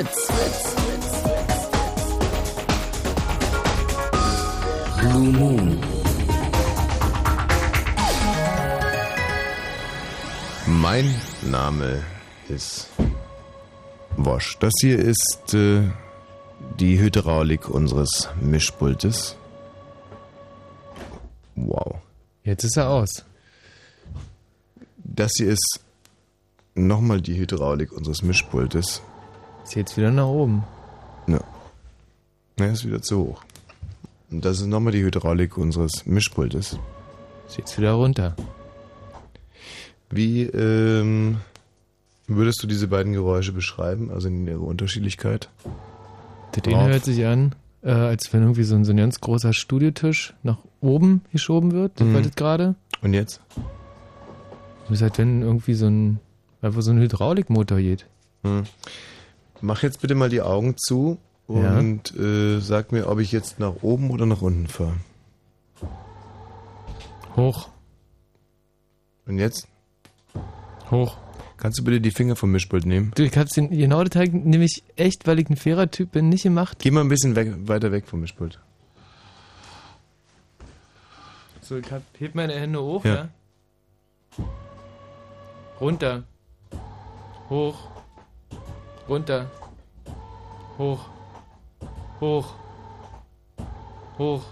Fritz. Blue Moon. Mein Name ist Wosch. Das hier ist äh, die Hydraulik unseres Mischpultes. Wow. Jetzt ist er aus. Das hier ist nochmal die Hydraulik unseres Mischpultes. Jetzt wieder nach oben. Ja. Ja, ist wieder zu hoch. Und das ist nochmal die Hydraulik unseres Mischpultes. Jetzt wieder runter. Wie ähm, würdest du diese beiden Geräusche beschreiben, also in ihrer Unterschiedlichkeit? Der den hört sich an, äh, als wenn irgendwie so ein, so ein ganz großer Studiotisch nach oben geschoben wird. Mhm. das gerade. Und jetzt? Das ist halt, wenn irgendwie so ein, einfach so ein Hydraulikmotor geht. Hm. Mach jetzt bitte mal die Augen zu Ja. und äh, sag mir, ob ich jetzt nach oben oder nach unten fahre. Hoch. Und jetzt? Hoch. Kannst du bitte die Finger vom Mischpult nehmen? Du, ich hab's den, genau das Teil nämlich echt, weil ich ein fairer Typ bin, nicht gemacht. Geh mal ein bisschen weg, weiter weg vom Mischpult. So, ich hab, heb meine Hände hoch, Ja. ja. Runter. Hoch. Runter. Hoch. Hoch. Hoch.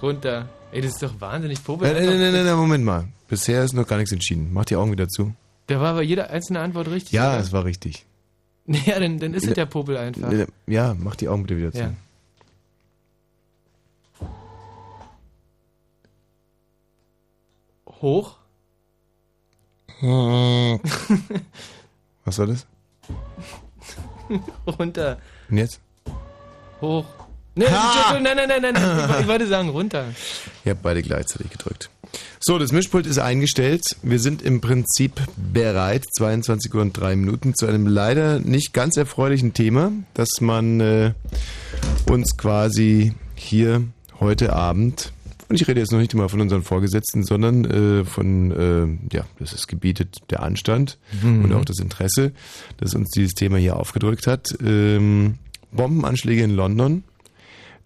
Runter. Ey, das ist doch wahnsinnig Popel. Nein, nein, nein, nein, nein, Moment mal. Bisher ist noch gar nichts entschieden. Mach die Augen wieder zu. Da war aber jede einzelne Antwort richtig. Ja, oder? es war richtig. Ja, dann, dann ist es der Popel einfach. Ja, mach die Augen bitte wieder zu. Ja. Hoch. Was war das? Runter. Und jetzt? Hoch. Nee, nein, nein, nein, nein, nein. Ich wollte sagen, runter. Ihr habt beide gleichzeitig gedrückt. So, das Mischpult ist eingestellt. Wir sind im Prinzip bereit. 22 Uhr und 3 Minuten zu einem leider nicht ganz erfreulichen Thema, dass man äh, uns quasi hier heute Abend, und ich rede jetzt noch nicht immer von unseren Vorgesetzten, sondern äh, von, äh, ja, das ist gebietet der Anstand Mhm. und auch das Interesse, dass uns dieses Thema hier aufgedrückt hat. Ähm, Bombenanschläge in London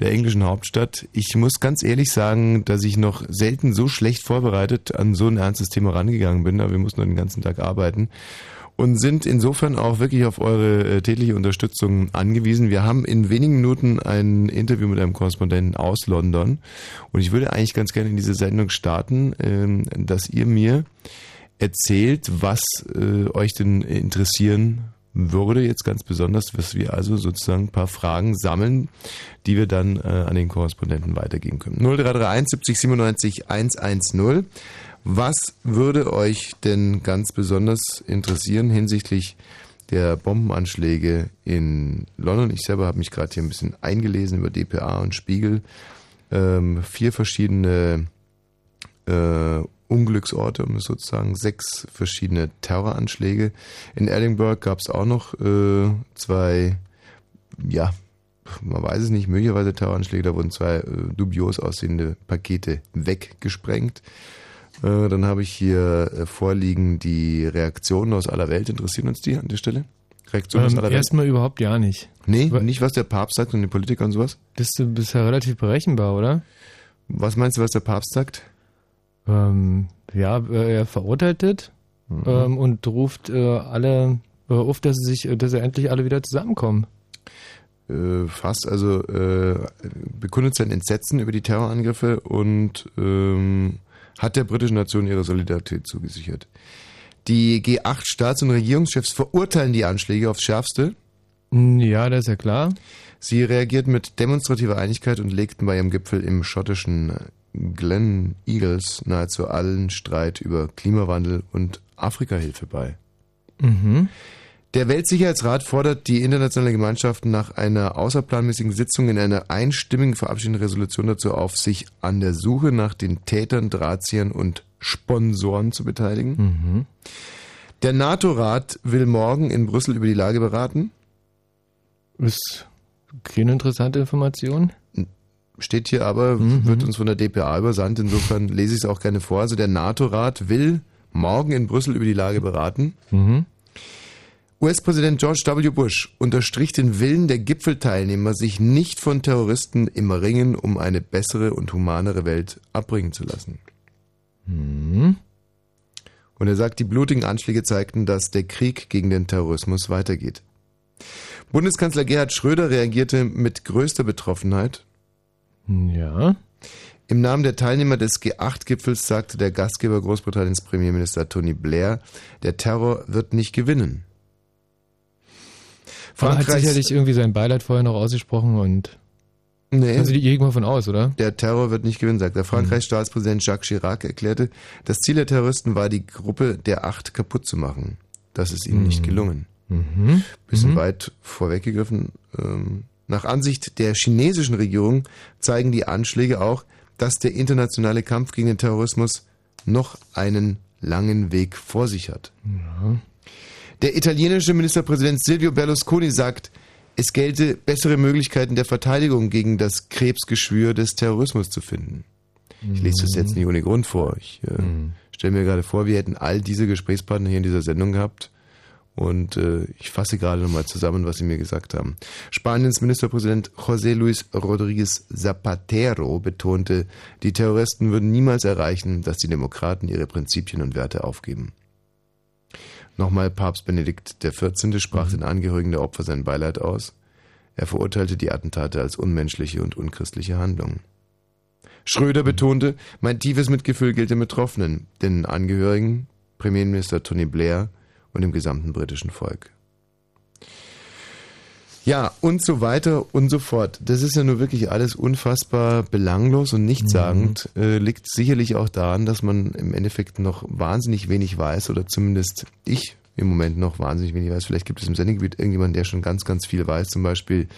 der englischen Hauptstadt. Ich muss ganz ehrlich sagen, dass ich noch selten so schlecht vorbereitet an so ein ernstes Thema rangegangen bin, aber wir mussten noch den ganzen Tag arbeiten und sind insofern auch wirklich auf eure äh, tägliche Unterstützung angewiesen. Wir haben in wenigen Minuten ein Interview mit einem Korrespondenten aus London und ich würde eigentlich ganz gerne in diese Sendung starten, ähm, dass ihr mir erzählt, was äh, euch denn interessieren würde, jetzt ganz besonders, dass wir also sozusagen ein paar Fragen sammeln, die wir dann äh, an den Korrespondenten weitergeben können. 0331 70 97 110. Was würde euch denn ganz besonders interessieren hinsichtlich der Bombenanschläge in London? Ich selber habe mich gerade hier ein bisschen eingelesen über DPA und Spiegel. Ähm, vier verschiedene äh, Unglücksorte, um es sozusagen sechs verschiedene Terroranschläge. In Edinburgh gab es auch noch äh, zwei, ja, man weiß es nicht, möglicherweise Terroranschläge, da wurden zwei äh, dubios aussehende Pakete weggesprengt. Äh, dann habe ich hier äh, vorliegen die Reaktionen aus aller Welt. Interessieren uns die an der Stelle? Reaktionen aus Ähm, aller Welt? erstmal überhaupt ja nicht. Nee, nicht was der Papst sagt und die Politiker und sowas? Bist du bisher relativ berechenbar, oder? Was meinst du, was der Papst sagt? Ähm, ja, äh, er verurteilt das Mhm. ähm, und ruft äh, alle auf, dass sie sich, dass sie endlich alle wieder zusammenkommen. äh, fast, also äh, bekundet sein Entsetzen über die Terrorangriffe und ähm, hat der britischen Nation ihre Solidarität zugesichert. Die G8-Staats- und Regierungschefs verurteilen die Anschläge aufs Schärfste. Ja, das ist ja klar. Sie reagierten mit demonstrativer Einigkeit und legten bei ihrem Gipfel im schottischen Glen Eagles nahezu allen Streit über Klimawandel und Afrikahilfe bei. Mhm. Der Weltsicherheitsrat fordert die internationale Gemeinschaft nach einer außerplanmäßigen Sitzung in einer einstimmigen verabschiedeten Resolution dazu auf, sich an der Suche nach den Tätern, Drahtziehern und Sponsoren zu beteiligen. Mhm. Der NATO-Rat will morgen in Brüssel über die Lage beraten. Ist keine interessante Information. Steht hier aber, wird uns von der DPA übersandt, insofern lese ich es auch gerne vor. Also der NATO-Rat will morgen in Brüssel über die Lage beraten. Mhm. US-Präsident George W. Bush unterstrich den Willen der Gipfelteilnehmer, sich nicht von Terroristen im Ringen um eine bessere und humanere Welt abbringen zu lassen. Mhm. Und er sagt, die blutigen Anschläge zeigten, dass der Krieg gegen den Terrorismus weitergeht. Bundeskanzler Gerhard Schröder reagierte mit größter Betroffenheit. Ja. Im Namen der Teilnehmer des G8-Gipfels sagte der Gastgeber Großbritanniens Premierminister Tony Blair, der Terror wird nicht gewinnen. Frankreich hat sicherlich irgendwie sein Beileid vorher noch ausgesprochen und Nee. Also die gehen mal von aus, oder? Der Terror wird nicht gewinnen, sagt der Frankreichs mhm. Staatspräsident Jacques Chirac erklärte, das Ziel der Terroristen war, die Gruppe der Acht kaputt zu machen. Das ist ihnen mhm. nicht gelungen. Mhm. Bisschen mhm. weit vorweggegriffen. Ähm, nach Ansicht der chinesischen Regierung zeigen die Anschläge auch, dass der internationale Kampf gegen den Terrorismus noch einen langen Weg vor sich hat. Ja. Der italienische Ministerpräsident Silvio Berlusconi sagt, es gelte, bessere Möglichkeiten der Verteidigung gegen das Krebsgeschwür des Terrorismus zu finden. Ich lese das jetzt nicht ohne Grund vor. Ich äh, mhm. stelle mir gerade vor, wir hätten all diese Gesprächspartner hier in dieser Sendung gehabt. Und äh, ich fasse gerade nochmal zusammen, was Sie mir gesagt haben. Spaniens Ministerpräsident José Luis Rodríguez Zapatero betonte, die Terroristen würden niemals erreichen, dass die Demokraten ihre Prinzipien und Werte aufgeben. Nochmal Papst Benedikt XIV. sprach mhm. den Angehörigen der Opfer sein Beileid aus. Er verurteilte die Attentate als unmenschliche und unchristliche Handlungen. Schröder mhm. betonte, mein tiefes Mitgefühl gilt den Betroffenen, den Angehörigen, Premierminister Tony Blair und dem gesamten britischen Volk. Ja, und so weiter und so fort. Das ist ja nur wirklich alles unfassbar belanglos und nichtssagend. Mhm. Äh, liegt sicherlich auch daran, dass man im Endeffekt noch wahnsinnig wenig weiß oder zumindest ich im Moment noch wahnsinnig wenig weiß. Vielleicht gibt es im Sendegebiet irgendjemanden, der schon ganz, ganz viel weiß. Zum Beispiel,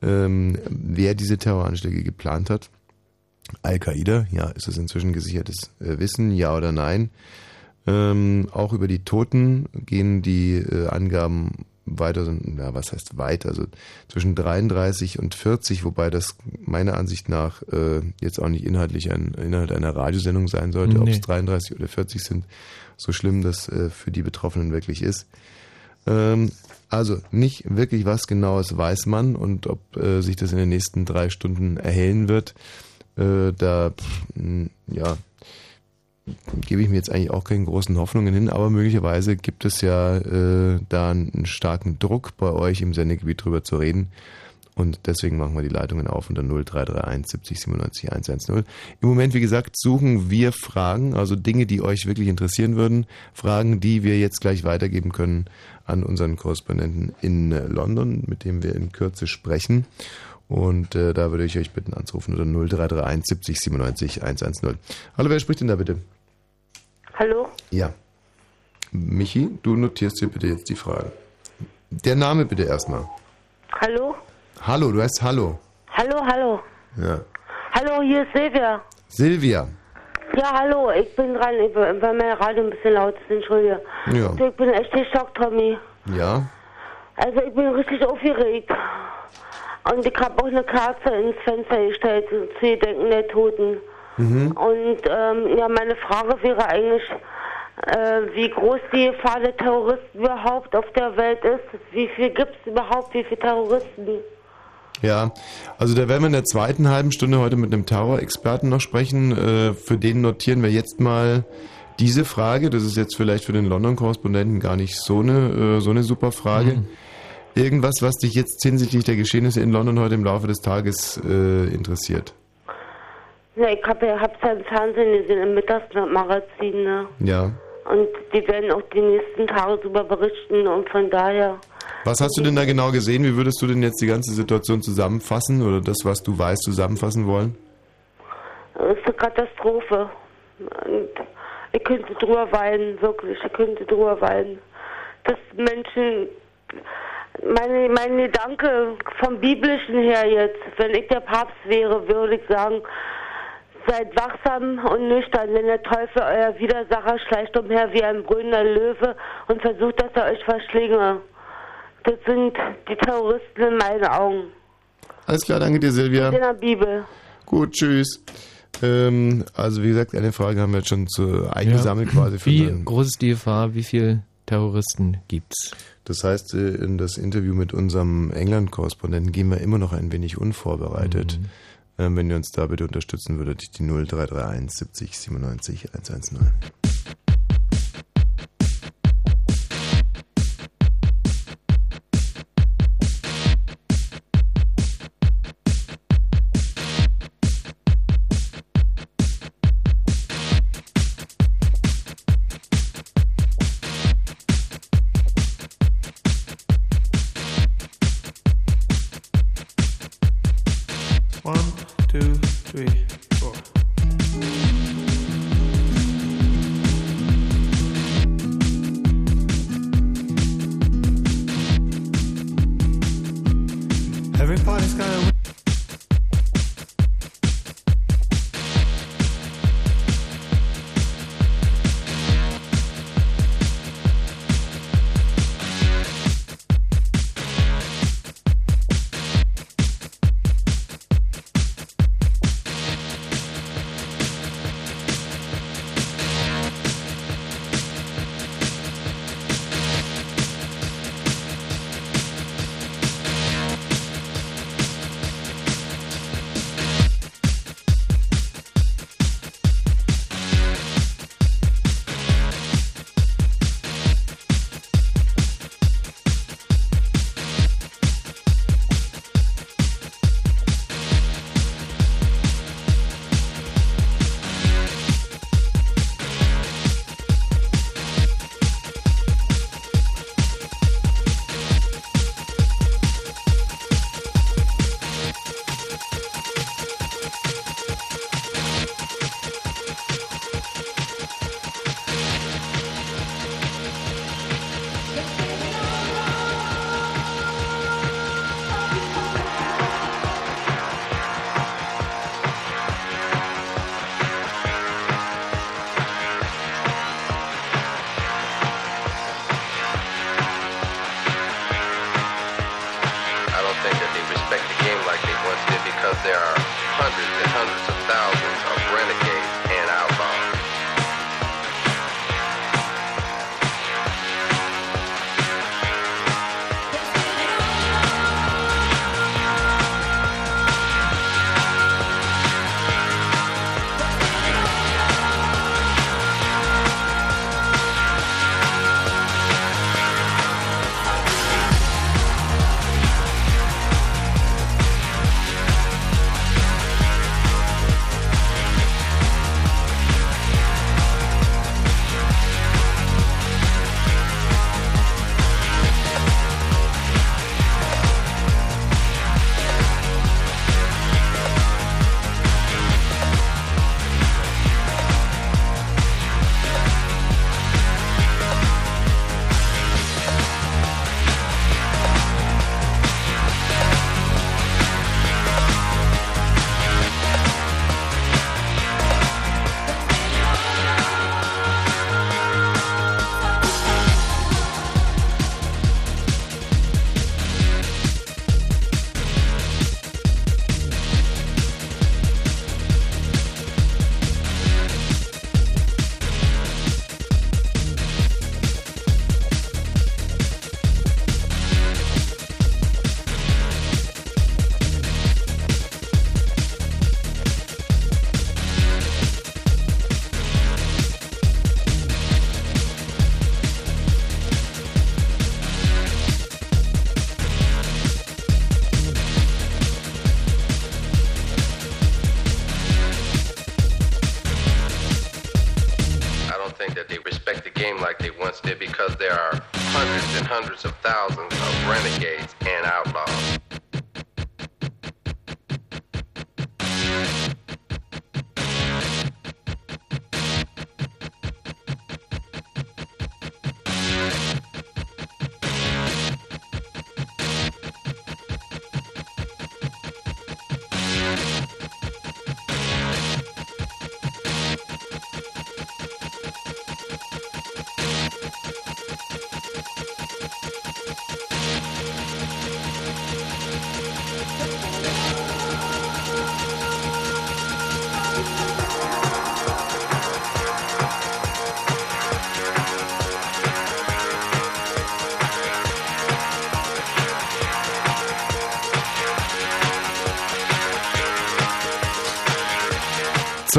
ähm, wer diese Terroranschläge geplant hat. Al-Qaida, ja, ist es inzwischen gesichertes äh, Wissen, ja oder nein? Ähm, auch über die Toten gehen die äh, Angaben weiter, ja, was heißt weit, also zwischen 33 und 40, wobei das meiner Ansicht nach äh, jetzt auch nicht inhaltlich ein Inhalt einer Radiosendung sein sollte, nee. ob es 33 oder 40 sind, so schlimm das äh, für die Betroffenen wirklich ist. Ähm, also nicht wirklich was Genaues weiß man und ob äh, sich das in den nächsten drei Stunden erhellen wird, äh, da pff, ja gebe ich mir jetzt eigentlich auch keine großen Hoffnungen hin, aber möglicherweise gibt es ja äh, da einen starken Druck bei euch im Sendegebiet drüber zu reden. Und deswegen machen wir die Leitungen auf unter 0331 70 97 110. Im Moment, wie gesagt, suchen wir Fragen, also Dinge, die euch wirklich interessieren würden. Fragen, die wir jetzt gleich weitergeben können an unseren Korrespondenten in London, mit dem wir in Kürze sprechen. Und äh, da würde ich euch bitten anzurufen unter 0331 70 97 110. Hallo, wer spricht denn da bitte? Hallo? Ja. Michi, du notierst dir bitte jetzt die Frage. Der Name bitte erstmal. Hallo? Hallo, du heißt Hallo. Hallo, hallo. Ja. Hallo, hier ist Silvia. Silvia. Ja, hallo, ich bin dran, ich, weil mein Radio ein bisschen laut ist, entschuldige. Ja. Also ich bin echt geschockt, Tommy. Ja. Also ich bin richtig aufgeregt. Und ich habe auch eine Kerze ins Fenster gestellt zu Gedenken der Toten. Mhm. Und ähm, ja, meine Frage wäre eigentlich, äh, wie groß die Gefahr der Terroristen überhaupt auf der Welt ist. Wie viel gibt es überhaupt, wie viele Terroristen? Ja, also da werden wir in der zweiten halben Stunde heute mit einem Terrorexperten noch sprechen. Äh, für den notieren wir jetzt mal diese Frage. Das ist jetzt vielleicht für den London-Korrespondenten gar nicht so eine, äh, so eine super Frage. Mhm. Irgendwas, was dich jetzt hinsichtlich der Geschehnisse in London heute im Laufe des Tages äh, interessiert? Ja, ich habe hab's ja im Fernsehen gesehen, im Mittagsmagazin, ne? Ja. Und die werden auch die nächsten Tage darüber berichten und von daher. Was hast du denn da genau gesehen? Wie würdest du denn jetzt die ganze Situation zusammenfassen oder das, was du weißt, zusammenfassen wollen? Es ist eine Katastrophe. Und ich könnte drüber weinen, wirklich. Ich könnte drüber weinen. Dass Menschen, meine, mein Gedanke vom Biblischen her jetzt, wenn ich der Papst wäre, würde ich sagen, Seid wachsam und nüchtern, denn der Teufel, euer Widersacher, schleicht umher wie ein brüllender Löwe und versucht, dass er euch verschlinge. Das sind die Terroristen in meinen Augen. Alles klar, danke dir, Silvia. In der Bibel. Gut, tschüss. Ähm, also wie gesagt, eine Frage haben wir jetzt schon zu eingesammelt ja. quasi. Wie groß ist die Gefahr? Wie viel Terroristen gibt's. Das heißt, äh, in das Interview mit unserem England-Korrespondenten gehen wir immer noch ein wenig unvorbereitet. Mhm. Ähm, wenn ihr uns da bitte unterstützen würdet, die 0331 70 97 110.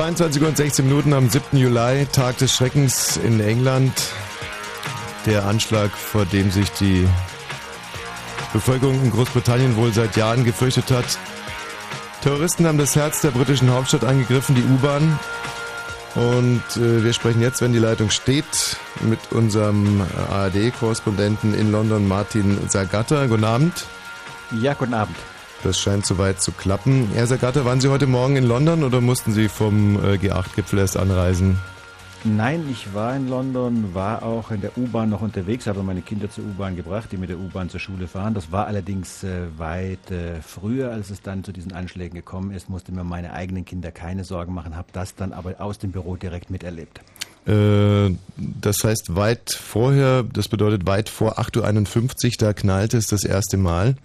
22 Uhr und 16 Minuten am 7. Juli, Tag des Schreckens in England. Der Anschlag, vor dem sich die Bevölkerung in Großbritannien wohl seit Jahren gefürchtet hat. Terroristen haben das Herz der britischen Hauptstadt angegriffen, die U-Bahn. Und äh, wir sprechen jetzt, wenn die Leitung steht, mit unserem ARD-Korrespondenten in London, Martin Zagatta. Guten Abend. Ja, guten Abend. Das scheint soweit zu klappen. Herr Zagatta, waren Sie heute Morgen in London oder mussten Sie vom äh, G8-Gipfel erst anreisen? Nein, ich war in London, war auch in der U-Bahn noch unterwegs, habe meine Kinder zur U-Bahn gebracht, die mit der U-Bahn zur Schule fahren. Das war allerdings äh, weit äh, früher, als es dann zu diesen Anschlägen gekommen ist, musste mir meine eigenen Kinder keine Sorgen machen, habe das dann aber aus dem Büro direkt miterlebt. Äh, das heißt weit vorher, das bedeutet weit vor 8.51 Uhr, da knallte es das erste Mal.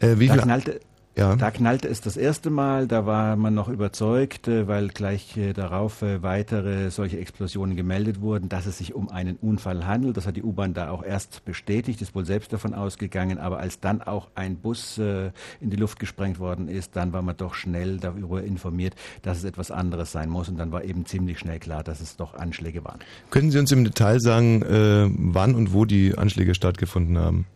Äh, wie da viel knallte, ja. Da knallte es das erste Mal, da war man noch überzeugt, äh, weil gleich äh, darauf äh, weitere solche Explosionen gemeldet wurden, dass es sich um einen Unfall handelt. Das hat die U-Bahn da auch erst bestätigt, ist wohl selbst davon ausgegangen. Aber als dann auch ein Bus in die Luft gesprengt worden ist, dann war man doch schnell darüber informiert, dass es etwas anderes sein muss. Und dann war eben ziemlich schnell klar, dass es doch Anschläge waren. Können Sie uns im Detail sagen, wann und wo die Anschläge stattgefunden haben?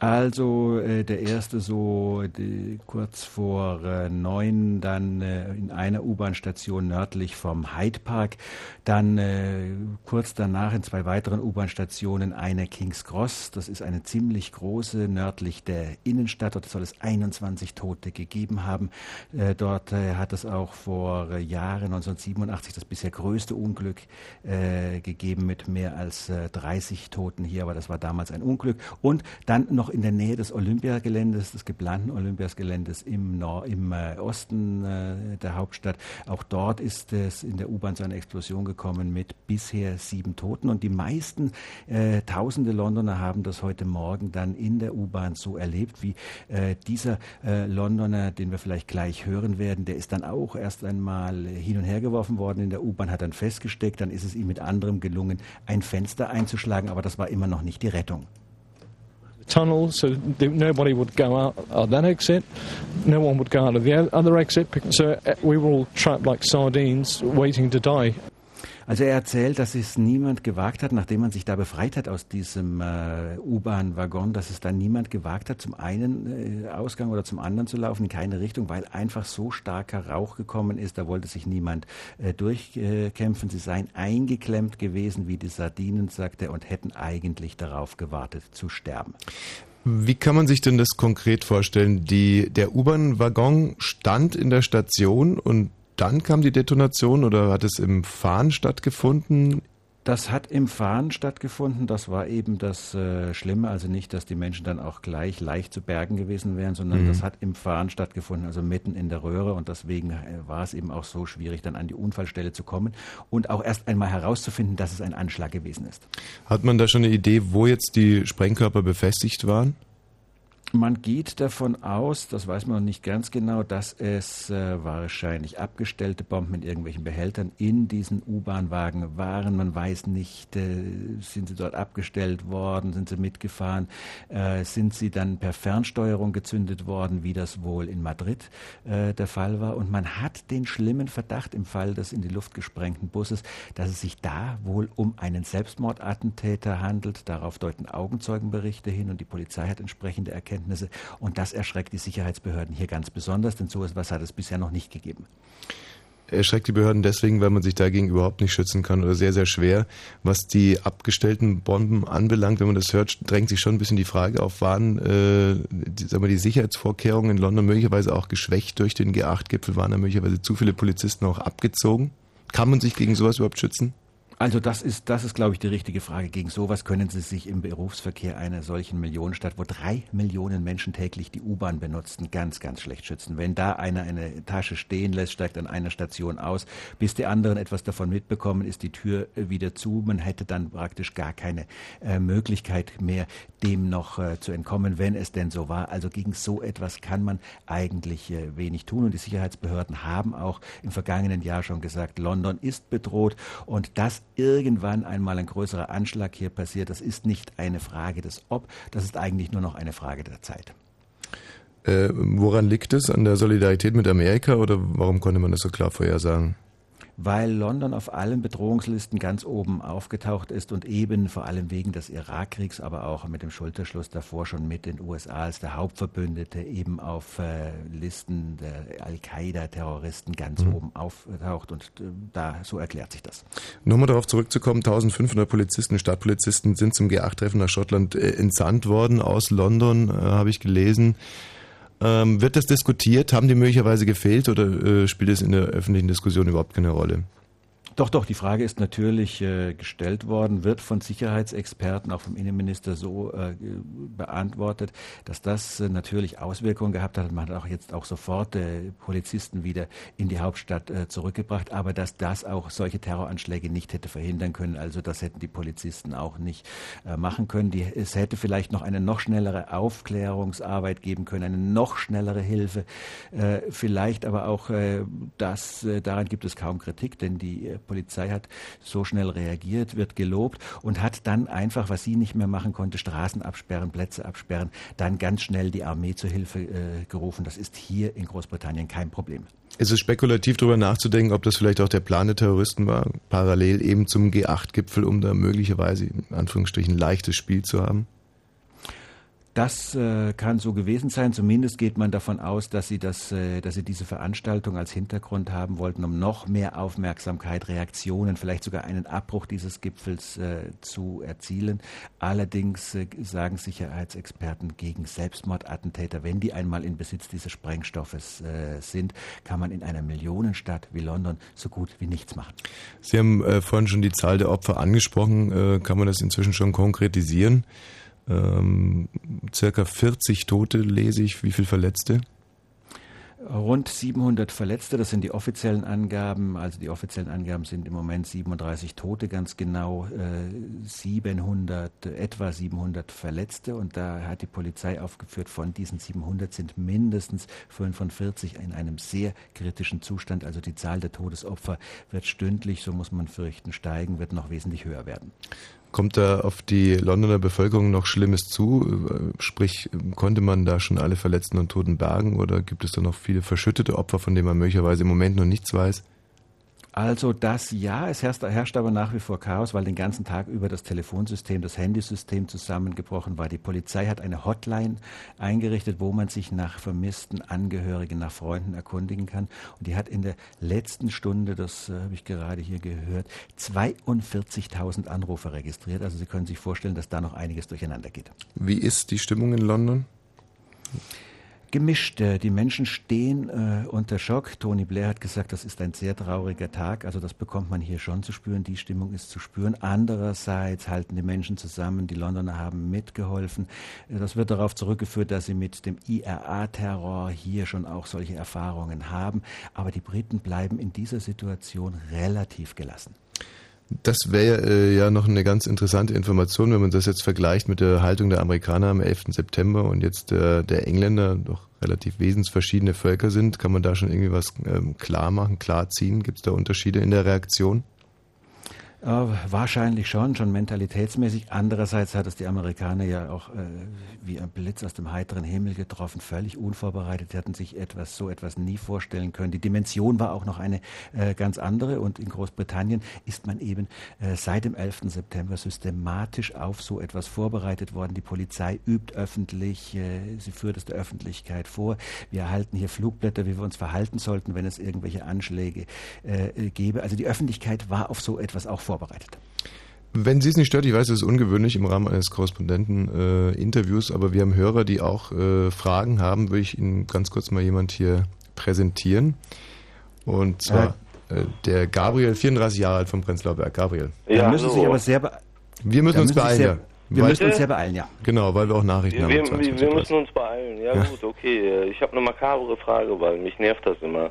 Also äh, der erste so die, kurz vor äh, neun, dann äh, in einer U-Bahn-Station nördlich vom Hyde Park, dann äh, kurz danach in zwei weiteren U-Bahn-Stationen eine Kings Cross. Das ist eine ziemlich große nördlich der Innenstadt. Dort soll es 21 Tote gegeben haben. Äh, dort äh, hat es auch vor Jahren 1987 das bisher größte Unglück gegeben mit mehr als 30 Toten hier, aber das war damals ein Unglück. Und dann noch noch in der Nähe des Olympiageländes, des geplanten Olympiageländes im, Nord im äh, Osten äh, der Hauptstadt. Auch dort ist es in der U-Bahn zu einer Explosion gekommen mit bisher sieben Toten. Und die meisten äh, tausende Londoner haben das heute Morgen dann in der U-Bahn so erlebt, wie äh, dieser äh, Londoner, den wir vielleicht gleich hören werden, der ist dann auch erst einmal hin und her geworfen worden in der U-Bahn, hat dann festgesteckt, dann ist es ihm mit anderem gelungen, ein Fenster einzuschlagen, aber das war immer noch nicht die Rettung. Tunnel, so nobody would go out of that exit. No one would go out of the other exit. So uh, we were all trapped like sardines, waiting to die. Also er erzählt, dass es niemand gewagt hat, nachdem man sich da befreit hat aus diesem äh, U-Bahn-Waggon, dass es dann niemand gewagt hat, zum einen äh, Ausgang oder zum anderen zu laufen, in keine Richtung, weil einfach so starker Rauch gekommen ist. Da wollte sich niemand äh, durchkämpfen. Sie seien eingeklemmt gewesen, wie die Sardinen, sagt er, und hätten eigentlich darauf gewartet zu sterben. Wie kann man sich denn das konkret vorstellen? Die, der U-Bahn-Waggon stand in der Station und dann kam die Detonation oder hat es im Fahren stattgefunden? Das hat im Fahren stattgefunden. Das war eben das äh, Schlimme. Also nicht, dass die Menschen dann auch gleich leicht zu bergen gewesen wären, sondern mhm. das hat im Fahren stattgefunden, also mitten in der Röhre. Und deswegen äh, war es eben auch so schwierig, dann an die Unfallstelle zu kommen und auch erst einmal herauszufinden, dass es ein Anschlag gewesen ist. Hat man da schon eine Idee, wo jetzt die Sprengkörper befestigt waren? Man geht davon aus, das weiß man noch nicht ganz genau, dass es äh, wahrscheinlich abgestellte Bomben in irgendwelchen Behältern in diesen U-Bahn-Wagen waren. Man weiß nicht, äh, sind sie dort abgestellt worden, sind sie mitgefahren, äh, sind sie dann per Fernsteuerung gezündet worden, wie das wohl in Madrid äh, der Fall war. Und man hat den schlimmen Verdacht im Fall des in die Luft gesprengten Busses, dass es sich da wohl um einen Selbstmordattentäter handelt. Darauf deuten Augenzeugenberichte hin und die Polizei hat entsprechende Erkenntnisse Erkenntnisse. Und das erschreckt die Sicherheitsbehörden hier ganz besonders, denn so etwas hat es bisher noch nicht gegeben erschreckt die Behörden deswegen, weil man sich dagegen überhaupt nicht schützen kann oder sehr, sehr schwer. Was die abgestellten Bomben anbelangt, wenn man das hört, drängt sich schon ein bisschen die Frage auf, waren äh, die, sagen wir, die Sicherheitsvorkehrungen in London möglicherweise auch geschwächt durch den G8-Gipfel? Waren da möglicherweise zu viele Polizisten auch abgezogen? Kann man sich gegen sowas überhaupt schützen? Also das ist, das ist, glaube ich, die richtige Frage. Gegen sowas können Sie sich im Berufsverkehr einer solchen Millionenstadt, wo drei Millionen Menschen täglich die U-Bahn benutzen, ganz, ganz schlecht schützen. Wenn da einer eine Tasche stehen lässt, steigt an einer Station aus, bis die anderen etwas davon mitbekommen, ist die Tür wieder zu. Man hätte dann praktisch gar keine äh, Möglichkeit mehr, dem noch äh, zu entkommen, wenn es denn so war. Also gegen so etwas kann man eigentlich äh, wenig tun. Und die Sicherheitsbehörden haben auch im vergangenen Jahr schon gesagt, London ist bedroht und das irgendwann einmal ein größerer Anschlag hier passiert, das ist nicht eine Frage des Ob, das ist eigentlich nur noch eine Frage der Zeit. Äh, woran liegt es? An der Solidarität mit Amerika oder warum konnte man das so klar vorhersagen? Weil London auf allen Bedrohungslisten ganz oben aufgetaucht ist und eben vor allem wegen des Irakkriegs, aber auch mit dem Schulterschluss davor schon mit den USA als der Hauptverbündete eben auf äh, Listen der Al-Qaida-Terroristen ganz mhm. oben auftaucht und äh, da so erklärt sich das. Nochmal darauf zurückzukommen, 1500 Polizisten, Stadtpolizisten sind zum G8-Treffen nach Schottland äh, entsandt worden aus London, äh, habe ich gelesen. Ähm, wird das diskutiert? Haben die möglicherweise gefehlt oder äh, spielt es in der öffentlichen Diskussion überhaupt keine Rolle? Doch, doch, die Frage ist natürlich äh, gestellt worden, wird von Sicherheitsexperten, auch vom Innenminister so äh, beantwortet, dass das äh, natürlich Auswirkungen gehabt hat. Man hat auch jetzt auch sofort äh, Polizisten wieder in die Hauptstadt äh, zurückgebracht, aber dass das auch solche Terroranschläge nicht hätte verhindern können. Also das hätten die Polizisten auch nicht äh, machen können. Die, es hätte vielleicht noch eine noch schnellere Aufklärungsarbeit geben können, eine noch schnellere Hilfe. vielleicht aber auch das, daran gibt es kaum Kritik, denn die Polizei hat so schnell reagiert, wird gelobt und hat dann einfach, was sie nicht mehr machen konnte, Straßen absperren, Plätze absperren, dann ganz schnell die Armee zur Hilfe äh, gerufen. Das ist hier in Großbritannien kein Problem. Ist es spekulativ darüber nachzudenken, ob das vielleicht auch der Plan der Terroristen war, parallel eben zum G8-Gipfel, um da möglicherweise in Anführungsstrichen leichtes Spiel zu haben? Das äh, kann so gewesen sein. Zumindest geht man davon aus, dass sie, das, äh, dass sie diese Veranstaltung als Hintergrund haben wollten, um noch mehr Aufmerksamkeit, Reaktionen, vielleicht sogar einen Abbruch dieses Gipfels äh, zu erzielen. Allerdings äh, sagen Sicherheitsexperten gegen Selbstmordattentäter, wenn die einmal in Besitz dieses Sprengstoffes äh, sind, kann man in einer Millionenstadt wie London so gut wie nichts machen. Sie haben äh, vorhin schon die Zahl der Opfer angesprochen. kann man das inzwischen schon konkretisieren? Ähm, circa 40 Tote lese ich. Wie viele Verletzte? Rund 700 Verletzte, das sind die offiziellen Angaben. Also die offiziellen Angaben sind im Moment 37 Tote, ganz genau äh, 700, etwa 700 Verletzte. Und da hat die Polizei aufgeführt, von diesen 700 sind mindestens 45 in einem sehr kritischen Zustand. Also die Zahl der Todesopfer wird stündlich, so muss man fürchten, steigen, wird noch wesentlich höher werden. Kommt da auf die Londoner Bevölkerung noch Schlimmes zu? Sprich, konnte man da schon alle Verletzten und Toten bergen oder gibt es da noch viele verschüttete Opfer, von denen man möglicherweise im Moment noch nichts weiß? Also das ja, es herrscht, herrscht, aber nach wie vor Chaos, weil den ganzen Tag über das Telefonsystem, das Handysystem zusammengebrochen war. Die Polizei hat eine Hotline eingerichtet, wo man sich nach vermissten Angehörigen, nach Freunden erkundigen kann. Und die hat in der letzten Stunde, das äh, habe ich gerade hier gehört, 42.000 Anrufe registriert. Also Sie können sich vorstellen, dass da noch einiges durcheinander geht. Wie ist die Stimmung in London? Gemischt. Die Menschen stehen äh, unter Schock. Tony Blair hat gesagt, das ist ein sehr trauriger Tag. Also das bekommt man hier schon zu spüren. Die Stimmung ist zu spüren. Andererseits halten die Menschen zusammen. Die Londoner haben mitgeholfen. Das wird darauf zurückgeführt, dass sie mit dem IRA-Terror hier schon auch solche Erfahrungen haben. Aber die Briten bleiben in dieser Situation relativ gelassen. Das wäre äh, ja noch eine ganz interessante Information, wenn man das jetzt vergleicht mit der Haltung der Amerikaner am 11. September und jetzt äh, der Engländer, doch relativ wesensverschiedene Völker sind. Kann man da schon irgendwie was ähm, klar machen, klar ziehen? Gibt es da Unterschiede in der Reaktion? Äh, wahrscheinlich schon, schon mentalitätsmäßig. Andererseits hat es die Amerikaner ja auch äh, wie ein Blitz aus dem heiteren Himmel getroffen, völlig unvorbereitet. Sie hatten sich etwas, so etwas nie vorstellen können. Die Dimension war auch noch eine äh, ganz andere und in Großbritannien ist man eben äh, seit dem 11. September systematisch auf so etwas vorbereitet worden. Die Polizei übt öffentlich, äh, sie führt es der Öffentlichkeit vor. Wir erhalten hier Flugblätter, wie wir uns verhalten sollten, wenn es irgendwelche Anschläge äh, gäbe. Also die Öffentlichkeit war auf so etwas auch vorbereitet. Wenn Sie es nicht stört, ich weiß, es ist ungewöhnlich im Rahmen eines Korrespondenten-Interviews, äh, aber wir haben Hörer, die auch äh, Fragen haben, würde ich Ihnen ganz kurz mal jemand hier präsentieren. Und zwar äh, der Gabriel, 34 Jahre alt vom Prenzlauer Berg. Gabriel. Ja, da müssen Sie aber sehr Wir müssen uns beeilen, sehr, ja. Wir weil, müssen uns sehr beeilen, ja. Genau, weil wir auch Nachrichten wir, haben. Wir, wir müssen uns beeilen, ja, ja, gut, okay. Ich habe eine makabre Frage, weil mich nervt das immer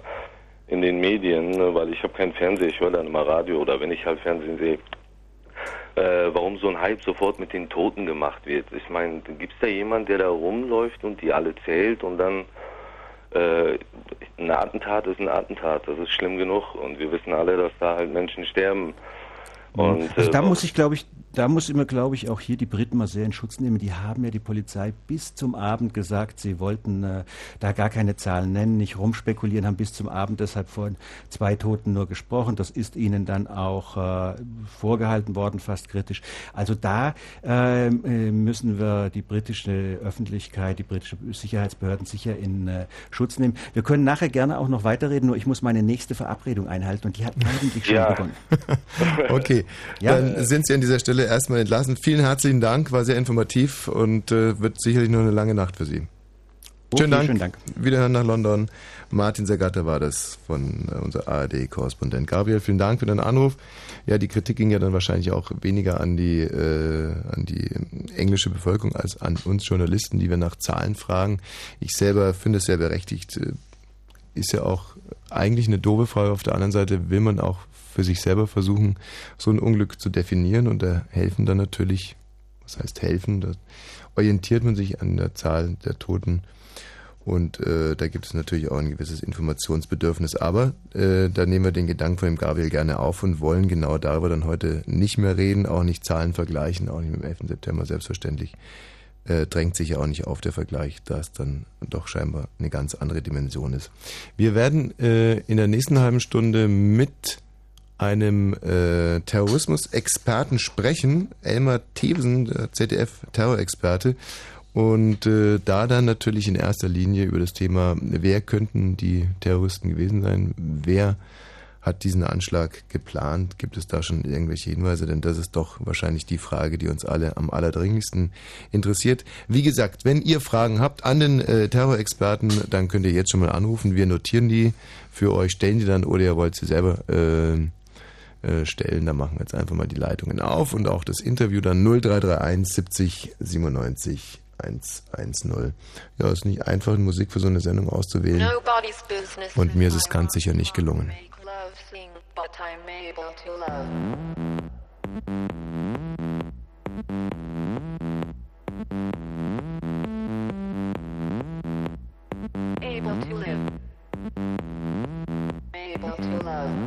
in den Medien, ne, weil ich habe keinen Fernseher, ich höre dann immer Radio oder wenn ich halt Fernsehen sehe, äh, warum so ein Hype sofort mit den Toten gemacht wird. Ich meine, gibt es da jemand, der da rumläuft und die alle zählt und dann äh, ein Attentat ist ein Attentat, das ist schlimm genug und wir wissen alle, dass da halt Menschen sterben. Und, also da äh, muss ich, glaube ich, da muss immer, glaube ich, auch hier die Briten mal sehr in Schutz nehmen. Die haben ja die Polizei bis zum Abend gesagt, sie wollten äh, da gar keine Zahlen nennen, nicht rumspekulieren, haben bis zum Abend deshalb von zwei Toten nur gesprochen. Das ist ihnen dann auch äh, vorgehalten worden, fast kritisch. Also da äh, müssen wir die britische Öffentlichkeit, die britische Sicherheitsbehörden sicher in äh, Schutz nehmen. Wir können nachher gerne auch noch weiterreden, nur ich muss meine nächste Verabredung einhalten und die hat eigentlich schon ja. begonnen. okay, ja. dann sind Sie an dieser Stelle erstmal entlassen. Vielen herzlichen Dank, war sehr informativ und äh, wird sicherlich noch eine lange Nacht für Sie. Okay, schönen Dank. Schönen Dank. Wiederhören nach London. Martin Sergatter war das von äh, unser ARD-Korrespondent. Gabriel, vielen Dank für deinen Anruf. Ja, die Kritik ging ja dann wahrscheinlich auch weniger an die, äh, an die englische Bevölkerung als an uns Journalisten, die wir nach Zahlen fragen. Ich selber finde es sehr berechtigt. Äh, ist ja auch eigentlich eine doofe Frage. Auf der anderen Seite will man auch für sich selber versuchen, so ein Unglück zu definieren und da helfen dann natürlich, was heißt helfen, da orientiert man sich an der Zahl der Toten und äh, da gibt es natürlich auch ein gewisses Informationsbedürfnis. Aber äh, da nehmen wir den Gedanken von dem Gabriel gerne auf und wollen genau darüber dann heute nicht mehr reden, auch nicht Zahlen vergleichen, auch nicht mit dem 11. September selbstverständlich. Äh, drängt sich ja auch nicht auf der Vergleich, da es dann doch scheinbar eine ganz andere Dimension ist. Wir werden äh, in der nächsten halben Stunde mit einem äh, Terrorismus-Experten sprechen, Elmar Thewsen, der ZDF-Terrorexperte, und äh, da dann natürlich in erster Linie über das Thema, wer könnten die Terroristen gewesen sein, wer hat diesen Anschlag geplant, gibt es da schon irgendwelche Hinweise, denn das ist doch wahrscheinlich die Frage, die uns alle am allerdringlichsten interessiert. Wie gesagt, wenn ihr Fragen habt an den äh, Terrorexperten, dann könnt ihr jetzt schon mal anrufen, wir notieren die für euch, stellen die dann oder ihr wollt sie selber äh, äh stellen, dann machen wir jetzt einfach mal die Leitungen auf und auch das Interview dann 0331 70 97 110. Ja, ist nicht einfach, Musik für so eine Sendung auszuwählen. Und mir ist es ganz sicher nicht gelungen. Able to live. Able to love.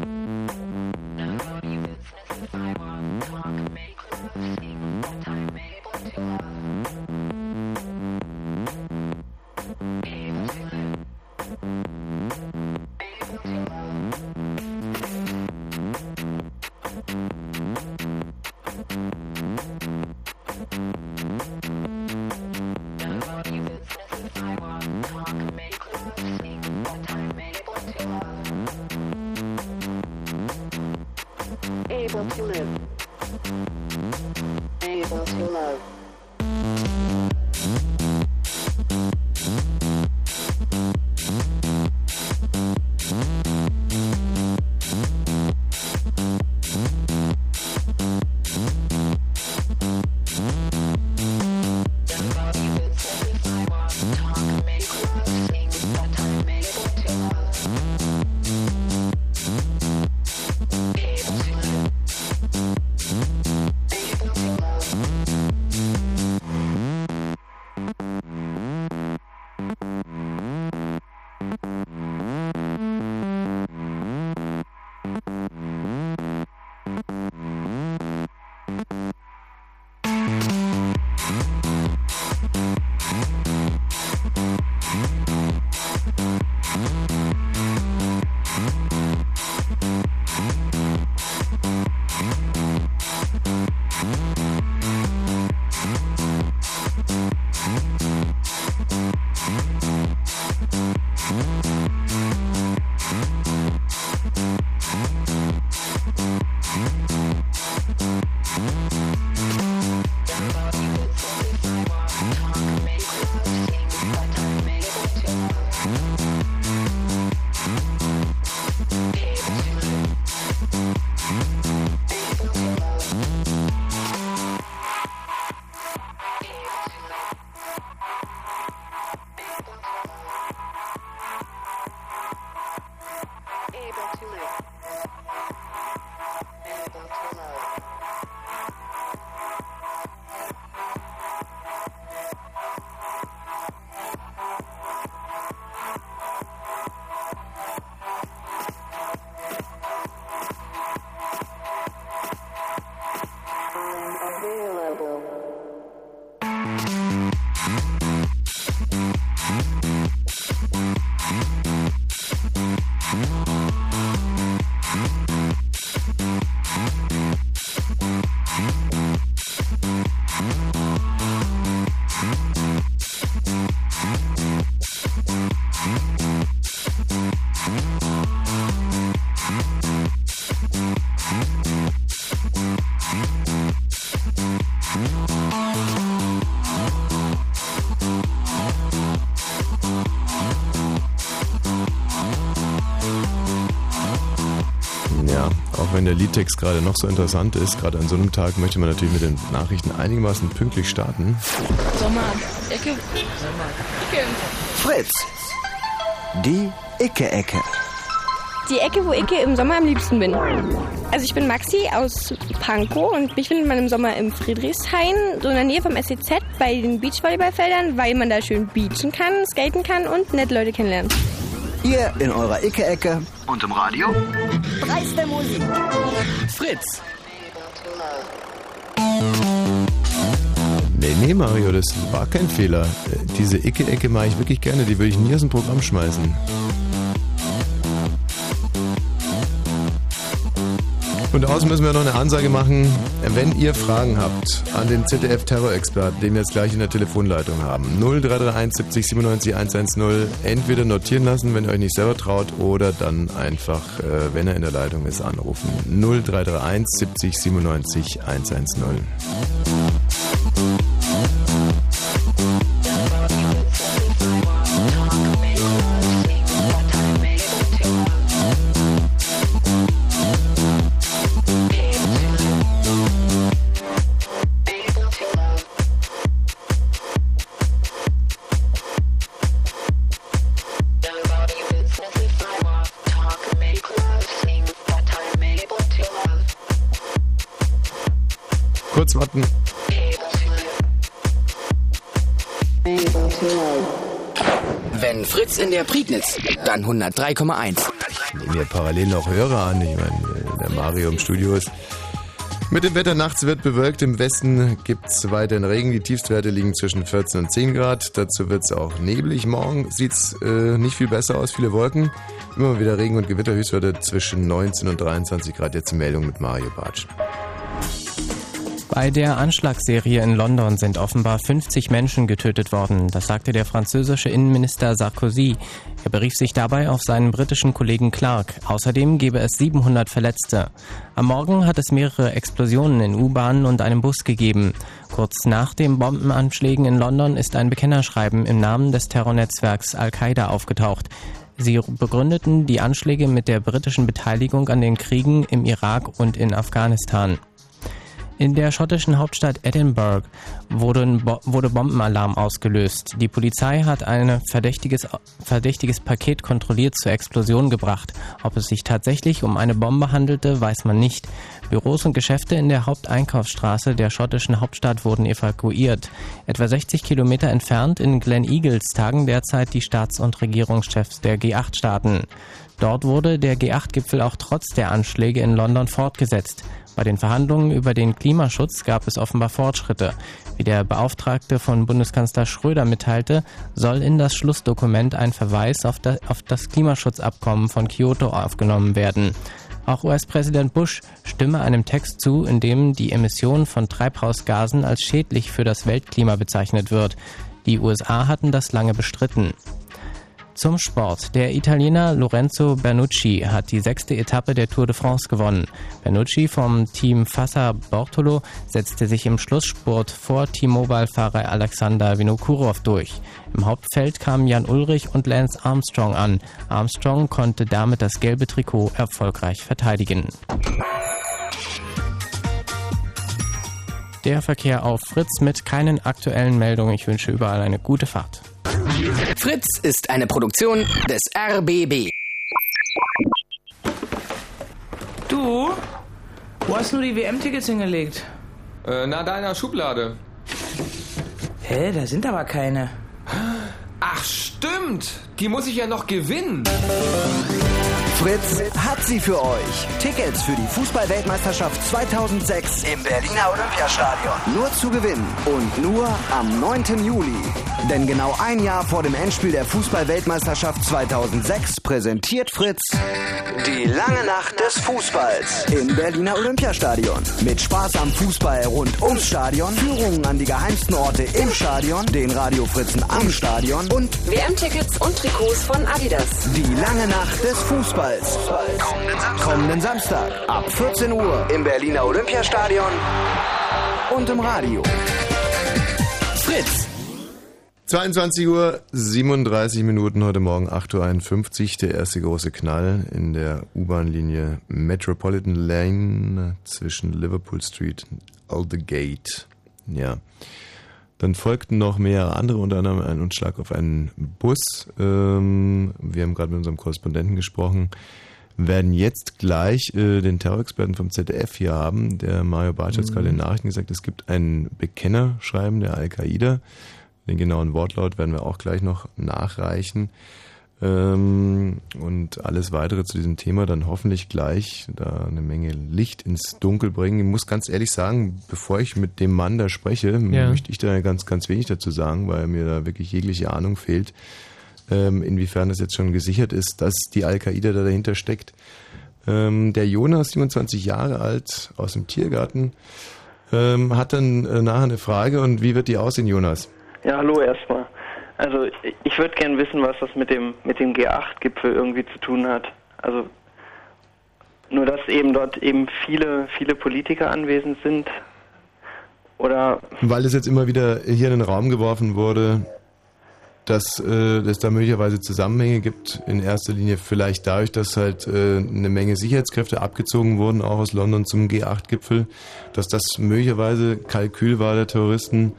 Bye. Der Liedtext gerade noch so interessant ist, gerade an so einem Tag möchte man natürlich mit den Nachrichten einigermaßen pünktlich starten. Sommer, Ecke, Sommer, Ecke. Fritz. Die Icke-Ecke. Die Ecke, wo ich im Sommer am liebsten bin. Also ich bin Maxi aus Pankow und mich findet man im Sommer im Friedrichshain, so in der Nähe vom SEZ bei den Beachvolleyballfeldern, weil man da schön beachen kann, skaten kann und nette Leute kennenlernen. Ihr in eurer Icke-Ecke und im Radio? Preis der Musik. Fritz. Nee, nee, Mario, das war kein Fehler. Äh, Diese Icke-Ecke mache ich wirklich gerne, die würde ich nie aus dem Programm schmeißen. Und außen müssen wir noch eine Ansage machen. Wenn ihr Fragen habt an den ZDF-Terrorexperten, den wir jetzt gleich in der Telefonleitung haben, 0331 70 97 110, entweder notieren lassen, wenn ihr euch nicht selber traut, oder dann einfach, äh, wenn er in der Leitung ist, anrufen. 0331 70 97 110. dann 103,1. Ich nehme ja parallel noch Hörer an. Ich meine, der Mario im Studio ist. Mit dem Wetter nachts wird bewölkt. Im Westen gibt es weiterhin Regen. Die Tiefstwerte liegen zwischen 14 und 10 Grad. Dazu wird es auch neblig. Morgen sieht es äh, nicht viel besser aus. Viele Wolken. Immer wieder Regen und Gewitter. Höchstwerte zwischen 19 und 23 Grad. Jetzt Meldung mit Mario Bartsch. Bei der Anschlagsserie in London sind offenbar 50 Menschen getötet worden. Das sagte der französische Innenminister Sarkozy. Er berief sich dabei auf seinen britischen Kollegen Clark. Außerdem gebe es 700 Verletzte. Am Morgen hat es mehrere Explosionen in U-Bahnen und einem Bus gegeben. Kurz nach den Bombenanschlägen in London ist ein Bekennerschreiben im Namen des Terrornetzwerks Al-Qaida aufgetaucht. Sie begründeten die Anschläge mit der britischen Beteiligung an den Kriegen im Irak und in Afghanistan. In der schottischen Hauptstadt Edinburgh wurde, wurde Bombenalarm ausgelöst. Die Polizei hat ein verdächtiges, verdächtiges Paket kontrolliert zur Explosion gebracht. Ob es sich tatsächlich um eine Bombe handelte, weiß man nicht. Büros und Geschäfte in der Haupteinkaufsstraße der schottischen Hauptstadt wurden evakuiert. Etwa 60 Kilometer entfernt in Glen Eagles tagen derzeit die Staats- und Regierungschefs der G8-Staaten. Dort wurde der G8-Gipfel auch trotz der Anschläge in London fortgesetzt. Bei den Verhandlungen über den Klimaschutz gab es offenbar Fortschritte. Wie der Beauftragte von Bundeskanzler Schröder mitteilte, soll in das Schlussdokument ein Verweis auf das, Klimaschutzabkommen von Kyoto aufgenommen werden. Auch US-Präsident Bush stimme einem Text zu, in dem die Emission von Treibhausgasen als schädlich für das Weltklima bezeichnet wird. Die USA hatten das lange bestritten. Zum Sport. Der Italiener Lorenzo Bernucci hat die sechste Etappe der Tour de France gewonnen. Bernucci vom Team Fassa Bortolo setzte sich im Schlussspurt vor T-Mobile-Fahrer Alexander Vinokurov durch. Im Hauptfeld kamen Jan Ulrich und Lance Armstrong an. Armstrong konnte damit das gelbe Trikot erfolgreich verteidigen. Der Verkehr auf Fritz mit keinen aktuellen Meldungen. Ich wünsche überall eine gute Fahrt. Fritz ist eine Produktion des RBB. Du? Wo hast du die WM-Tickets hingelegt? Äh, na, da in der Schublade. Hä, da sind aber keine. Ach, stimmt. Die muss ich ja noch gewinnen. Fritz hat sie für euch. Tickets für die Fußball-Weltmeisterschaft 2006 im Berliner Olympiastadion. Nur zu gewinnen und nur am 9. Juli. Denn genau ein Jahr vor dem Endspiel der Fußball-Weltmeisterschaft 2006 präsentiert Fritz die lange Nacht des Fußballs im Berliner Olympiastadion. Mit Spaß am Fußball rund ums Stadion, Führungen an die geheimsten Orte im Stadion, den Radio Fritzen am Stadion und WM-Tickets und Trikots von Adidas. die lange Nacht des Fußballs. Kommenden Samstag ab 14 Uhr im Berliner Olympiastadion und im Radio. Fritz. 22 Uhr 37 Minuten heute Morgen 8.51 Uhr der erste große Knall in der U-Bahn-Linie Metropolitan Lane zwischen Liverpool Street und Aldergate. Ja. Dann folgten noch mehrere andere, unter anderem ein Unschlag auf einen Bus. Ähm, wir haben gerade mit unserem Korrespondenten gesprochen werden jetzt gleich äh, den Terrorexperten vom ZDF hier haben. Der Mario Bartsch hat gerade in den mhm. Nachrichten gesagt, es gibt ein Bekennerschreiben der Al-Qaida. Den genauen Wortlaut werden wir auch gleich noch nachreichen. Ähm, und alles weitere zu diesem Thema dann hoffentlich gleich da eine Menge Licht ins Dunkel bringen. Ich muss ganz ehrlich sagen, bevor ich mit dem Mann da spreche, ja. möchte ich da ganz, ganz wenig dazu sagen, weil mir da wirklich jegliche Ahnung fehlt ähm, inwiefern das jetzt schon gesichert ist, dass die Al-Qaida da dahinter steckt. Ähm, der Jonas, 27 Jahre alt, aus dem Tiergarten, ähm, hat dann äh, nachher eine Frage und wie wird die aussehen, Jonas? Ja, hallo erstmal. Also ich würde gerne wissen, was das mit dem mit dem G8-Gipfel irgendwie zu tun hat. Also nur dass eben dort eben viele viele Politiker anwesend sind oder weil es jetzt immer wieder hier in den Raum geworfen wurde, dass äh, es da möglicherweise Zusammenhänge gibt. In erster Linie vielleicht dadurch, dass halt äh, eine Menge Sicherheitskräfte abgezogen wurden, auch aus London zum G8-Gipfel, dass das möglicherweise Kalkül war der Terroristen.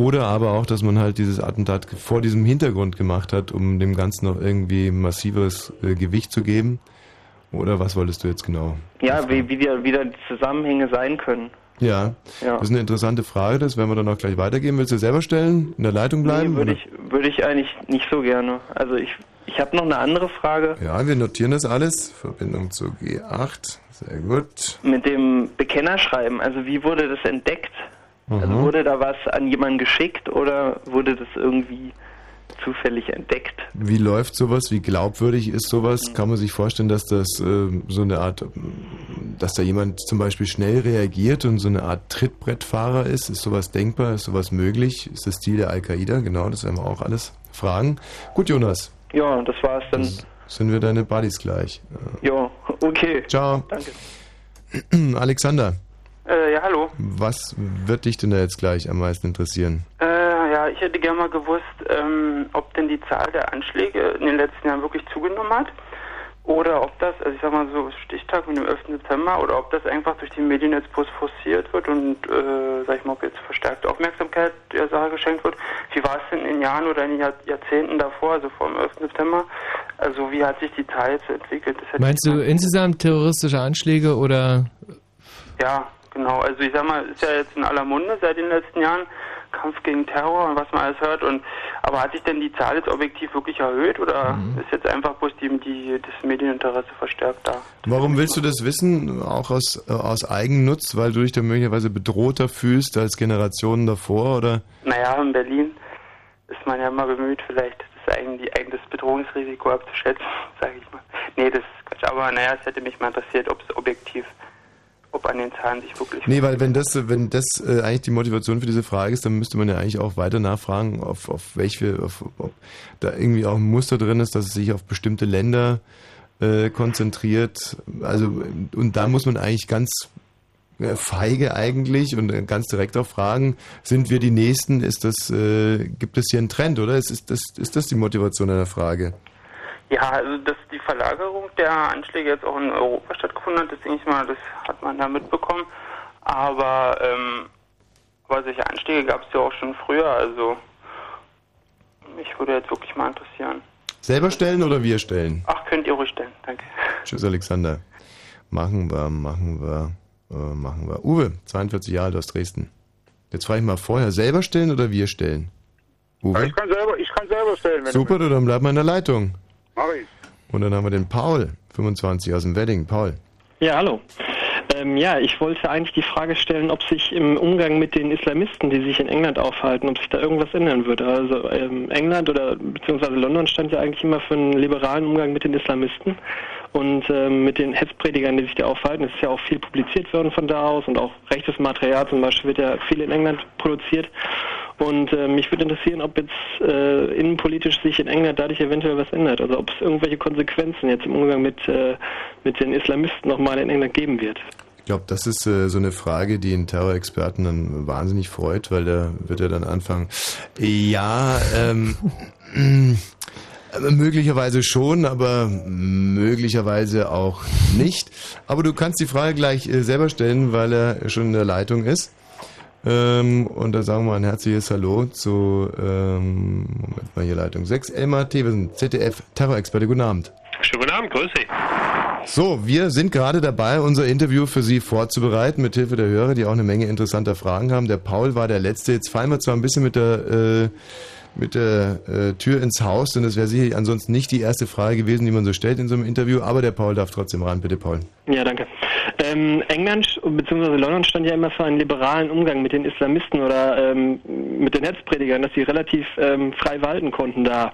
Oder aber auch, dass man halt dieses Attentat vor diesem Hintergrund gemacht hat, um dem Ganzen noch irgendwie massives äh, Gewicht zu geben. Oder was wolltest du jetzt genau? Ja, wie, wie, die, wie da die Zusammenhänge sein können. Ja. ja, das ist eine interessante Frage, das werden wir dann auch gleich weitergeben. Willst du selber stellen, in der Leitung bleiben? Nee, würde ich, würde ich eigentlich nicht so gerne. Also ich, ich habe noch eine andere Frage. Ja, wir notieren das alles. Verbindung zu G8, sehr gut. Mit dem Bekennerschreiben, also wie wurde das entdeckt? Also mhm. Also wurde da was an jemanden geschickt oder wurde das irgendwie zufällig entdeckt. Wie läuft sowas? Wie glaubwürdig ist sowas? Kann man sich vorstellen, dass das äh, so eine Art, dass da jemand zum Beispiel schnell reagiert und so eine Art Trittbrettfahrer ist? Ist sowas denkbar? Ist sowas möglich? Ist das Stil der Al-Qaida? Genau, das werden wir auch alles fragen. Gut, Jonas. Ja, das war's dann. Das sind wir deine Buddies gleich. Ja, okay. Ciao. Danke. Alexander. Äh, ja, hallo. Was wird dich denn da jetzt gleich am meisten interessieren? Äh, ja, ich hätte gerne mal gewusst, ähm, ob denn die Zahl der Anschläge in den letzten Jahren wirklich zugenommen hat. Oder ob das, also ich sag mal so Stichtag mit dem 11. Dezember, oder ob das einfach durch die Medien jetzt bloß forciert wird und, äh, sag ich mal, ob jetzt verstärkte Aufmerksamkeit der Sache geschenkt wird. Wie war es denn in den Jahren oder in den Jahr, Jahrzehnten davor, also vor dem 11. September? Also wie hat sich die Zahl jetzt entwickelt? Meinst du insgesamt terroristische Anschläge oder? Ja, genau. Also ich sag mal, ist ja jetzt in aller Munde seit den letzten Jahren. Kampf gegen Terror und was man alles hört. Und aber hat sich denn die Zahl jetzt objektiv wirklich erhöht oder mhm. ist jetzt einfach bloß die, die, das Medieninteresse verstärkt da? Warum willst du das wissen? Auch aus, äh, aus Eigennutz, weil du dich da möglicherweise bedrohter fühlst als Generationen davor oder? Naja, in Berlin ist man ja immer bemüht, vielleicht das, eigentlich, das Bedrohungsrisiko abzuschätzen, sage ich mal. Nee, das ist Quatsch. Aber naja, es hätte mich mal interessiert, ob es objektiv ob an den Zahlen sich wirklich. Nee, weil wenn das, wenn das äh, eigentlich die Motivation für diese Frage ist, dann müsste man ja eigentlich auch weiter nachfragen, auf, auf welche, auf, ob da irgendwie auch ein Muster drin ist, dass es sich auf bestimmte Länder äh, konzentriert. Also und da muss man eigentlich ganz äh, feige eigentlich und äh, ganz direkt auch fragen, sind wir die Nächsten? Ist das, gibt es hier einen Trend, oder? Ist, ist, das, ist das die Motivation einer Frage? Ja, also dass die Verlagerung der Anschläge jetzt auch in Europa stattgefunden hat, das denke ich mal, das hat man da mitbekommen. Aber, ähm, aber solche Anschläge gab es ja auch schon früher, also mich würde jetzt wirklich mal interessieren. Selber stellen oder wir stellen? Ach, könnt ihr ruhig stellen, danke. Tschüss, Alexander. Machen wir, machen wir, äh, machen wir. Uwe, 42 Jahre aus Dresden. Jetzt frage ich mal vorher, selber stellen oder wir stellen? Uwe? Ich kann selber, ich kann selber stellen. Super, du dann bleib mal in der Leitung. Mach ich. Und dann haben wir den Paul, 25 aus dem Wedding. Paul. Ja, hallo. Ähm, ja, ich wollte eigentlich die Frage stellen, ob sich im Umgang mit den Islamisten, die sich in England aufhalten, ob sich da irgendwas ändern würde. Also ähm, England oder beziehungsweise London stand ja eigentlich immer für einen liberalen Umgang mit den Islamisten und ähm, mit den Hetzpredigern, die sich da aufhalten. Ist ja auch viel publiziert worden von da aus und auch rechtes Material zum Beispiel wird ja viel in England produziert. Und äh, mich würde interessieren, ob jetzt äh, innenpolitisch sich in England dadurch eventuell was ändert. Also ob es irgendwelche Konsequenzen jetzt im Umgang mit, äh, mit den Islamisten nochmal in England geben wird. Ich glaube, das ist äh, so eine Frage, die einen Terrorexperten dann wahnsinnig freut, weil da wird er dann anfangen. Ja, ähm, möglicherweise schon, aber möglicherweise auch nicht. Aber du kannst die Frage gleich äh, selber stellen, weil er schon in der Leitung ist. Ähm, und da sagen wir ein herzliches Hallo zu, ähm, Moment mal hier Leitung 6, Elmar Thewesen, ZDF Terrorexperte. Guten Abend. Schönen guten Abend, grüß Sie. So, wir sind gerade dabei, unser Interview für Sie vorzubereiten, mit Hilfe der Hörer, die auch eine Menge interessanter Fragen haben. Der Paul war der Letzte. Jetzt fallen wir zwar ein bisschen mit der, äh, mit der äh, Tür ins Haus, denn das wäre sicherlich ansonsten nicht die erste Frage gewesen, die man so stellt in so einem Interview, aber der Paul darf trotzdem ran. Bitte, Paul. Ja, danke. Ähm, England bzw. London stand ja immer für einen liberalen Umgang mit den Islamisten oder ähm, mit den Hetzpredigern, dass sie relativ ähm, frei walten konnten da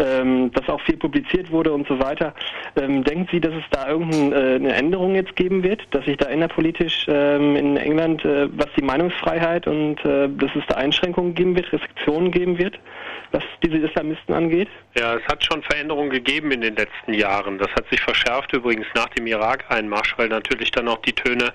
ähm, dass auch viel publiziert wurde und so weiter. Ähm, denken Sie, dass es da irgendeine äh, Änderung jetzt geben wird, dass sich da innerpolitisch ähm, in England, äh, was die Meinungsfreiheit und äh, dass es da Einschränkungen geben wird, Restriktionen geben wird, was diese Islamisten angeht? Ja, es hat schon Veränderungen gegeben in den letzten Jahren. Das hat sich verschärft übrigens nach dem Irak-Einmarsch, weil natürlich dann auch die Töne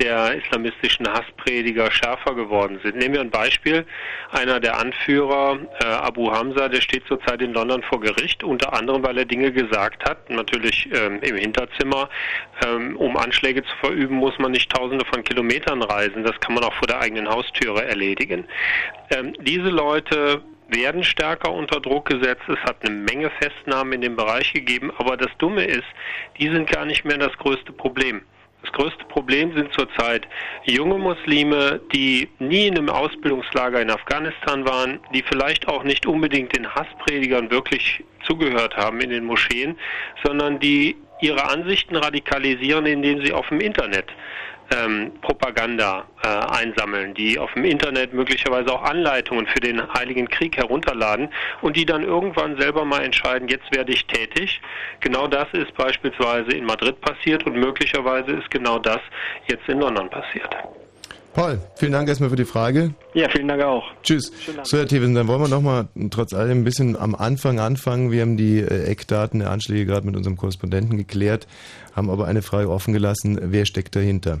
der islamistischen Hassprediger schärfer geworden sind. Nehmen wir ein Beispiel. Einer der Anführer, äh, Abu Hamza, der steht zurzeit in London vor Gericht, unter anderem, weil er Dinge gesagt hat, natürlich ähm, im Hinterzimmer. Ähm, um Anschläge zu verüben, muss man nicht tausende von Kilometern reisen. Das kann man auch vor der eigenen Haustüre erledigen. Ähm, diese Leute werden stärker unter Druck gesetzt. Es hat eine Menge Festnahmen in dem Bereich gegeben, aber das Dumme ist, die sind gar nicht mehr das größte Problem. Das größte Problem sind zurzeit junge Muslime, die nie in einem Ausbildungslager in Afghanistan waren, die vielleicht auch nicht unbedingt den Hasspredigern wirklich zugehört haben in den Moscheen, sondern die ihre Ansichten radikalisieren, indem sie auf dem Internet ähm, Propaganda äh, einsammeln, die auf dem Internet möglicherweise auch Anleitungen für den Heiligen Krieg herunterladen und die dann irgendwann selber mal entscheiden, jetzt werde ich tätig. Genau das ist beispielsweise in Madrid passiert und möglicherweise ist genau das jetzt in London passiert. Paul, vielen Dank erstmal für die Frage. Ja, vielen Dank auch. Tschüss. So, Herr Thewesen, dann wollen wir nochmal trotz allem ein bisschen am Anfang anfangen. Wir haben die äh, Eckdaten der Anschläge gerade mit unserem Korrespondenten geklärt, haben aber eine Frage offen gelassen. Wer steckt dahinter?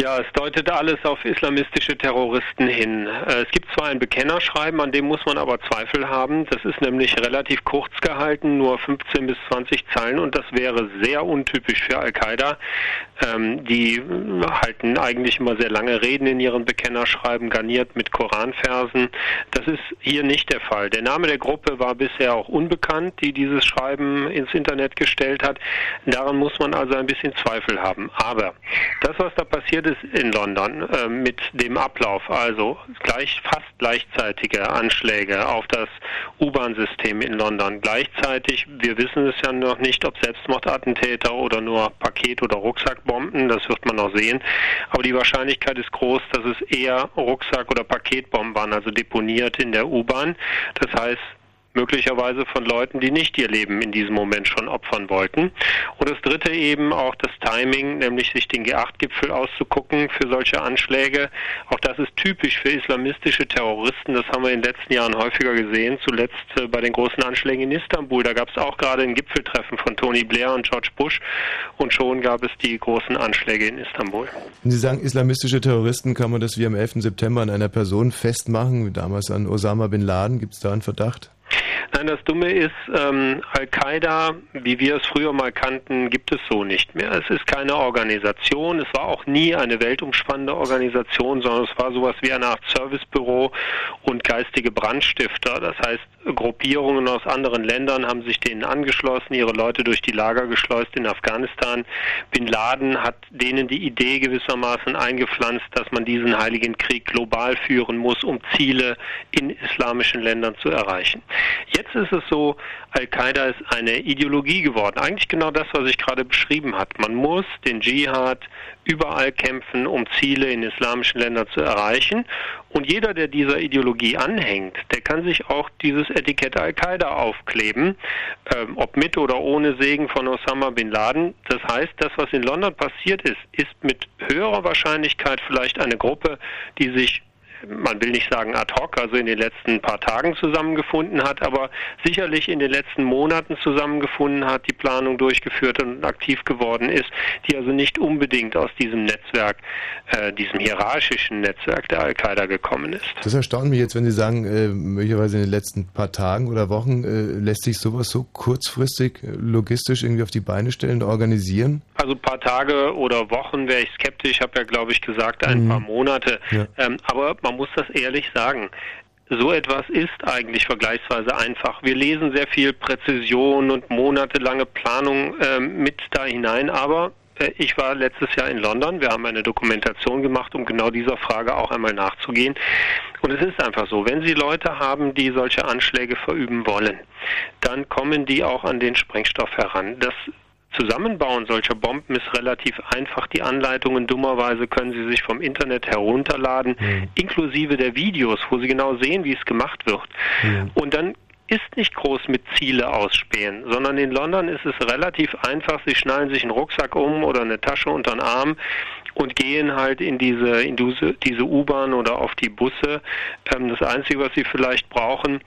Ja, es deutet alles auf islamistische Terroristen hin. Äh, es gibt zwar ein Bekennerschreiben, an dem muss man aber Zweifel haben. Das ist nämlich relativ kurz gehalten, nur 15 bis 20 Zeilen und das wäre sehr untypisch für Al-Qaida. Ähm, die halten eigentlich immer sehr lange Reden in ihren Bekennerschreiben, garniert mit Koranversen. Das ist hier nicht der Fall. Der Name der Gruppe war bisher auch unbekannt, die dieses Schreiben ins Internet gestellt hat. Daran muss man also ein bisschen Zweifel haben. Aber das, was da passiert ist in London äh, mit dem Ablauf, also gleich fast gleichzeitige Anschläge auf das U-Bahn-System in London, gleichzeitig, wir wissen es ja noch nicht, ob Selbstmordattentäter oder nur Paket- oder Rucksackbomben, das wird man noch sehen, aber die Wahrscheinlichkeit ist groß, dass es eher Rucksack- oder Paketbomben waren, also deponiert in der U-Bahn. Das heißt, möglicherweise von Leuten, die nicht ihr Leben in diesem Moment schon opfern wollten. Und das dritte eben auch das Timing, nämlich sich den G8-Gipfel auszugucken für solche Anschläge. Auch das ist typisch für islamistische Terroristen. Das haben wir in den letzten Jahren häufiger gesehen. Zuletzt äh, bei den großen Anschlägen in Istanbul. Da gab es auch gerade ein Gipfeltreffen von Tony Blair und George Bush. Und schon gab es die großen Anschläge in Istanbul. Sie sagen islamistische Terroristen, kann man das wie am 11. September an einer Person festmachen, wie damals an Osama bin Laden? Gibt es da einen Verdacht? Nein, das Dumme ist, ähm, Al-Qaida, wie wir es früher mal kannten, gibt es so nicht mehr. Es ist keine Organisation, es war auch nie eine weltumspannende Organisation, sondern es war sowas wie eine Art Servicebüro und geistige Brandstifter. Das heißt, Gruppierungen aus anderen Ländern haben sich denen angeschlossen, ihre Leute durch die Lager geschleust in Afghanistan. Bin Laden hat denen die Idee gewissermaßen eingepflanzt, dass man diesen heiligen Krieg global führen muss, um Ziele in islamischen Ländern zu erreichen. Jetzt ist es so, Al-Qaida ist eine Ideologie geworden. Eigentlich genau das, was ich gerade beschrieben habe. Man muss den Dschihad überall kämpfen, um Ziele in islamischen Ländern zu erreichen. Und jeder, der dieser Ideologie anhängt, der kann sich auch dieses Etikett Al-Qaida aufkleben, ähm, ob mit oder ohne Segen von Osama bin Laden. Das heißt, das, was in London passiert ist, ist mit höherer Wahrscheinlichkeit vielleicht eine Gruppe, die sich man will nicht sagen ad hoc, also in den letzten paar Tagen zusammengefunden hat, aber sicherlich in den letzten Monaten zusammengefunden hat, die Planung durchgeführt und aktiv geworden ist, die also nicht unbedingt aus diesem Netzwerk, äh, diesem hierarchischen Netzwerk der Al-Qaida gekommen ist. Das erstaunt mich jetzt, wenn Sie sagen, äh, möglicherweise in den letzten paar Tagen oder Wochen äh, lässt sich sowas so kurzfristig äh, logistisch irgendwie auf die Beine stellen, organisieren? Also ein paar Tage oder Wochen wäre ich skeptisch. Ich habe ja, glaube ich, gesagt, ein mhm. paar Monate. Ja. Ähm, aber man muss das ehrlich sagen. So etwas ist eigentlich vergleichsweise einfach. Wir lesen sehr viel Präzision und monatelange Planung ähm, mit da hinein, aber äh, ich war letztes Jahr in London. Wir haben eine Dokumentation gemacht, um genau dieser Frage auch einmal nachzugehen. Und es ist einfach so, wenn Sie Leute haben, die solche Anschläge verüben wollen, dann kommen die auch an den Sprengstoff heran. Das Zusammenbauen solcher Bomben ist relativ einfach. Die Anleitungen dummerweise können Sie sich vom Internet herunterladen, mhm. inklusive der Videos, wo Sie genau sehen, wie es gemacht wird. Mhm. Und dann ist nicht groß mit Ziele ausspähen, sondern in London ist es relativ einfach. Sie schnallen sich einen Rucksack um oder eine Tasche unter den Arm und gehen halt in diese, in diese, diese U-Bahn oder auf die Busse. Ähm, das Einzige, was sie vielleicht brauchen,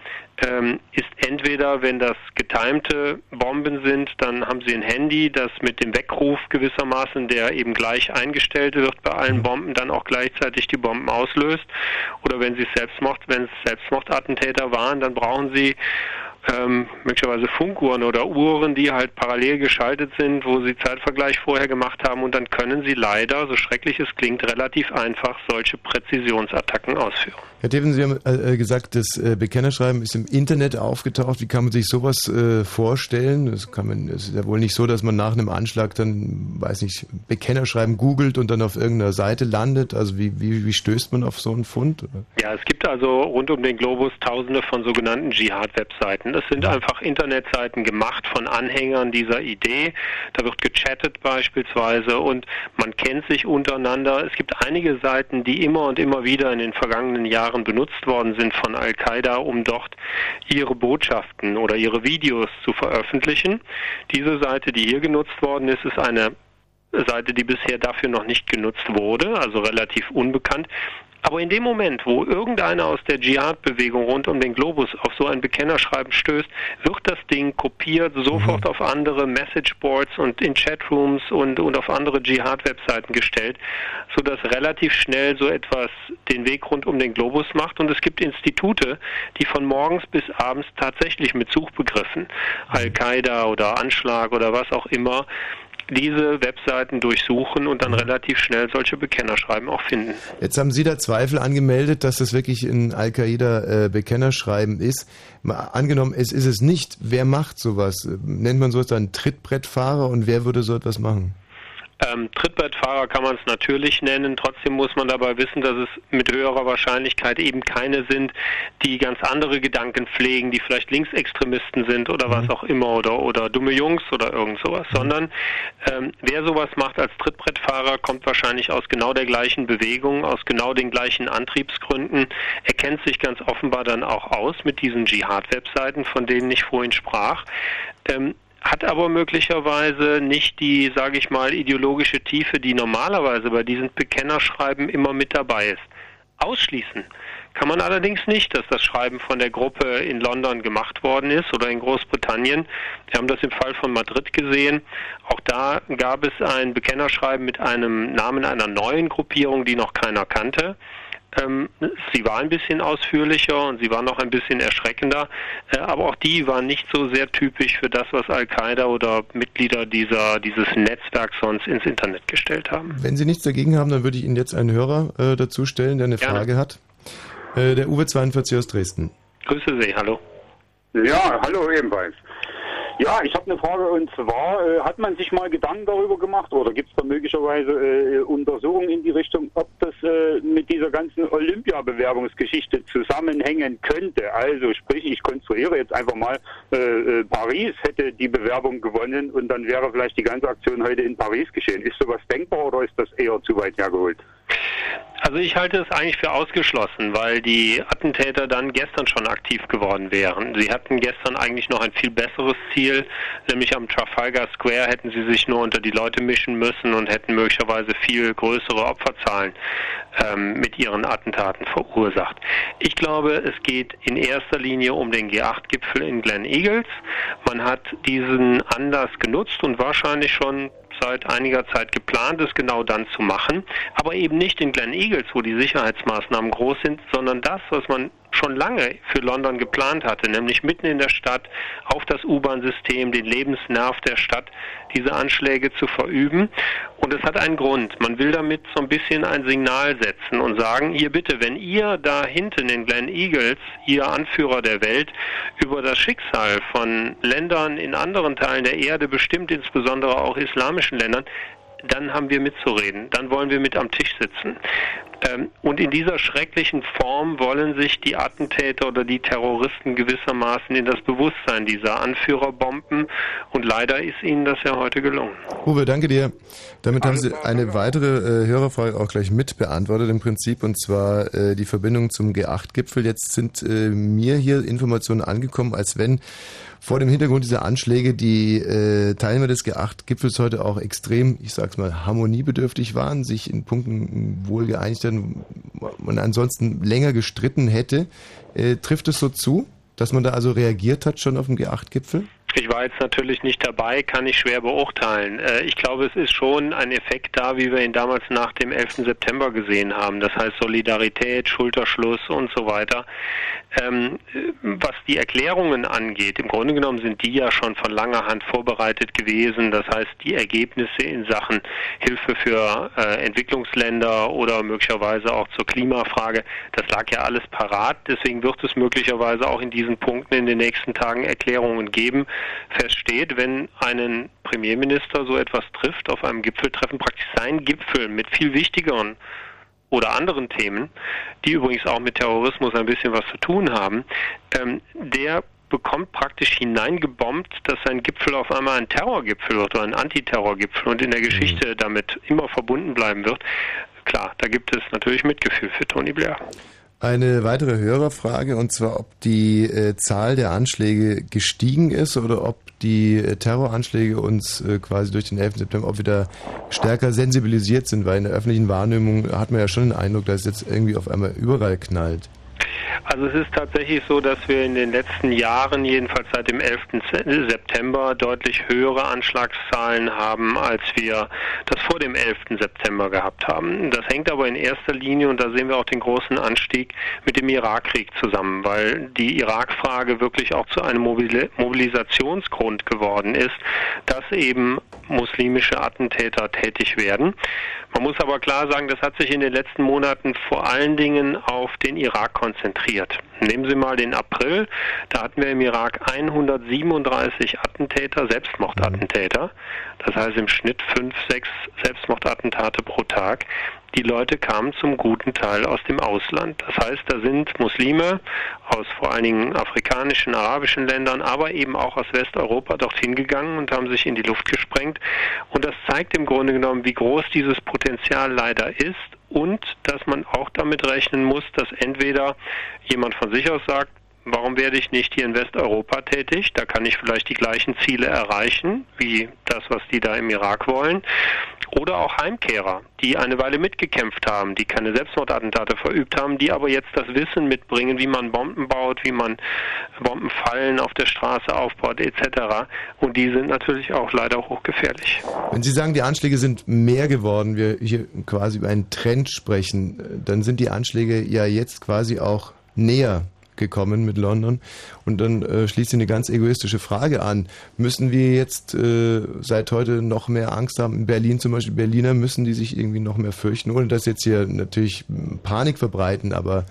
ähm, ist entweder, wenn das getimte Bomben sind, dann haben sie ein Handy, das mit dem Weckruf gewissermaßen, der eben gleich eingestellt wird bei allen mhm. Bomben, dann auch gleichzeitig die Bomben auslöst. Oder wenn sie Selbstmord, wenn es Selbstmordattentäter waren, dann brauchen sie ähm, möglicherweise Funkuhren oder Uhren, die halt parallel geschaltet sind, wo sie Zeitvergleich vorher gemacht haben und dann können sie leider, so schrecklich es klingt, relativ einfach solche Präzisionsattacken ausführen. Herr Teven, Sie haben äh, gesagt, das äh, Bekennerschreiben ist im Internet aufgetaucht. Wie kann man sich sowas äh, vorstellen? Es ist ja wohl nicht so, dass man nach einem Anschlag dann, weiß nicht, Bekennerschreiben googelt und dann auf irgendeiner Seite landet. Also wie, wie, wie stößt man auf so einen Fund? Ja, es gibt also rund um den Globus tausende von sogenannten Dschihad-Webseiten. Das sind einfach Internetseiten gemacht von Anhängern dieser Idee. Da wird gechattet beispielsweise und man kennt sich untereinander. Es gibt einige Seiten, die immer und immer wieder in den vergangenen Jahren Jahren benutzt worden sind von Al-Qaida, um dort ihre Botschaften oder ihre Videos zu veröffentlichen. Diese Seite, die hier genutzt worden ist, ist eine Seite, die bisher dafür noch nicht genutzt wurde, also relativ unbekannt. Aber in dem Moment, wo irgendeiner aus der Dschihad-Bewegung rund um den Globus auf so ein Bekennerschreiben stößt, wird das Ding kopiert, sofort mhm. auf andere Messageboards und in Chatrooms und, und auf andere Dschihad-Webseiten gestellt, sodass relativ schnell so etwas den Weg rund um den Globus macht. Und es gibt Institute, die von morgens bis abends tatsächlich mit Suchbegriffen, mhm. Al-Qaida oder Anschlag oder was auch immer, diese Webseiten durchsuchen und dann relativ schnell solche Bekennerschreiben auch finden. Jetzt haben Sie da Zweifel angemeldet, dass das wirklich ein Al-Qaida-Bekennerschreiben ist. Mal angenommen, es ist es nicht. Wer macht sowas? Nennt man sowas dann Trittbrettfahrer und wer würde so etwas machen? Ähm, Trittbrettfahrer kann man es natürlich nennen. Trotzdem muss man dabei wissen, dass es mit höherer Wahrscheinlichkeit eben keine sind, die ganz andere Gedanken pflegen, die vielleicht Linksextremisten sind oder mhm. was auch immer oder, oder dumme Jungs oder irgend sowas, mhm. sondern ähm, wer sowas macht als Trittbrettfahrer, kommt wahrscheinlich aus genau der gleichen Bewegung, aus genau den gleichen Antriebsgründen. Er kennt sich ganz offenbar dann auch aus mit diesen Dschihad-Webseiten, von denen ich vorhin sprach. Ähm, hat aber möglicherweise nicht die, sage ich mal, ideologische Tiefe, die normalerweise bei diesen Bekennerschreiben immer mit dabei ist. Ausschließen kann man allerdings nicht, dass das Schreiben von der Gruppe in London gemacht worden ist oder in Großbritannien. Wir haben das im Fall von Madrid gesehen. Auch da gab es ein Bekennerschreiben mit einem Namen einer neuen Gruppierung, die noch keiner kannte. Ähm, sie war ein bisschen ausführlicher und sie war noch ein bisschen erschreckender, äh, aber auch die war nicht so sehr typisch für das, was Al-Qaida oder Mitglieder dieser, dieses Netzwerks sonst ins Internet gestellt haben. Wenn Sie nichts dagegen haben, dann würde ich Ihnen jetzt einen Hörer äh, dazu stellen, der eine Gerne. Frage hat. Äh, der Uwe 42 aus Dresden. Grüße Sie, hallo. Ja, hallo ebenfalls. Ja, ich habe eine Frage und zwar, äh, hat man sich mal Gedanken darüber gemacht oder gibt es da möglicherweise äh, Untersuchungen in die Richtung, ob das äh, mit dieser ganzen Olympiabewerbungsgeschichte zusammenhängen könnte? Also sprich, ich konstruiere jetzt einfach mal, äh, äh, Paris hätte die Bewerbung gewonnen und dann wäre vielleicht die ganze Aktion heute in Paris geschehen. Ist sowas denkbar oder ist das eher zu weit hergeholt? Also ich halte es eigentlich für ausgeschlossen, weil die Attentäter dann gestern schon aktiv geworden wären. Sie hatten gestern eigentlich noch ein viel besseres Ziel, nämlich am Trafalgar Square hätten sie sich nur unter die Leute mischen müssen und hätten möglicherweise viel größere Opferzahlen ähm, mit ihren Attentaten verursacht. Ich glaube, es geht in erster Linie um den G8-Gipfel in Glen Eagles. Man hat diesen Anlass genutzt und wahrscheinlich schon seit einiger Zeit geplant ist, genau dann zu machen, aber eben nicht in Glen Eagles, wo die Sicherheitsmaßnahmen groß sind, sondern das, was man schon lange für London geplant hatte, nämlich mitten in der Stadt auf das U-Bahn-System, den Lebensnerv der Stadt, diese Anschläge zu verüben. Und es hat einen Grund. Man will damit so ein bisschen ein Signal setzen und sagen, hier bitte, wenn ihr da hinten in Glen Eagles, ihr Anführer der Welt, über das Schicksal von Ländern in anderen Teilen der Erde bestimmt, insbesondere auch islamischen Ländern, dann haben wir mitzureden, dann wollen wir mit am Tisch sitzen. Ähm, und in dieser schrecklichen Form wollen sich die Attentäter oder die Terroristen gewissermaßen in das Bewusstsein dieser Anführer bomben. Und leider ist ihnen das ja heute gelungen. Uwe, danke dir. Damit haben Sie eine weitere äh, Hörerfrage auch gleich mit beantwortet im Prinzip, und zwar äh, die Verbindung zum G8-Gipfel. Jetzt sind äh, mir hier Informationen angekommen, als wenn vor dem Hintergrund dieser Anschläge die äh, Teilnehmer des G8-Gipfels heute auch extrem, ich sag's mal, harmoniebedürftig waren, sich in Punkten wohl geeinigt hatten, man ansonsten länger gestritten hätte. Äh, trifft es so zu, dass man da also reagiert hat schon auf dem G8-Gipfel? Ich war jetzt natürlich nicht dabei, kann ich schwer beurteilen. Äh, ich glaube, es ist schon ein Effekt da, wie wir ihn damals nach dem 11. September gesehen haben. Das heißt Solidarität, Schulterschluss und so weiter. Ähm, was die Erklärungen angeht, im Grunde genommen sind die ja schon von langer Hand vorbereitet gewesen. Das heißt, die Ergebnisse in Sachen Hilfe für äh, Entwicklungsländer oder möglicherweise auch zur Klimafrage, das lag ja alles parat. Deswegen wird es möglicherweise auch in diesen Punkten in den nächsten Tagen Erklärungen geben. Feststeht, wenn einen Premierminister so etwas trifft auf einem Gipfeltreffen, praktisch sein Gipfel mit viel wichtigeren oder anderen Themen, die übrigens auch mit Terrorismus ein bisschen was zu tun haben, ähm, der bekommt praktisch hineingebombt, dass sein Gipfel auf einmal ein Terrorgipfel wird oder ein Antiterrorgipfel und in der Geschichte mhm. damit immer verbunden bleiben wird. Klar, da gibt es natürlich Mitgefühl für Tony Blair. Eine weitere Hörerfrage und zwar, ob die äh, Zahl der Anschläge gestiegen ist oder ob die äh, Terroranschläge uns äh, quasi durch den 11. September auch wieder stärker sensibilisiert sind, weil in der öffentlichen Wahrnehmung hat man ja schon den Eindruck, dass es jetzt irgendwie auf einmal überall knallt. Also es ist tatsächlich so, dass wir in den letzten Jahren, jedenfalls seit dem 11. September, deutlich höhere Anschlagszahlen haben, als wir das vor dem 11. September gehabt haben. Das hängt aber in erster Linie, und da sehen wir auch den großen Anstieg, mit dem Irakkrieg zusammen, weil die Irakfrage wirklich auch zu einem Mobilisationsgrund geworden ist, dass eben muslimische Attentäter tätig werden. Man muss aber klar sagen, das hat sich in den letzten Monaten vor allen Dingen auf den Irak konzentriert. Nehmen Sie mal den April, da hatten wir im Irak 137 Attentäter, Selbstmordattentäter. Das heißt im Schnitt fünf, sechs Selbstmordattentate pro Tag. Die Leute kamen zum guten Teil aus dem Ausland. Das heißt, da sind Muslime aus vor allen Dingen afrikanischen, arabischen Ländern, aber eben auch aus Westeuropa dorthin gegangen und haben sich in die Luft gesprengt. Und das zeigt im Grunde genommen, wie groß dieses Potenzial leider ist und dass man auch damit rechnen muss, dass entweder jemand von sich aus sagt, warum werde ich nicht hier in Westeuropa tätig? Da kann ich vielleicht die gleichen Ziele erreichen, wie das, was die da im Irak wollen. Oder auch Heimkehrer, die eine Weile mitgekämpft haben, die keine Selbstmordattentate verübt haben, die aber jetzt das Wissen mitbringen, wie man Bomben baut, wie man Bombenfallen auf der Straße aufbaut, etc. Und die sind natürlich auch leider hochgefährlich. Wenn Sie sagen, die Anschläge sind mehr geworden, wir hier quasi über einen Trend sprechen, dann sind die Anschläge ja jetzt quasi auch näher gekommen mit London. Und dann äh, schließt sich eine ganz egoistische Frage an. Müssen wir jetzt äh, seit heute noch mehr Angst haben? In Berlin zum Beispiel, Berliner müssen die sich irgendwie noch mehr fürchten, ohne dass jetzt hier natürlich Panik verbreiten, aber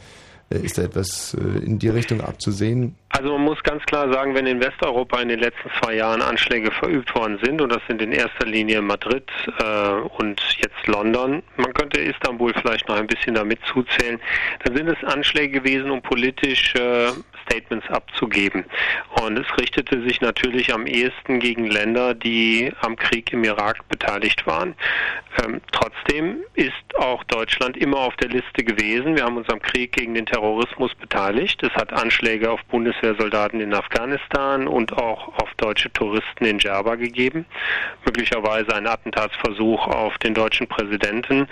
ist da etwas äh, in die Richtung abzusehen? Also man muss ganz klar sagen, wenn in Westeuropa in den letzten zwei Jahren Anschläge verübt worden sind, und das sind in erster Linie Madrid äh, und jetzt London, man könnte Istanbul vielleicht noch ein bisschen damit zuzählen, dann sind es Anschläge gewesen, um politisch äh, Statements abzugeben. Und es richtete sich natürlich am ehesten gegen Länder, die am Krieg im Irak beteiligt waren. Ähm, trotzdem ist auch Deutschland immer auf der Liste gewesen. Wir haben uns am Krieg gegen den Terrorismus beteiligt. Es hat Anschläge auf Bundeswehrsoldaten in Afghanistan und auch auf deutsche Touristen in Djerba gegeben. Möglicherweise ein Attentatsversuch auf den deutschen Präsidenten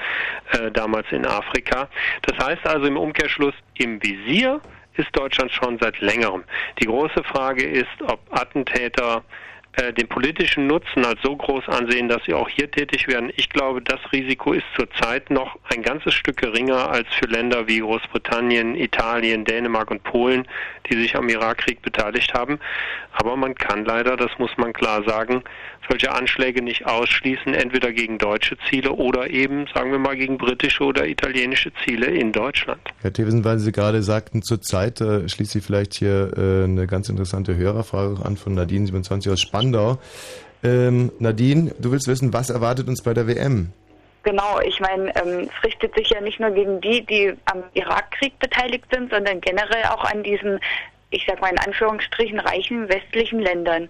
äh, damals in Afrika. Das heißt also im Umkehrschluss, im Visier ist Deutschland schon seit längerem. Die große Frage ist, ob Attentäter äh, den politischen Nutzen als so groß ansehen, dass sie auch hier tätig werden. Ich glaube, das Risiko ist zurzeit noch ein ganzes Stück geringer als für Länder wie Großbritannien, Italien, Dänemark und Polen, die sich am Irakkrieg beteiligt haben. Aber man kann leider, das muss man klar sagen, solche Anschläge nicht ausschließen, entweder gegen deutsche Ziele oder eben, sagen wir mal, gegen britische oder italienische Ziele in Deutschland. Herr Thewesen, weil Sie gerade sagten, zurzeit äh, schließt Sie vielleicht hier äh, eine ganz interessante Hörerfrage an von Nadine 27 aus Spandau. Ähm, Nadine, du willst wissen, was erwartet uns bei der WM? Genau, ich meine, ähm, es richtet sich ja nicht nur gegen die, die am Irakkrieg beteiligt sind, sondern generell auch an diesen, ich sag mal in Anführungsstrichen, reichen westlichen Ländern.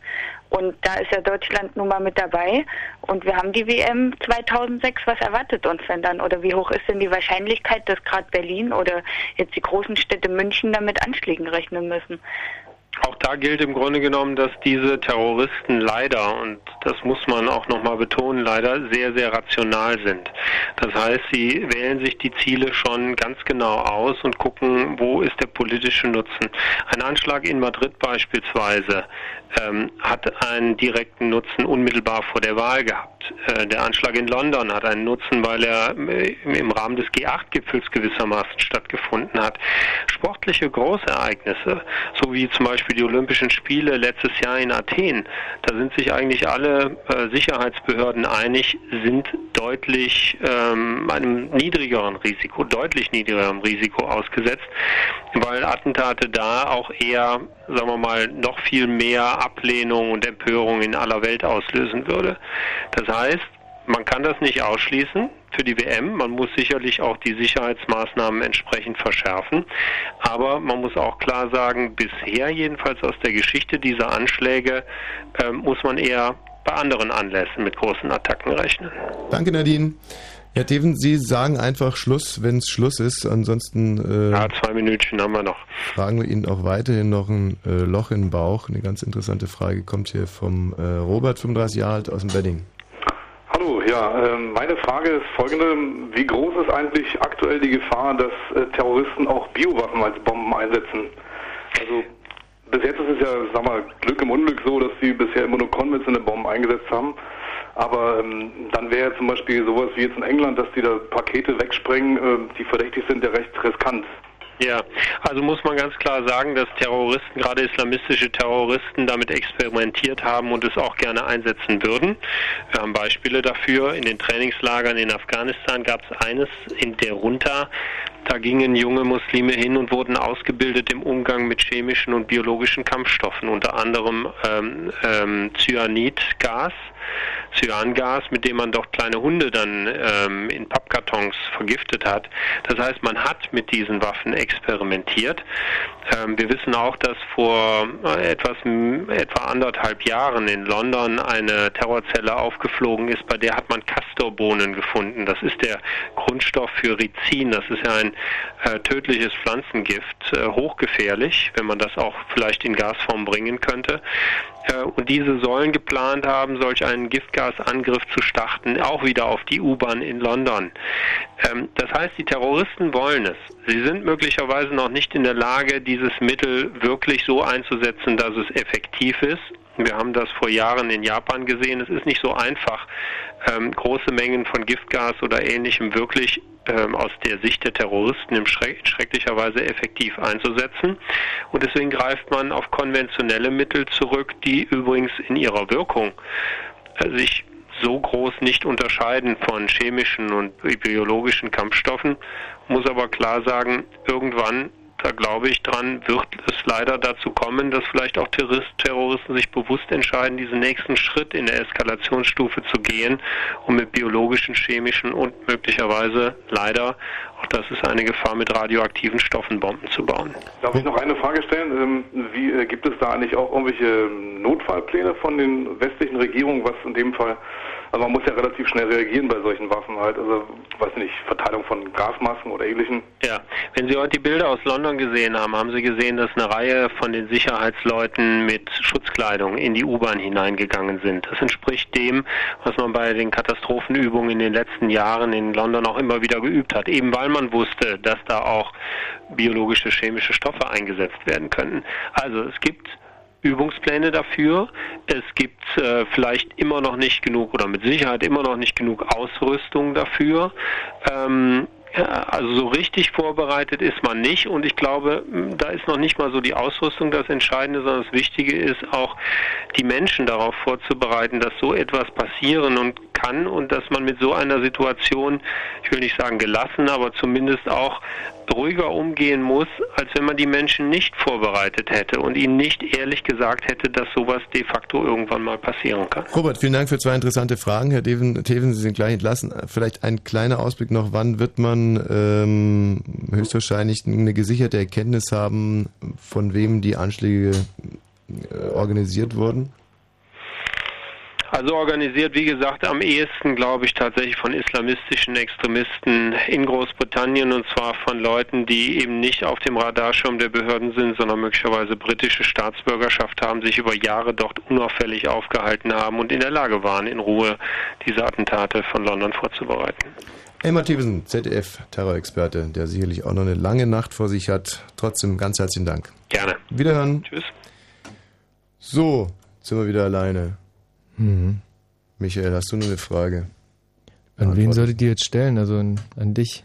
Und da ist ja Deutschland nun mal mit dabei. Und wir haben die WM 2006. Was erwartet uns denn dann? Oder wie hoch ist denn die Wahrscheinlichkeit, dass gerade Berlin oder jetzt die großen Städte München damit Anschlägen rechnen müssen? Auch da gilt im Grunde genommen, dass diese Terroristen leider, und das muss man auch nochmal betonen, leider sehr, sehr rational sind. Das heißt, sie wählen sich die Ziele schon ganz genau aus und gucken, wo ist der politische Nutzen. Ein Anschlag in Madrid beispielsweise ähm, hat einen direkten Nutzen unmittelbar vor der Wahl gehabt. Äh, der Anschlag in London hat einen Nutzen, weil er äh, im Rahmen des G8-Gipfels gewissermaßen stattgefunden hat. Sportliche Großereignisse, so wie zum Beispiel die Olympischen Spiele letztes Jahr in Athen, da sind sich eigentlich alle äh, Sicherheitsbehörden einig, sind deutlich ähm, einem niedrigeren Risiko, deutlich niedrigeren Risiko ausgesetzt, weil Attentate da auch eher, sagen wir mal, noch viel mehr Ablehnung und Empörung in aller Welt auslösen würde. Das heißt, man kann das nicht ausschließen für die WM. Man muss sicherlich auch die Sicherheitsmaßnahmen entsprechend verschärfen. Aber man muss auch klar sagen, bisher jedenfalls aus der Geschichte dieser Anschläge äh, muss man eher bei anderen Anlässen mit großen Attacken rechnen. Danke, Nadine. Herr Teven, Sie sagen einfach Schluss, wenn es Schluss ist. Ansonsten. Äh, ja, zwei Minütchen haben wir noch. Fragen wir Ihnen auch weiterhin noch ein äh, Loch im Bauch. Eine ganz interessante Frage kommt hier vom äh, Robert, 35 Jahre alt, aus dem Wedding. Hallo, ja, ähm, meine Frage ist folgende. Wie groß ist eigentlich aktuell die Gefahr, dass äh, Terroristen auch Biowaffen als Bomben einsetzen? Also bis jetzt ist es ja, sag mal, Glück im Unglück so, dass sie bisher immer nur konventionelle Bomben eingesetzt haben. Aber ähm, dann wäre zum Beispiel sowas wie jetzt in England, dass die da Pakete wegsprengen, äh, die verdächtig sind, ja recht riskant. Ja, also muss man ganz klar sagen, dass Terroristen, gerade islamistische Terroristen, damit experimentiert haben und es auch gerne einsetzen würden. Wir haben Beispiele dafür. In den Trainingslagern in Afghanistan gab es eines in der Runter. Da gingen junge Muslime hin und wurden ausgebildet im Umgang mit chemischen und biologischen Kampfstoffen, unter anderem ähm, ähm, Cyanidgas Cyangas, mit dem man doch kleine Hunde dann ähm, in Pappkartons vergiftet hat. Das heißt, man hat mit diesen Waffen experimentiert. Ähm, wir wissen auch, dass vor äh, etwas etwa anderthalb Jahren in London eine Terrorzelle aufgeflogen ist, bei der hat man Castorbohnen gefunden. Das ist der Grundstoff für Rizin. Das ist ja ein äh, tödliches Pflanzengift, äh, hochgefährlich, wenn man das auch vielleicht in Gasform bringen könnte. Äh, und diese sollen geplant haben, solch einen Giftgasangriff zu starten, auch wieder auf die U-Bahn in London. Ähm, das heißt, die Terroristen wollen es. Sie sind möglicherweise noch nicht in der Lage, dieses Mittel wirklich so einzusetzen, dass es effektiv ist. Wir haben das vor Jahren in Japan gesehen. Es ist nicht so einfach, ähm, große Mengen von Giftgas oder ähnlichem wirklich ähm, aus der Sicht der Terroristen in schrecklicher Weise effektiv einzusetzen. Und deswegen greift man auf konventionelle Mittel zurück, die übrigens in ihrer Wirkung sich so groß nicht unterscheiden von chemischen und biologischen Kampfstoffen, muss aber klar sagen, irgendwann da glaube ich dran, wird es leider dazu kommen, dass vielleicht auch Terroristen sich bewusst entscheiden, diesen nächsten Schritt in der Eskalationsstufe zu gehen, um mit biologischen, chemischen und möglicherweise leider Auch das ist eine Gefahr, mit radioaktiven Stoffen Bomben zu bauen. Darf ich noch eine Frage stellen? Ähm, wie, äh, gibt es da eigentlich auch irgendwelche Notfallpläne von den westlichen Regierungen, was in dem Fall also man muss ja relativ schnell reagieren bei solchen Waffen halt. Also, weiß nicht, Verteilung von Gasmasken oder ähnlichem. Ja, wenn Sie heute die Bilder aus London gesehen haben, haben Sie gesehen, dass eine Reihe von den Sicherheitsleuten mit Schutzkleidung in die U-Bahn hineingegangen sind. Das entspricht dem, was man bei den Katastrophenübungen in den letzten Jahren in London auch immer wieder geübt hat, eben weil man wusste, dass da auch biologische, chemische Stoffe eingesetzt werden können. Also es gibt Übungspläne dafür. Es gibt äh, vielleicht immer noch nicht genug oder mit Sicherheit immer noch nicht genug Ausrüstung dafür. Ähm, also so richtig vorbereitet ist man nicht und ich glaube, da ist noch nicht mal so die Ausrüstung das Entscheidende, sondern das Wichtige ist auch, die Menschen darauf vorzubereiten, dass so etwas passieren und kann und dass man mit so einer Situation, ich will nicht sagen gelassen, aber zumindest auch ruhiger umgehen muss, als wenn man die Menschen nicht vorbereitet hätte und ihnen nicht ehrlich gesagt hätte, dass sowas de facto irgendwann mal passieren kann. Robert, vielen Dank für zwei interessante Fragen. Herr Teven, Teven Sie sind gleich entlassen. Vielleicht ein kleiner Ausblick noch, wann wird man ähm, höchstwahrscheinlich eine gesicherte Erkenntnis haben, von wem die Anschläge äh, organisiert wurden? Also organisiert, wie gesagt, am ehesten, glaube ich, tatsächlich von islamistischen Extremisten in Großbritannien und zwar von Leuten, die eben nicht auf dem Radarschirm der Behörden sind, sondern möglicherweise britische Staatsbürgerschaft haben, sich über Jahre dort unauffällig aufgehalten haben und in der Lage waren, in Ruhe diese Attentate von London vorzubereiten. Elmar Thiessen, ZDF-Terrorexperte, der sicherlich auch noch eine lange Nacht vor sich hat. Trotzdem ganz herzlichen Dank. Gerne. Wiederhören. Tschüss. So, sind wir wieder alleine. Mhm. Michael, hast du noch eine Frage? An wen solltet ihr jetzt stellen? Also an, an dich?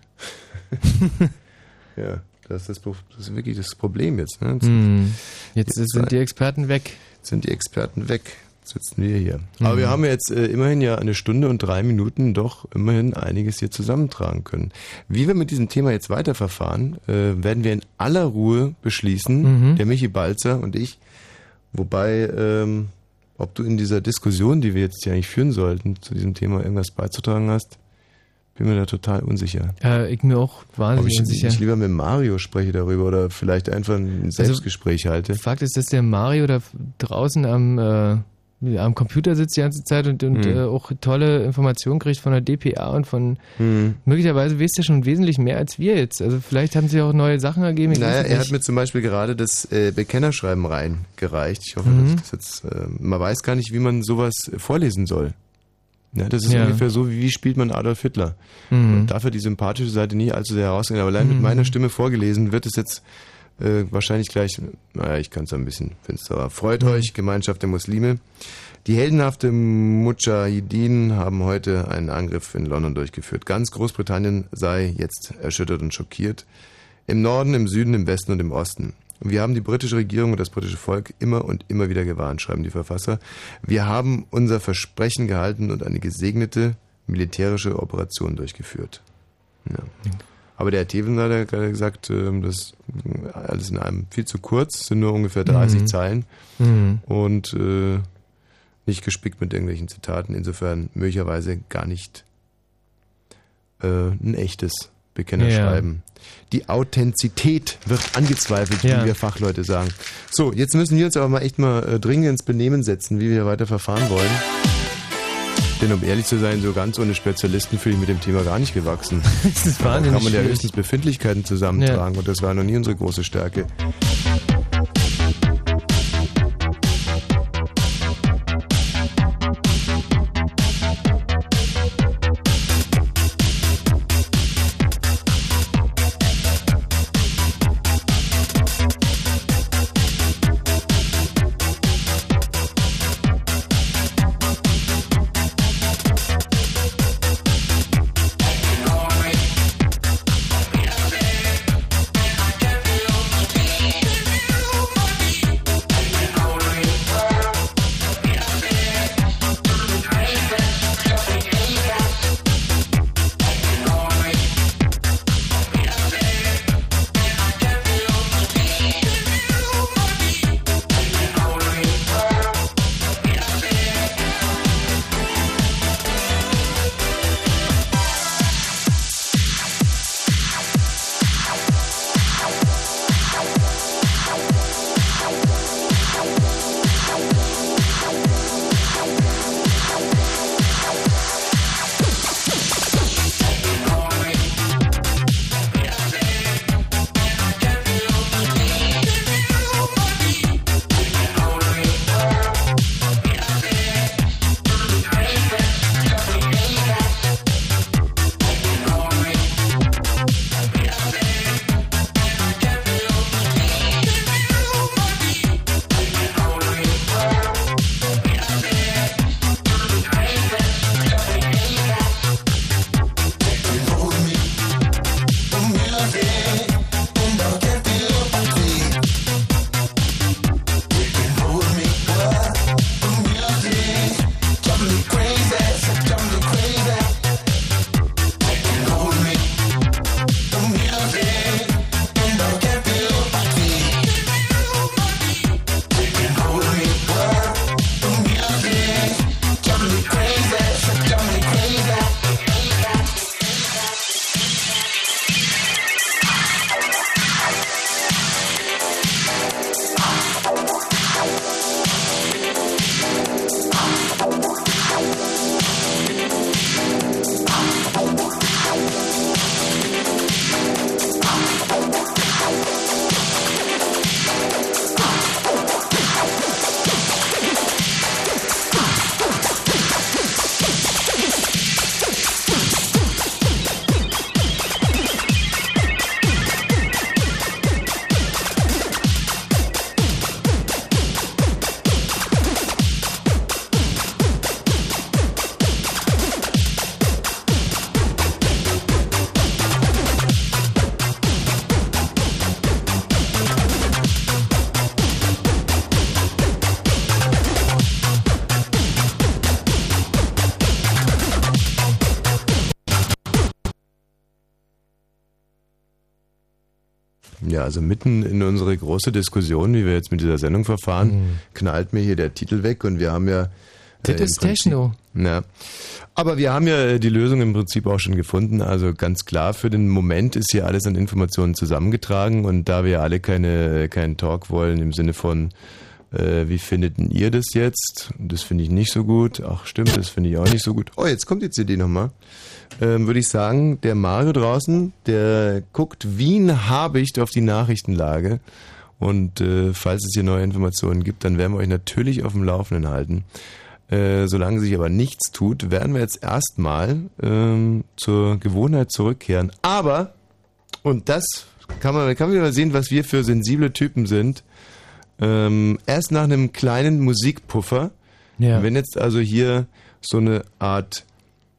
ja, das ist, das, das ist wirklich das Problem jetzt. Ne? Jetzt, mhm. jetzt, jetzt sind die Experten weg. Jetzt sind die Experten weg. Jetzt sitzen wir hier. Mhm. Aber wir haben jetzt äh, immerhin ja eine Stunde und drei Minuten doch immerhin einiges hier zusammentragen können. Wie wir mit diesem Thema jetzt weiterverfahren, äh, werden wir in aller Ruhe beschließen, Mhm. der Michi Balzer und ich. Wobei, ähm, ob du in dieser Diskussion, die wir jetzt ja nicht führen sollten, zu diesem Thema irgendwas beizutragen hast, bin mir da total unsicher. Ja, ich mir auch Ob wahnsinnig ich unsicher. nicht lieber mit Mario spreche darüber oder vielleicht einfach ein Selbstgespräch halte. Fakt ist, dass der Mario da draußen am, äh, am Computer sitzt die ganze Zeit und, und Hm. äh, auch tolle Informationen kriegt von der DPA und von Hm. möglicherweise wisst ihr schon wesentlich mehr als wir jetzt. Also vielleicht haben sich auch neue Sachen ergeben. Ich Naja, er hat mir zum Beispiel gerade das äh, Bekennerschreiben reingereicht. Ich hoffe, Mhm. dass das jetzt, äh, man weiß gar nicht, wie man sowas vorlesen soll. Ja, das ist Ja. ungefähr so, wie, wie spielt man Adolf Hitler. Mhm. Und dafür die sympathische Seite nie allzu sehr herausgehen. Aber allein mit Mhm. meiner Stimme vorgelesen wird es jetzt äh, wahrscheinlich gleich, naja, ich kann es ein bisschen finsterer. Freut Mhm. euch, Gemeinschaft der Muslime. Die heldenhafte Mujahideen haben heute einen Angriff in London durchgeführt. Ganz Großbritannien sei jetzt erschüttert und schockiert. Im Norden, im Süden, im Westen und im Osten. Wir haben die britische Regierung und das britische Volk immer und immer wieder gewarnt, schreiben die Verfasser. Wir haben unser Versprechen gehalten und eine gesegnete militärische Operation durchgeführt. Ja. Aber der Herr Teven hat ja gerade gesagt, ähm, das ist alles in einem viel zu kurz, sind nur ungefähr 30 Mhm. Zeilen Mhm. und äh, nicht gespickt mit irgendwelchen Zitaten. Insofern möglicherweise gar nicht äh, ein echtes Bekennerschreiben. Die Authentizität wird angezweifelt, Ja. wie wir Fachleute sagen. So, jetzt müssen wir uns aber mal echt mal äh, dringend ins Benehmen setzen, wie wir weiter verfahren wollen. Denn um ehrlich zu sein, so ganz ohne Spezialisten fühle ich mit dem Thema gar nicht gewachsen. Das ist Da wahnsinnig kann man ja höchstens Befindlichkeiten zusammentragen und das war noch nie unsere große Stärke. Also mitten in unsere große Diskussion, wie wir jetzt mit dieser Sendung verfahren, Mhm. knallt mir hier der Titel weg und wir haben ja. Das im ist Prinzip- Techno. Ja. Aber wir haben ja die Lösung im Prinzip auch schon gefunden. Also ganz klar, für den Moment ist hier alles an Informationen zusammengetragen und da wir alle keine, keinen Talk wollen im Sinne von, äh, wie findet denn ihr das jetzt? Das finde ich nicht so gut. Ach stimmt, das finde ich auch nicht so gut. Oh, jetzt kommt die CD nochmal. Ähm, Würde ich sagen, der Mario draußen, der guckt wie ein Habicht auf die Nachrichtenlage. Und äh, falls es hier neue Informationen gibt, dann werden wir euch natürlich auf dem Laufenden halten. Äh, solange sich aber nichts tut, werden wir jetzt erstmal ähm, zur Gewohnheit zurückkehren. Aber, und das kann man, kann man wieder sehen, was wir für sensible Typen sind, ähm, erst nach einem kleinen Musikpuffer, Ja. wenn jetzt also hier so eine Art,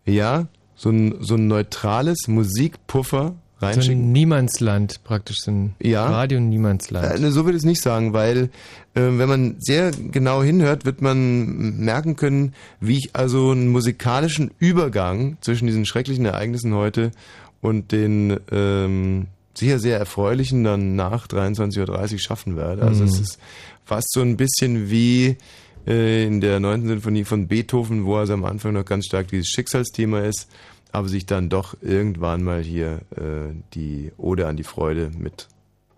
ja, so ein, so ein neutrales Musikpuffer So reinschicken. ein Niemandsland praktisch, so ein Ja. Radio Niemandsland. Äh, ne, so würde ich es nicht sagen, weil äh, wenn man sehr genau hinhört, wird man merken können, wie ich also einen musikalischen Übergang zwischen diesen schrecklichen Ereignissen heute und den ähm, sicher sehr erfreulichen dann nach 23.30 Uhr schaffen werde. Also Mhm. es ist fast so ein bisschen wie äh, in der 9. Sinfonie von Beethoven, wo also am Anfang noch ganz stark dieses Schicksalsthema ist, aber sich dann doch irgendwann mal hier äh, die Ode an die Freude mit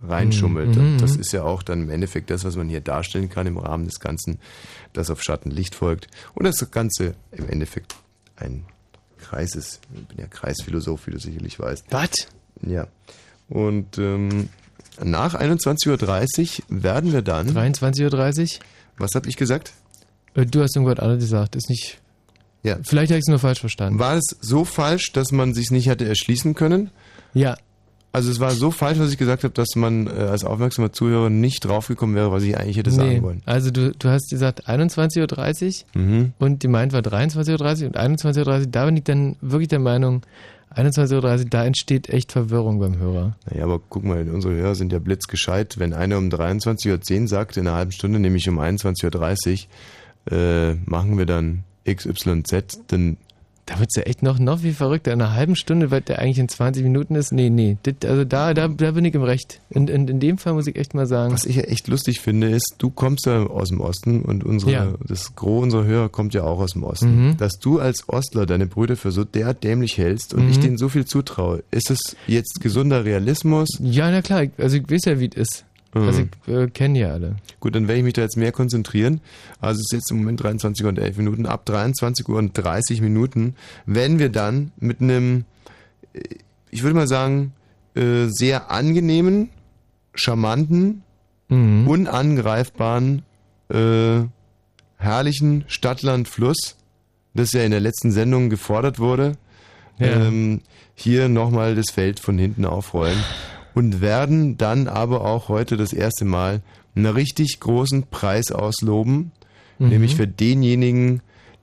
reinschummelt. Mhm. Das ist ja auch dann im Endeffekt das, was man hier darstellen kann im Rahmen des Ganzen, das auf Schatten Licht folgt. Und das Ganze im Endeffekt ein Kreis ist. Ich bin ja Kreisphilosoph, wie du sicherlich weißt. Was? Ja. Und ähm, nach 21.30 Uhr werden wir dann. 23.30 Uhr? Was habe ich gesagt? Äh, Du hast irgendwas anderes gesagt, ist nicht. Ja. Vielleicht habe ich es nur falsch verstanden. War es so falsch, dass man sich nicht hätte erschließen können? Ja. Also es war so falsch, was ich gesagt habe, dass man äh, als aufmerksamer Zuhörer nicht draufgekommen wäre, was ich eigentlich hätte sagen wollen. Also du, du hast gesagt 21.30 Uhr Mhm. und die meint war 23.30 Uhr und 21.30 Uhr, da bin ich dann wirklich der Meinung, 21.30 Uhr, da entsteht echt Verwirrung beim Hörer. Naja, aber guck mal, unsere Hörer sind ja blitzgescheit. Wenn einer um 23.10 Uhr sagt, in einer halben Stunde, nämlich um 21.30 Uhr, äh, machen wir dann XYZ, dann Da wird's ja echt noch, noch wie verrückter. In einer halben Stunde, weil der eigentlich in 20 Minuten ist. Nee, nee. Das, also da, da, da bin ich im Recht. In, in, in dem Fall muss ich echt mal sagen. Was ich ja echt lustig finde, ist, du kommst ja aus dem Osten und unsere, Ja. das Gros unserer Hörer kommt ja auch aus dem Osten. Mhm. Dass du als Ostler deine Brüder für so derart dämlich hältst und Mhm. ich denen so viel zutraue, ist es jetzt gesunder Realismus? Ja, na klar. Also ich weiß ja, wie es ist. Mhm. Also ich äh, kenne ja alle. Gut, dann werde ich mich da jetzt mehr konzentrieren. Also es ist jetzt im Moment 23 Uhr und 11 Minuten. Ab 23 Uhr und 30 Minuten werden wir dann mit einem, äh, ich würde mal sagen, äh, sehr angenehmen, charmanten, Mhm. unangreifbaren, äh, herrlichen Stadtland-Fluss, das ja in der letzten Sendung gefordert wurde, Ja. ähm, hier nochmal das Feld von hinten aufrollen und werden dann aber auch heute das erste Mal einen richtig großen Preis ausloben, Mhm. nämlich für denjenigen,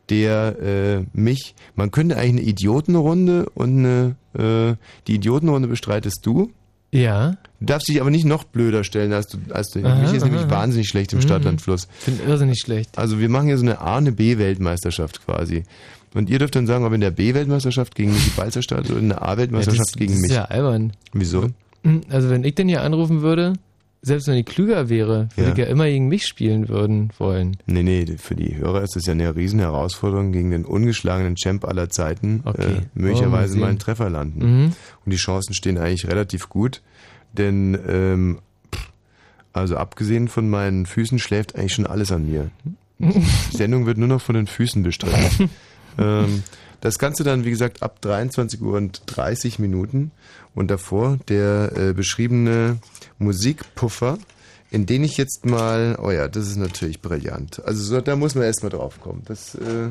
der äh, mich, man könnte eigentlich eine Idiotenrunde und eine, äh, die Idiotenrunde bestreitest du. Ja. Du darfst dich aber nicht noch blöder stellen, als du, als du Aha, mich ist nämlich aha. wahnsinnig schlecht im Mhm. Stadtlandfluss. Ich finde irrsinnig schlecht. Also wir machen hier so eine A, eine B-Weltmeisterschaft quasi. Und ihr dürft dann sagen, ob in der B-Weltmeisterschaft gegen Michi Balzer startet oder in der A-Weltmeisterschaft Ja, das- gegen das mich. ist ja albern. Wieso? Also wenn ich denn hier anrufen würde, selbst wenn ich klüger wäre, würde Ja. ich ja immer gegen mich spielen würden wollen. Nee, nee, für die Hörer ist das ja eine riesen Herausforderung gegen den ungeschlagenen Champ aller Zeiten. Okay. Äh, möglicherweise wir mal einen. Treffer landen. Mhm. Und die Chancen stehen eigentlich relativ gut, denn ähm, also abgesehen von meinen Füßen schläft eigentlich schon alles an mir. Die Sendung wird nur noch von den Füßen bestritten. ähm, das Ganze dann, wie gesagt, ab 23 Uhr und 30 Minuten und davor der äh, beschriebene Musikpuffer, in den ich jetzt mal, oh ja, das ist natürlich brillant. Also so, da muss man erstmal drauf kommen. Das, äh,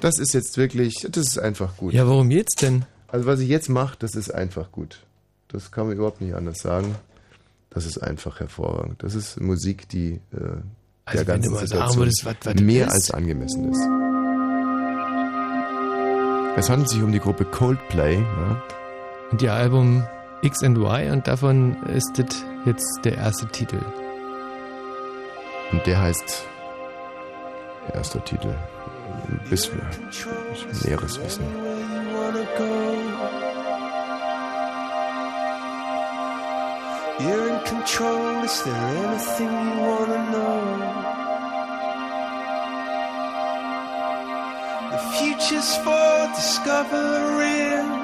das ist jetzt wirklich, das ist einfach gut. Ja, warum jetzt denn? Also was ich jetzt mache, das ist einfach gut. Das kann man überhaupt nicht anders sagen. Das ist einfach hervorragend. Das ist Musik, die äh, Also der du ganzen Situation würdest, was- was mehr ist. als angemessen ist. Es handelt sich um die Gruppe Coldplay. Ja? und ihr Album X and Y und davon ist das jetzt der erste Titel. Und der heißt erster Titel, bis wir Näheres wissen. You're in control, is there anything you wanna know? The future's for discovering.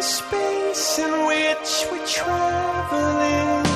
the space in which we travel traveling.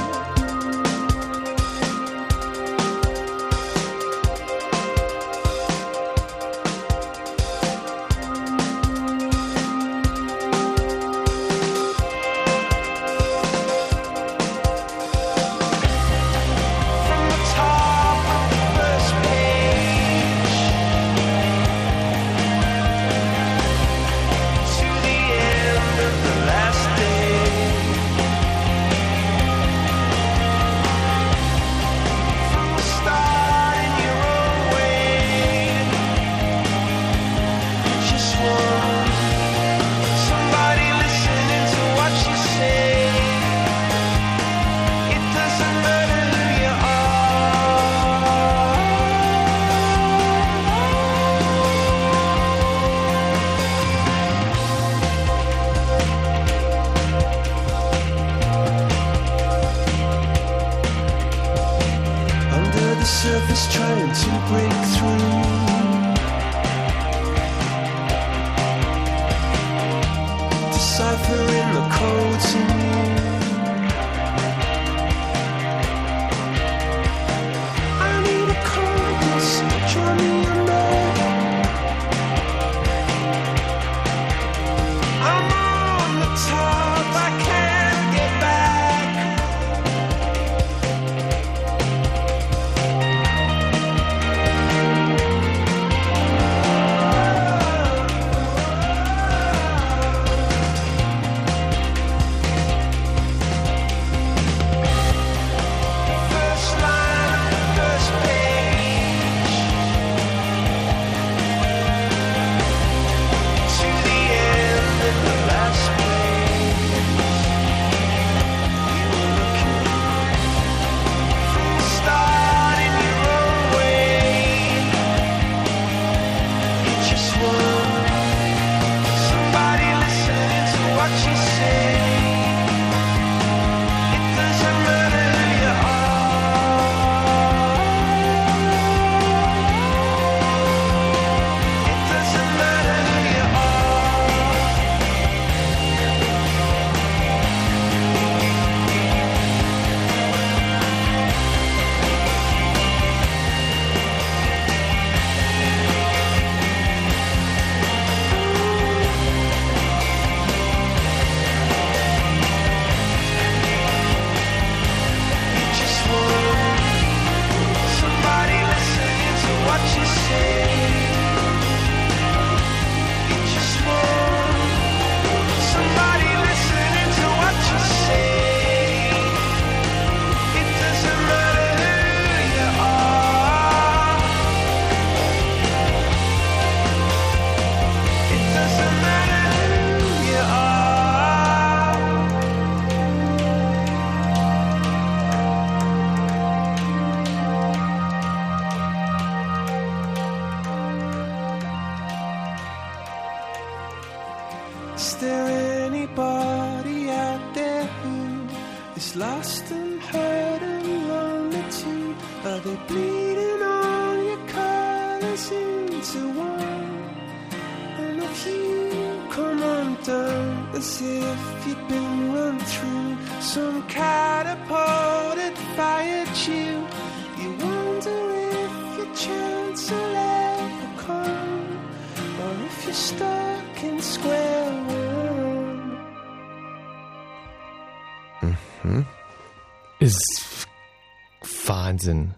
Wahnsinn.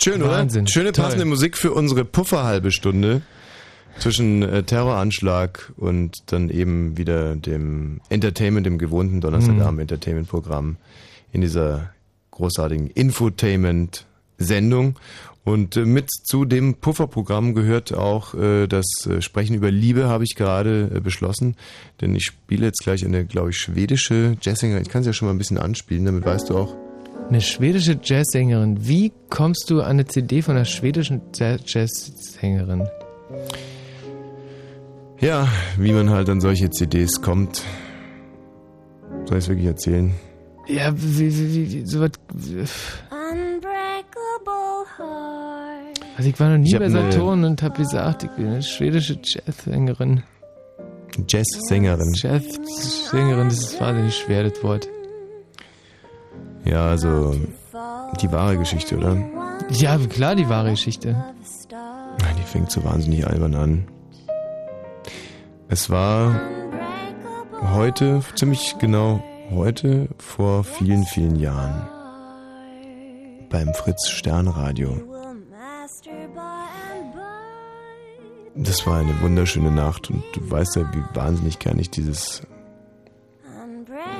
Schön, Wahnsinn. oder? Schöne Toll. passende Musik für unsere Pufferhalbe Stunde zwischen äh, Terroranschlag und dann eben wieder dem Entertainment, dem gewohnten Donnerstagabend-Entertainment-Programm mhm. in dieser großartigen Infotainment-Sendung. Und äh, mit zu dem Pufferprogramm gehört auch äh, das äh, Sprechen über Liebe, habe ich gerade äh, beschlossen. Denn ich spiele jetzt gleich eine, glaube ich, schwedische Jazzinger. Ich kann es ja schon mal ein bisschen anspielen, damit weißt du auch, eine schwedische Jazzsängerin. Wie kommst du an eine CD von einer schwedischen Jazzsängerin? Ja, wie man halt an solche CDs kommt. Soll ich es wirklich erzählen? Ja, wie, wie, wie, so was. Also ich war noch nie bei Saturn und habe gesagt, ich bin eine schwedische Jazzsängerin. Jazzsängerin. Jazzsängerin, das ist wahnsinnig schwer, das Wort. Ja, also die wahre Geschichte, oder? Ja, klar, die wahre Geschichte. Die fängt so wahnsinnig albern an. Es war heute, ziemlich genau heute, vor vielen, vielen Jahren. Beim Fritz Sternradio. Das war eine wunderschöne Nacht und du weißt ja, wie wahnsinnig gern ich dieses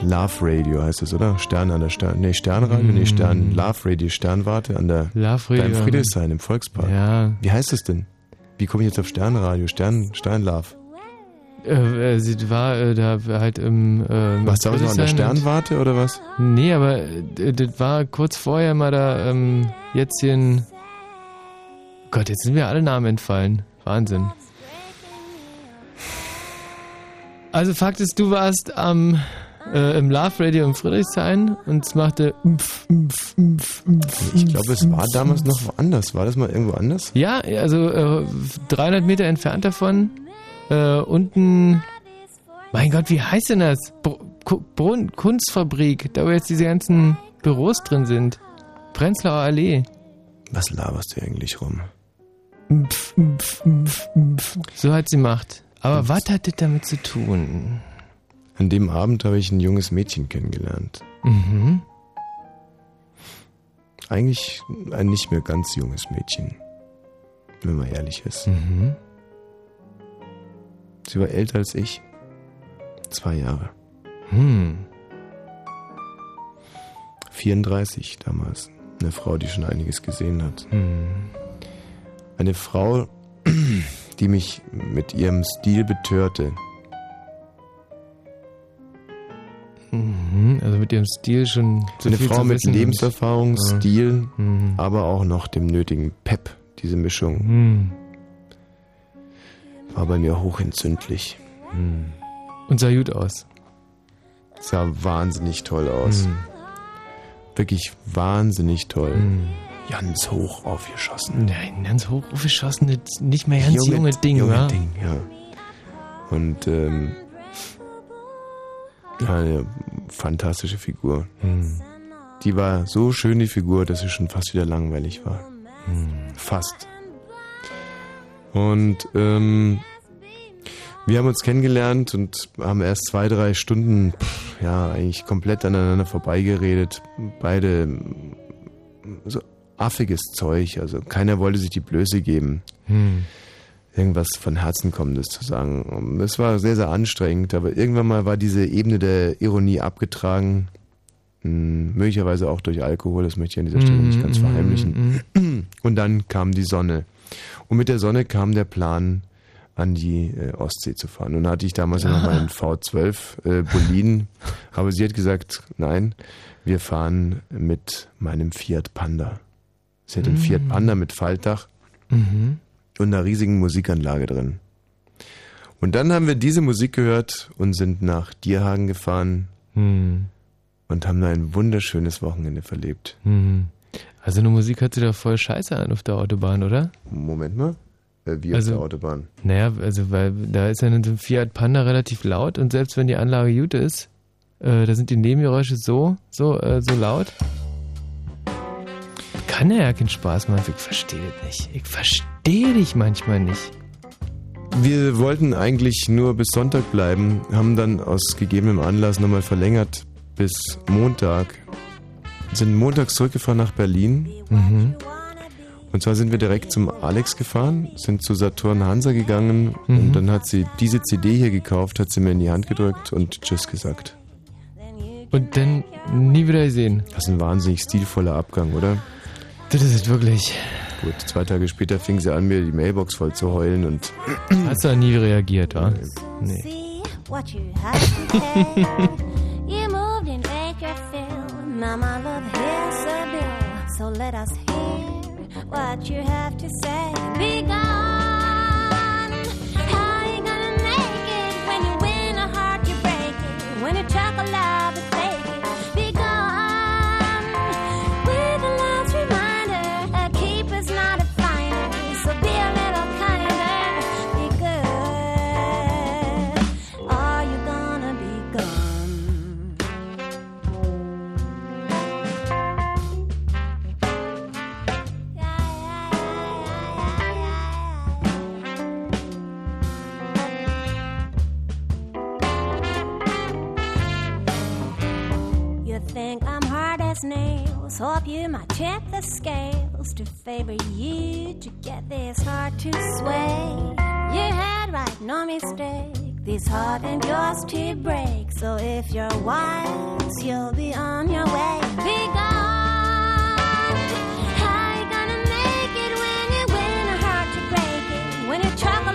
Love Radio heißt es, oder? Stern an der Stern, nee, Sternradio, nee, Stern, Love Radio, Sternwarte an der, Love Radio. da im Friedrichshain im Volkspark. Ja. Wie heißt das denn? Wie komme ich jetzt auf Sternradio? Stern, Sternlove. Äh, äh, sie war äh, da halt im. Äh, Was da was noch an der Sternwarte oder was? Nee, aber äh, das war kurz vorher mal da, ähm, jetzt hier in. Gott, jetzt sind mir alle Namen entfallen. Wahnsinn. Also Fakt ist, du warst am äh, im Love Radio in Friedrichshain und es machte Mpf, Mpf, Mpf, Mpf, Ich glaube, es war damals noch woanders. War das mal irgendwo anders? Ja, also äh, 300 Meter entfernt davon, äh, unten, mein Gott, wie heißt denn das? Br Brunn Kunstfabrik, da wo jetzt diese ganzen Büros drin sind. Prenzlauer Allee. Was laberst du eigentlich rum? Mpf, mpf, mpf, mpf. So hat sie Macht. Aber was hat das damit zu tun? An dem Abend habe ich ein junges Mädchen kennengelernt. Mhm. Eigentlich ein nicht mehr ganz junges Mädchen. Wenn man ehrlich ist. Mhm. Sie war älter als ich. Zwei Jahre. Hm. 34 damals. Eine Frau, die schon einiges gesehen hat. Hm. Eine Frau, die mich mit ihrem Stil betörte. Mhm. Also mit ihrem Stil schon so Eine viel Frau zu mit. Lebenserfahrung, Ja. Stil, Mhm. aber auch noch dem nötigen Pep, diese Mischung. Mhm. War bei mir hochentzündlich. Und sah gut aus. Sah wahnsinnig toll aus. Mhm. Wirklich wahnsinnig toll. Ganz hoch aufgeschossen. Nein, ganz hoch aufgeschossen, nicht mehr ganz junge, Ding, junge wa? Ding, ja. Und ähm, eine fantastische Figur. Mhm. Die war so schön, die Figur, dass sie schon fast wieder langweilig war. Mhm. Fast. Und ähm, wir haben uns kennengelernt und haben erst zwei, drei Stunden, pff, ja, eigentlich komplett aneinander vorbeigeredet. Beide so affiges Zeug, also keiner wollte sich die Blöße geben. Hm. Irgendwas von Herzen kommendes zu sagen. Es war sehr, sehr anstrengend, aber irgendwann mal war diese Ebene der Ironie abgetragen. Hm, möglicherweise auch durch Alkohol, das möchte ich an dieser Stelle nicht ganz Mhm, verheimlichen. Und dann kam die Sonne. Und mit der Sonne kam der Plan, an die äh, Ostsee zu fahren. Und da hatte ich damals ja noch meinen V12 äh, Boliden. Aber sie hat gesagt, nein, wir fahren mit meinem Fiat Panda. Sie hat einen Mhm. Fiat Panda mit Faltdach Mhm. Und einer riesigen Musikanlage drin. Und dann haben wir diese Musik gehört und sind nach Dierhagen gefahren Hm. und haben da ein wunderschönes Wochenende verlebt. Mhm. Also eine Musik hört sich doch voll scheiße an auf der Autobahn, oder? Moment mal. Äh, Wie Also- auf der Autobahn. Naja, also weil da ist ja in so einem Fiat Panda relativ laut und selbst wenn die Anlage gut ist, äh, da sind die Nebengeräusche so, so, äh, so laut. Kann ja keinen Spaß machen. Ich verstehe das nicht. Ich verstehe dich manchmal nicht. Wir wollten eigentlich nur bis Sonntag bleiben, haben dann aus gegebenem Anlass nochmal verlängert bis Montag. Sind montags zurückgefahren nach Berlin. Mhm. Und zwar sind wir direkt zum Alex gefahren, sind zu Saturn Hansa gegangen Mhm. und dann hat sie diese CD hier gekauft, hat sie mir in die Hand gedrückt und Tschüss gesagt. Und dann nie wieder gesehen. Das ist ein wahnsinnig stilvoller Abgang, oder? Das ist wirklich. Gut, zwei Tage später fing sie an, mir die Mailbox voll zu heulen und Hast du nie reagiert, wa? Nee. what you have to say. you moved in Bakerfield. Now my love here's a bill. So let us hear what you have to say. Be gone. How you gonna make it when you win a heart you break it? When you chuck a love, as nails. Hope you might tip the scales to favor you to get this heart to sway. You had right, no mistake. This heart ain't yours to break. So if you're wise, you'll be on your way. Be gone. How you gonna make it when you win a heart to break it? When you talk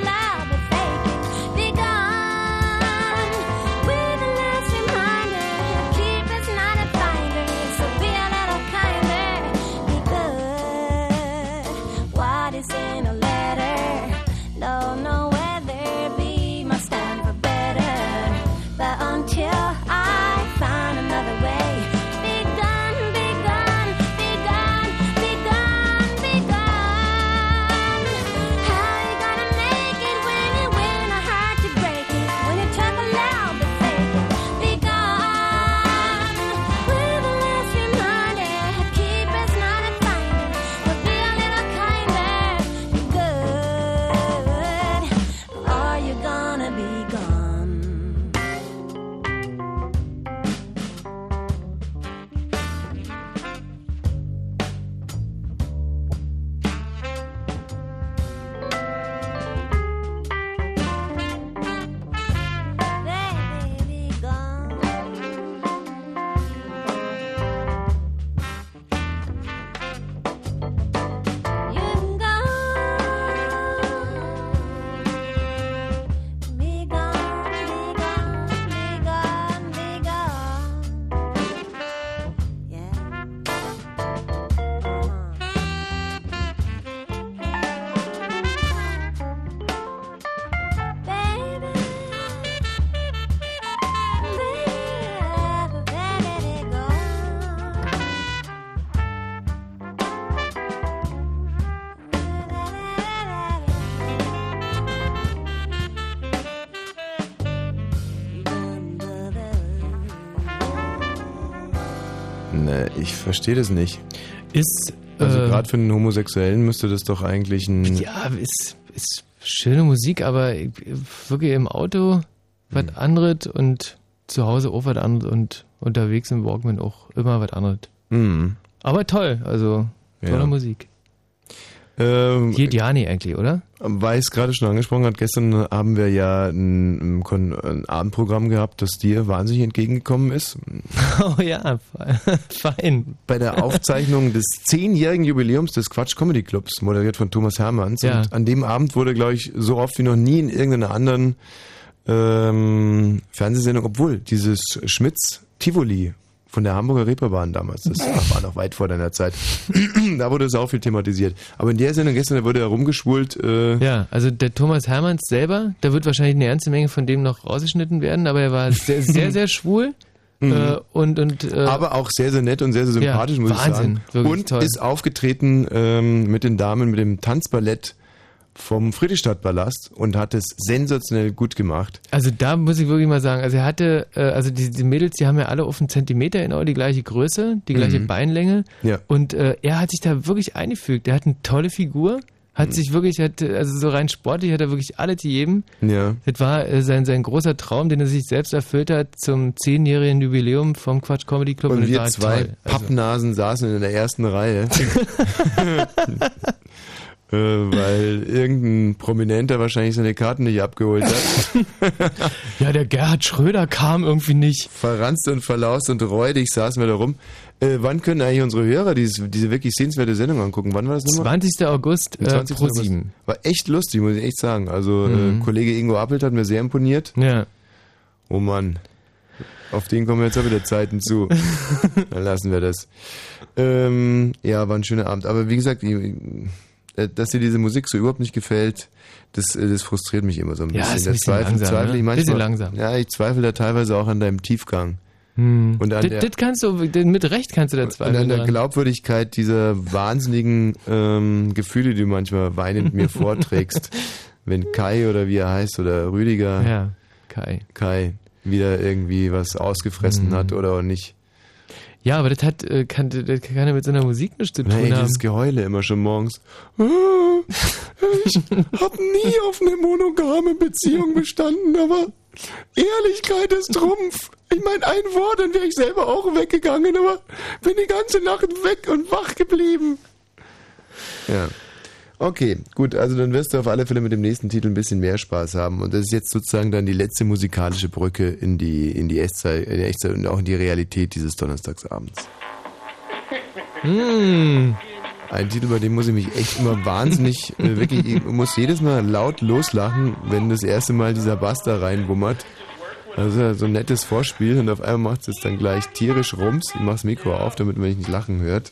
verstehe das nicht. Ist. Also äh, gerade für einen Homosexuellen müsste das doch eigentlich ein. Ja, ist, ist schöne Musik, aber wirklich im Auto was anderes und zu Hause auch was anderes und unterwegs im Walkman auch immer was anderes. Mhm. Aber toll, also tolle Ja. Musik. Ähm, Hier Diani eigentlich, oder? Weil es gerade schon angesprochen hat, gestern haben wir ja ein, ein Abendprogramm gehabt, das dir wahnsinnig entgegengekommen ist. Oh ja, fein. Bei der Aufzeichnung des zehnjährigen Jubiläums des Quatsch Comedy Clubs, moderiert von Thomas Hermanns. Ja. Und an dem Abend wurde, glaube ich, so oft wie noch nie in irgendeiner anderen ähm, Fernsehsendung, obwohl dieses Schmitz Tivoli von der Hamburger Reeperbahn damals, das war noch weit vor deiner Zeit, da wurde es auch viel thematisiert. Aber in der Sendung gestern, da wurde herumgeschwult, äh, Ja, also der Thomas Hermanns selber, da wird wahrscheinlich eine ganze Menge von dem noch rausgeschnitten werden, aber er war sehr, sehr, sehr schwul. Mhm. Äh, und, und, äh, aber auch sehr, sehr nett und sehr, sehr sympathisch, Ja, muss ich Wahnsinn, sagen. wirklich Und toll. ist aufgetreten ähm, mit den Damen, mit dem Tanzballett vom Friedrichstadtpalast und hat es sensationell gut gemacht. Also da muss ich wirklich mal sagen, also er hatte, äh, also die, die Mädels, die haben ja alle auf einen Zentimeter genau die gleiche Größe, die gleiche Mhm. Beinlänge. Ja. Und äh, er hat sich da wirklich eingefügt. Er hat eine tolle Figur, hat Mhm. sich wirklich, hat, also so rein sportlich hat er wirklich alle gegeben. Ja. Das war äh, sein, sein großer Traum, den er sich selbst erfüllt hat zum zehnjährigen Jubiläum vom Quatsch Comedy Club. Und das wir zwei toll. Also, Pappnasen saßen in der ersten Reihe. äh, weil irgendein Prominenter wahrscheinlich seine Karten nicht abgeholt hat. ja, der Gerhard Schröder kam irgendwie nicht. Verranzt und verlaust und räudig saßen wir da rum. Äh, wann können eigentlich unsere Hörer diese, diese wirklich sehenswerte Sendung angucken? Wann war das nochmal? 20. August äh, 20. pro August. 7. War echt lustig, muss ich echt sagen. Also Mhm. äh, Kollege Ingo Appelt hat mir sehr imponiert. Ja. Oh Mann. Auf den kommen jetzt auch wieder Zeiten zu. Dann lassen wir das. Ähm, ja, war ein schöner Abend. Aber wie gesagt, ich- äh, dass dir diese Musik so überhaupt nicht gefällt, das, äh, das frustriert mich immer so ein Ja, bisschen. ist ein bisschen zweifle, langsam, zweifle ne? ich manchmal, Bisschen langsam. Ja, ich zweifle da teilweise auch an deinem Tiefgang. Hm. Und an das, der- das kannst du, mit Recht kannst du da Und zweifeln. an der dran. Glaubwürdigkeit dieser wahnsinnigen ähm, Gefühle, die du manchmal weinend mir vorträgst, wenn Kai oder wie er heißt oder Rüdiger Ja, Kai. Kai wieder irgendwie was ausgefressen Mhm. hat oder auch nicht. Ja, aber das hat, äh, kann, das kann ja mit so einer Musik nichts zu tun Nee, haben. dieses Geheule immer schon morgens. Ich hab nie auf eine monogame Beziehung bestanden, aber Ehrlichkeit ist Trumpf. Ich meine, ein Wort, dann wäre ich selber auch weggegangen, aber bin die ganze Nacht weg und wach geblieben. Ja. Okay, gut, also dann wirst du auf alle Fälle mit dem nächsten Titel ein bisschen mehr Spaß haben. Und das ist jetzt sozusagen dann die letzte musikalische Brücke in die, in die Echtzeit, in die Echtzeit und auch in die Realität dieses Donnerstagsabends. Hm. Ein Titel, bei dem muss ich mich echt immer wahnsinnig, äh, wirklich, ich muss jedes Mal laut loslachen, wenn das erste Mal dieser Bass da reinwummert. Also so ein nettes Vorspiel und auf einmal macht es dann gleich tierisch rums. Ich mach's Mikro auf, damit man mich nicht lachen hört.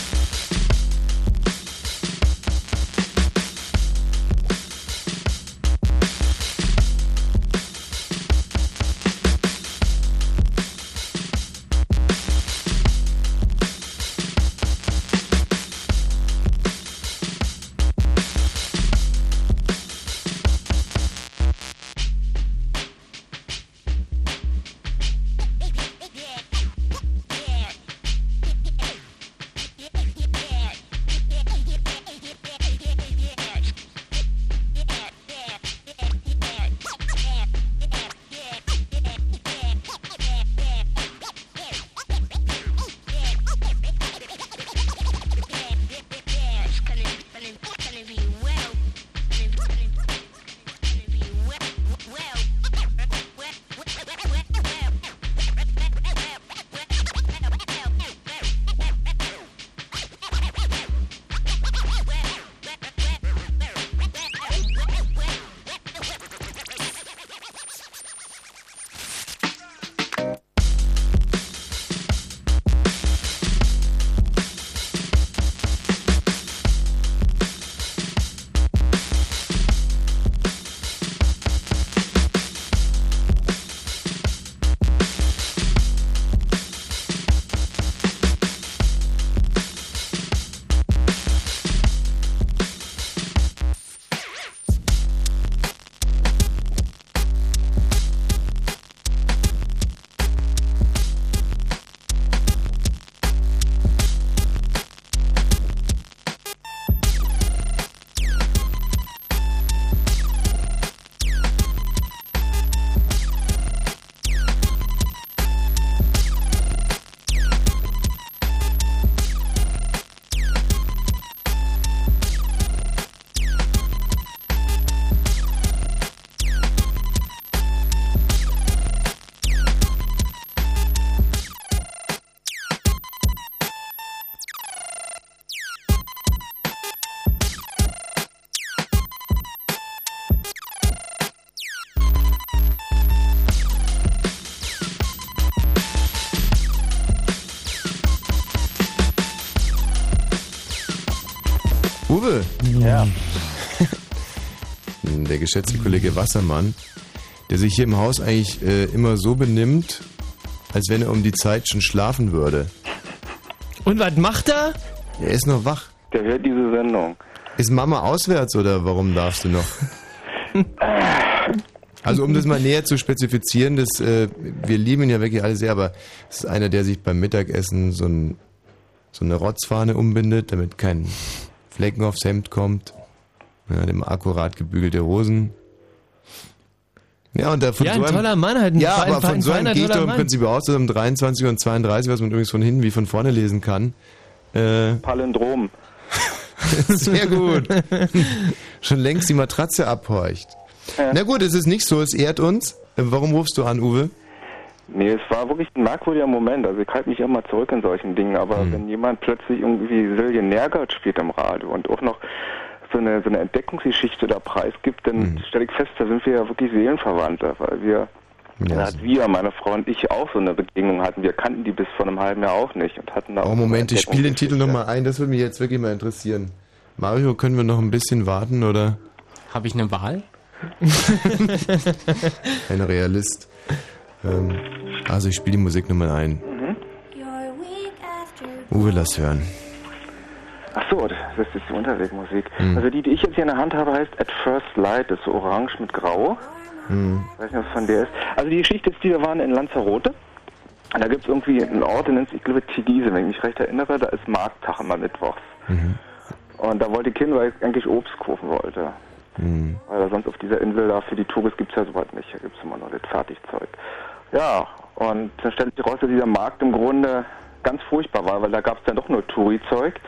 geschätzte Kollege Wassermann, der sich hier im Haus eigentlich äh, immer so benimmt, als wenn er um die Zeit schon schlafen würde. Und was macht er? Er ist noch wach. Der hört diese Sendung. Ist Mama auswärts oder warum darfst du noch? Also um das mal näher zu spezifizieren, das, äh, wir lieben ihn ja wirklich alle sehr, aber es ist einer, der sich beim Mittagessen so, ein, so eine Rotzfahne umbindet, damit kein Flecken aufs Hemd kommt. Ja, dem akkurat gebügelte Hosen. Ja, und da von Ja, so ein einem, toller Mann halt, ein Ja, fein- aber von fein- so einem gehe ich doch im. Prinzip aus, dass um 23 und 32, was man übrigens von hinten wie von vorne lesen kann. Äh, Palindrom. Sehr gut. Schon längst die Matratze abhorcht. Na gut, es ist nicht so, es ehrt uns. Äh, Warum rufst du an, Uwe? Nee, es war wirklich ein merkwürdiger Moment. Also ich halte mich immer zurück in solchen Dingen, aber Hm. wenn jemand plötzlich irgendwie Silje Nergard spielt im Radio und auch noch so eine, so eine Entdeckungsgeschichte da preisgibt, dann Hm. stelle ich fest, da sind wir ja wirklich Seelenverwandte, weil wir, ja. hat wir, meine Frau und ich auch so eine Begegnung hatten. Wir kannten die bis vor einem halben Jahr auch nicht und hatten da auch Oh, Moment, ich spiele den Titel nochmal ein, das würde mich jetzt wirklich mal interessieren. Mario, können wir noch ein bisschen warten oder? Habe ich eine Wahl? Ein Realist. Ähm, also ich spiele die Musik nochmal ein. Uwe, lass hören. Ach so, das ist die Unterwegmusik. Hm. Also die, die ich jetzt hier in der Hand habe, heißt At First Light, das ist so orange mit grau. Hm. Ich weiß nicht, was von der ist. Also die Geschichte ist, die wir waren in Lanzarote. Und da gibt es irgendwie einen Ort, der nennt sich, ich glaube, Tigise, wenn ich mich recht erinnere. Da ist Markttag immer mittwochs. Mhm. Und da wollte Kind, weil ich eigentlich Obst kaufen wollte. Mhm. Weil sonst auf dieser Insel da für die Touristen gibt es ja sowas nicht. Da gibt es immer nur das Fertigzeug. Ja, und dann stellt sich raus, dass dieser Markt im Grunde ganz furchtbar war, weil da gab es dann doch nur Touri-Zeug.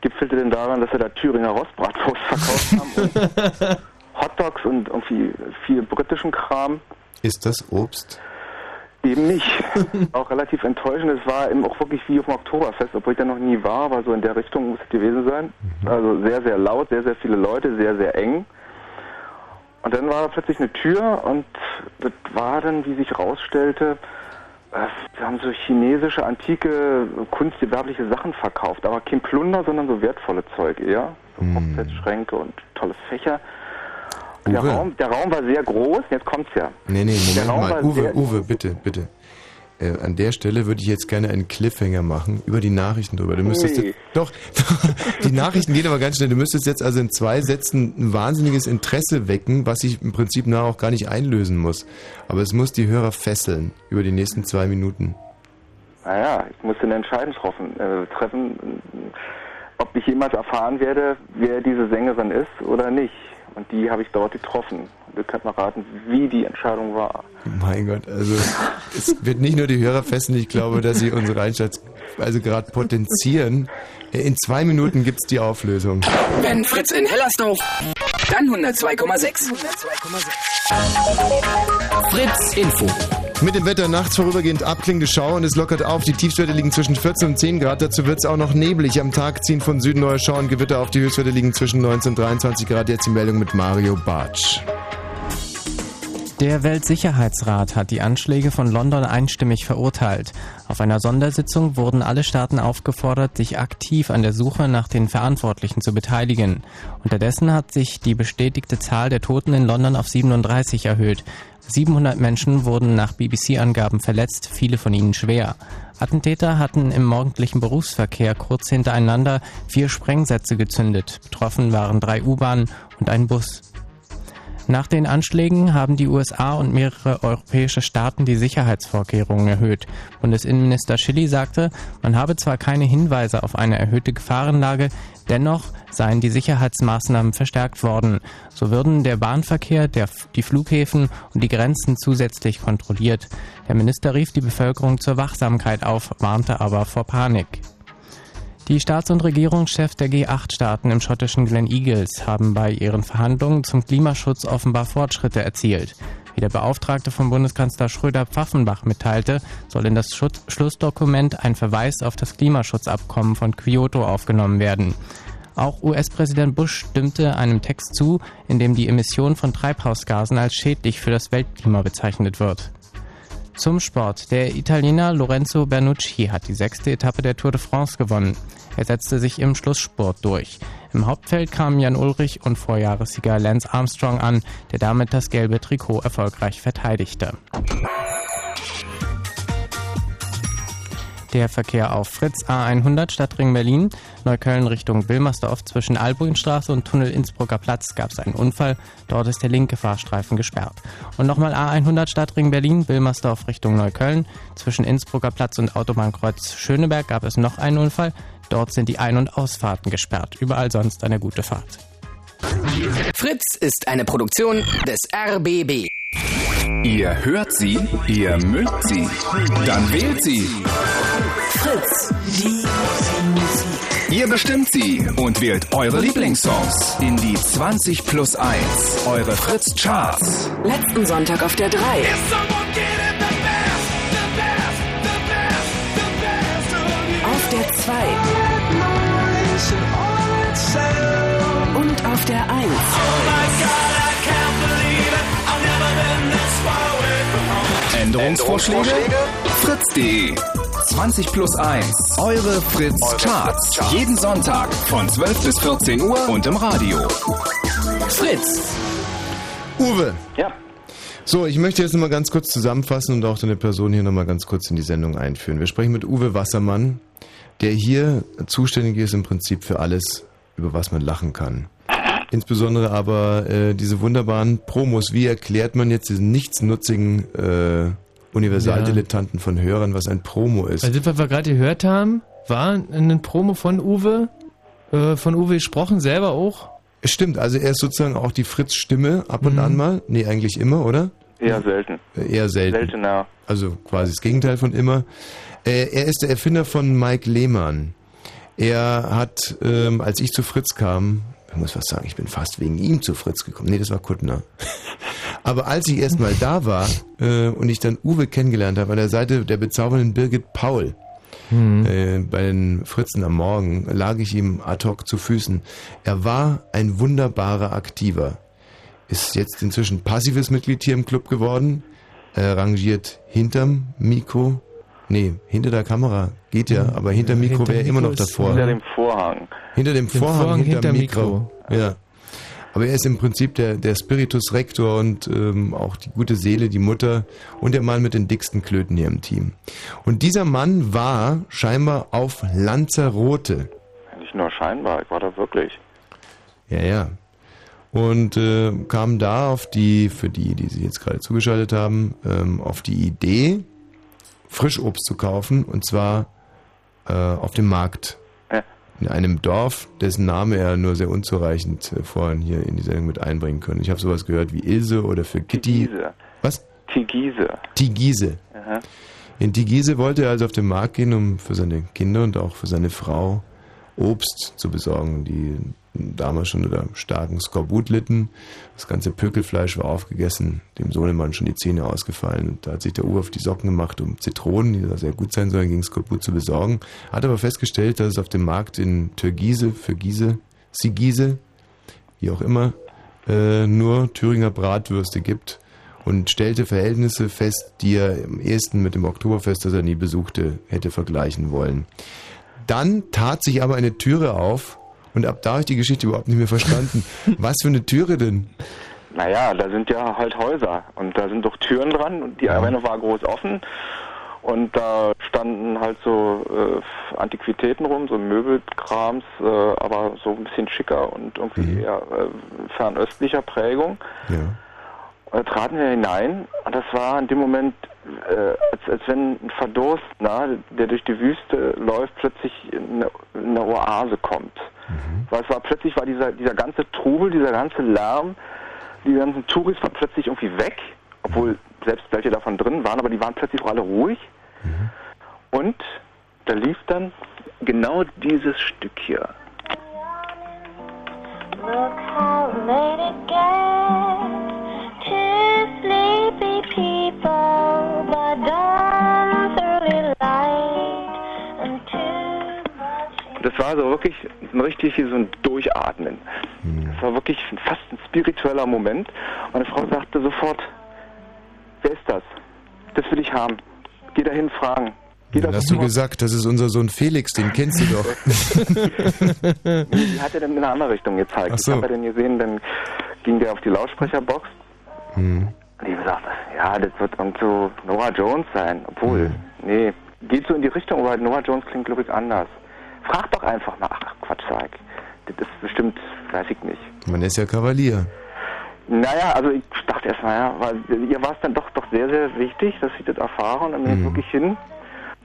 Gipfelte denn daran, dass sie da Thüringer Rostbratwurst verkauft haben und Hotdogs und irgendwie viel britischen Kram. Ist das Obst? Eben nicht. auch relativ enttäuschend. Es war eben auch wirklich wie auf dem Oktoberfest, obwohl ich da noch nie war, aber so in der Richtung muss es gewesen sein. Also sehr, sehr laut, sehr, sehr viele Leute, sehr, sehr eng. Und dann war da plötzlich eine Tür und das war dann, wie sich rausstellte, wir haben so chinesische, antike, kunstgewerbliche Sachen verkauft. Aber kein Plunder, sondern so wertvolle Zeug eher. So Hochzeitsschränke und tolle Fächer. Und der. Raum, der Raum war sehr groß, jetzt kommt's ja. Nee, nee, Moment mal. Uwe, sehr- Uwe, bitte, bitte. Äh, an der Stelle würde ich jetzt gerne einen Cliffhanger machen über die Nachrichten drüber. Du müsstest Nee. jetzt, doch, die Nachrichten gehen aber ganz schnell. Du müsstest jetzt also in zwei Sätzen ein wahnsinniges Interesse wecken, was sich im Prinzip nachher auch gar nicht einlösen muss. Aber es muss die Hörer fesseln über die nächsten zwei Minuten. Naja, ich musste eine Entscheidung treffen, äh, treffen, ob ich jemals erfahren werde, wer diese Sängerin ist oder nicht. Und die habe ich dort getroffen. Und ihr könnt mal raten, wie die Entscheidung war. Mein Gott, also es wird nicht nur die Hörer fesseln, ich glaube, dass sie unsere Einschätzung also gerade potenzieren. In zwei Minuten gibt's die Auflösung. Wenn Fritz in Hellersdorf, dann 102,6. Fritz Info. Mit dem Wetter nachts vorübergehend abklingende Schauer und es lockert auf. Die Tiefstwerte liegen zwischen 14 und 10 Grad. Dazu wird es auch noch neblig. Am Tag ziehen von Süden neue Schauer und Gewitter auf. Die Höchstwerte liegen zwischen 19 und 23 Grad. Jetzt die Meldung mit Mario Bartsch. Der Weltsicherheitsrat hat die Anschläge von London einstimmig verurteilt. Auf einer Sondersitzung wurden alle Staaten aufgefordert, sich aktiv an der Suche nach den Verantwortlichen zu beteiligen. Unterdessen hat sich die bestätigte Zahl der Toten in London auf 37 erhöht. 700 Menschen wurden nach BBC-Angaben verletzt, viele von ihnen schwer. Attentäter hatten im morgendlichen Berufsverkehr kurz hintereinander vier Sprengsätze gezündet. Betroffen waren drei U-Bahnen und ein Bus. Nach den Anschlägen haben die USA und mehrere europäische Staaten die Sicherheitsvorkehrungen erhöht. Bundesinnenminister Schilly sagte, man habe zwar keine Hinweise auf eine erhöhte Gefahrenlage, dennoch seien die Sicherheitsmaßnahmen verstärkt worden. So würden der Bahnverkehr, der, die Flughäfen und die Grenzen zusätzlich kontrolliert. Der Minister rief die Bevölkerung zur Wachsamkeit auf, warnte aber vor Panik. Die Staats- und Regierungschefs der G8-Staaten im schottischen Glen Eagles haben bei ihren Verhandlungen zum Klimaschutz offenbar Fortschritte erzielt. Wie der Beauftragte von Bundeskanzler Schröder Pfaffenbach mitteilte, soll in das Schutz Schlussdokument ein Verweis auf das Klimaschutzabkommen von Kyoto aufgenommen werden. Auch US-Präsident Bush stimmte einem Text zu, in dem die Emission von Treibhausgasen als schädlich für das Weltklima bezeichnet wird. Zum Sport. Der Italiener Lorenzo Bernucci hat die sechste Etappe der Tour de France gewonnen. Er setzte sich im Schlusssport durch. Im Hauptfeld kamen Jan Ulrich und Vorjahressieger Lance Armstrong an, der damit das gelbe Trikot erfolgreich verteidigte. Der Verkehr auf Fritz A100 Stadtring Berlin, Neukölln Richtung Wilmersdorf zwischen Albuinstraße und Tunnel Innsbrucker Platz gab es einen Unfall. Dort ist der linke Fahrstreifen gesperrt. Und nochmal A100 Stadtring Berlin, Wilmersdorf Richtung Neukölln. Zwischen Innsbrucker Platz und Autobahnkreuz Schöneberg gab es noch einen Unfall. Dort sind die Ein- und Ausfahrten gesperrt. Überall sonst eine gute Fahrt. Fritz ist eine Produktion des RBB. Ihr hört sie, ihr mögt sie, dann wählt sie. Fritz. Die Musik. Ihr bestimmt sie und wählt eure Lieblingssongs in die 20 plus 1, eure Fritz Charts. Letzten Sonntag auf der 3. Auf der 2. der 1. Änderungsvorschläge? Fritz.de 20 plus 1, eure Fritz Charts. Jeden Sonntag von 12 bis 14 Uhr und im Radio. Fritz. Uwe. Ja. So, ich möchte jetzt nochmal ganz kurz zusammenfassen und auch deine Person hier nochmal ganz kurz in die Sendung einführen. Wir sprechen mit Uwe Wassermann, der hier zuständig ist im Prinzip für alles, über was man lachen kann. Insbesondere aber äh, diese wunderbaren Promos. Wie erklärt man jetzt diesen nichtsnutzigen äh, Universaldilettanten von Hörern, was ein Promo ist? Also, was wir gerade gehört haben, war ein Promo von Uwe, äh, von Uwe gesprochen, selber auch. Stimmt, also er ist sozusagen auch die Fritz-Stimme ab und Mhm. an mal. Nee, eigentlich immer, oder? Eher selten. Äh, Eher selten. Seltener. Also quasi das Gegenteil von immer. Äh, er ist der Erfinder von Mike Lehmann. Er hat, ähm, als ich zu Fritz kam, ich muss was sagen, ich bin fast wegen ihm zu Fritz gekommen. Nee, das war Kuttner. Aber als ich erstmal da war äh, und ich dann Uwe kennengelernt habe, an der Seite der bezaubernden Birgit Paul, äh, bei den Fritzen am Morgen, lag ich ihm ad hoc zu Füßen. Er war ein wunderbarer Aktiver. Ist jetzt inzwischen passives Mitglied hier im Club geworden. Er rangiert hinterm Mikro. Nee, hinter der Kamera geht ja, aber hinterm Mikro Hinterm wäre immer noch Mikro davor. Hinter dem Vorhang. Hinter dem Dem Vorhang, Vorhang hinterm hinter Mikro. Ja. Aber er ist im Prinzip der, der Spiritus Rector und ähm, auch die gute Seele, die Mutter und der Mann mit den dicksten Klöten hier im Team. Und dieser Mann war scheinbar auf Lanzarote. Nicht nur scheinbar, ich war da wirklich. Ja, ja. Und äh, kam da auf die, für die, die sich jetzt gerade zugeschaltet haben, ähm, auf die Idee, Frischobst zu kaufen und zwar äh, auf dem Markt. Ja. In einem Dorf, dessen Name er nur sehr unzureichend äh, vorhin hier in die Sendung mit einbringen können. Ich habe sowas gehört wie Ilse oder für Kitty. Tigise. Was? Tigise. Tigise. Aha. In Tigise wollte er also auf den Markt gehen, um für seine Kinder und auch für seine Frau Obst zu besorgen, die damals schon unter starken Skorbut litten. Das ganze Pökelfleisch war aufgegessen, dem Sohnemann schon die Zähne ausgefallen. Und da hat sich der Uwe auf die Socken gemacht, um Zitronen, die da sehr gut sein sollen, gegen Skorbut zu besorgen. Hat aber festgestellt, dass es auf dem Markt in Türgise, für Giese, Sigise, wie auch immer, äh, nur Thüringer Bratwürste gibt und stellte Verhältnisse fest, die er im ehesten mit dem Oktoberfest, das er nie besuchte, hätte vergleichen wollen. Dann tat sich aber eine Türe auf und ab da habe ich die Geschichte überhaupt nicht mehr verstanden. Was für eine Türe denn? Naja, da sind ja halt Häuser und da sind doch Türen dran und die eine war groß offen und da standen halt so äh, Antiquitäten rum, so Möbelkrams, äh, aber so ein bisschen schicker und irgendwie eher äh, fernöstlicher Prägung. Ja. Und da traten wir hinein und das war in dem Moment, äh, als, als wenn ein Verdurstner, der durch die Wüste läuft, plötzlich in eine, in eine Oase kommt. Weil es war plötzlich war dieser, dieser ganze Trubel, dieser ganze Lärm, die ganzen Touris waren plötzlich irgendwie weg, obwohl selbst welche davon drin waren, aber die waren plötzlich auch alle ruhig. Und da lief dann genau dieses Stück hier. Look how late it gets Das war so wirklich ein richtig wie so ein Durchatmen. Das war wirklich fast ein spiritueller Moment. Meine Frau sagte sofort, wer ist das? Das will ich haben. Geh dahin fragen. Geh Dann da hast du gesagt, das ist unser Sohn Felix, den kennst du doch. Die hat er dann in eine andere Richtung gezeigt. Ach so. Ich habe den gesehen, dann ging der auf die Lautsprecherbox Hm. und die gesagt, ja, das wird irgend so Nora Jones sein. Obwohl, Hm. nee, geht so in die Richtung, aber Nora Jones klingt, glaube ich, anders. Frag doch einfach mal. Ach, Quatsch, sag ich. Das ist bestimmt, weiß ich nicht. Man ist ja Kavalier. Naja, also ich dachte erst mal, ja, weil ihr war es dann doch doch sehr, sehr wichtig, dass ich das erfahre und dann ich wirklich hin.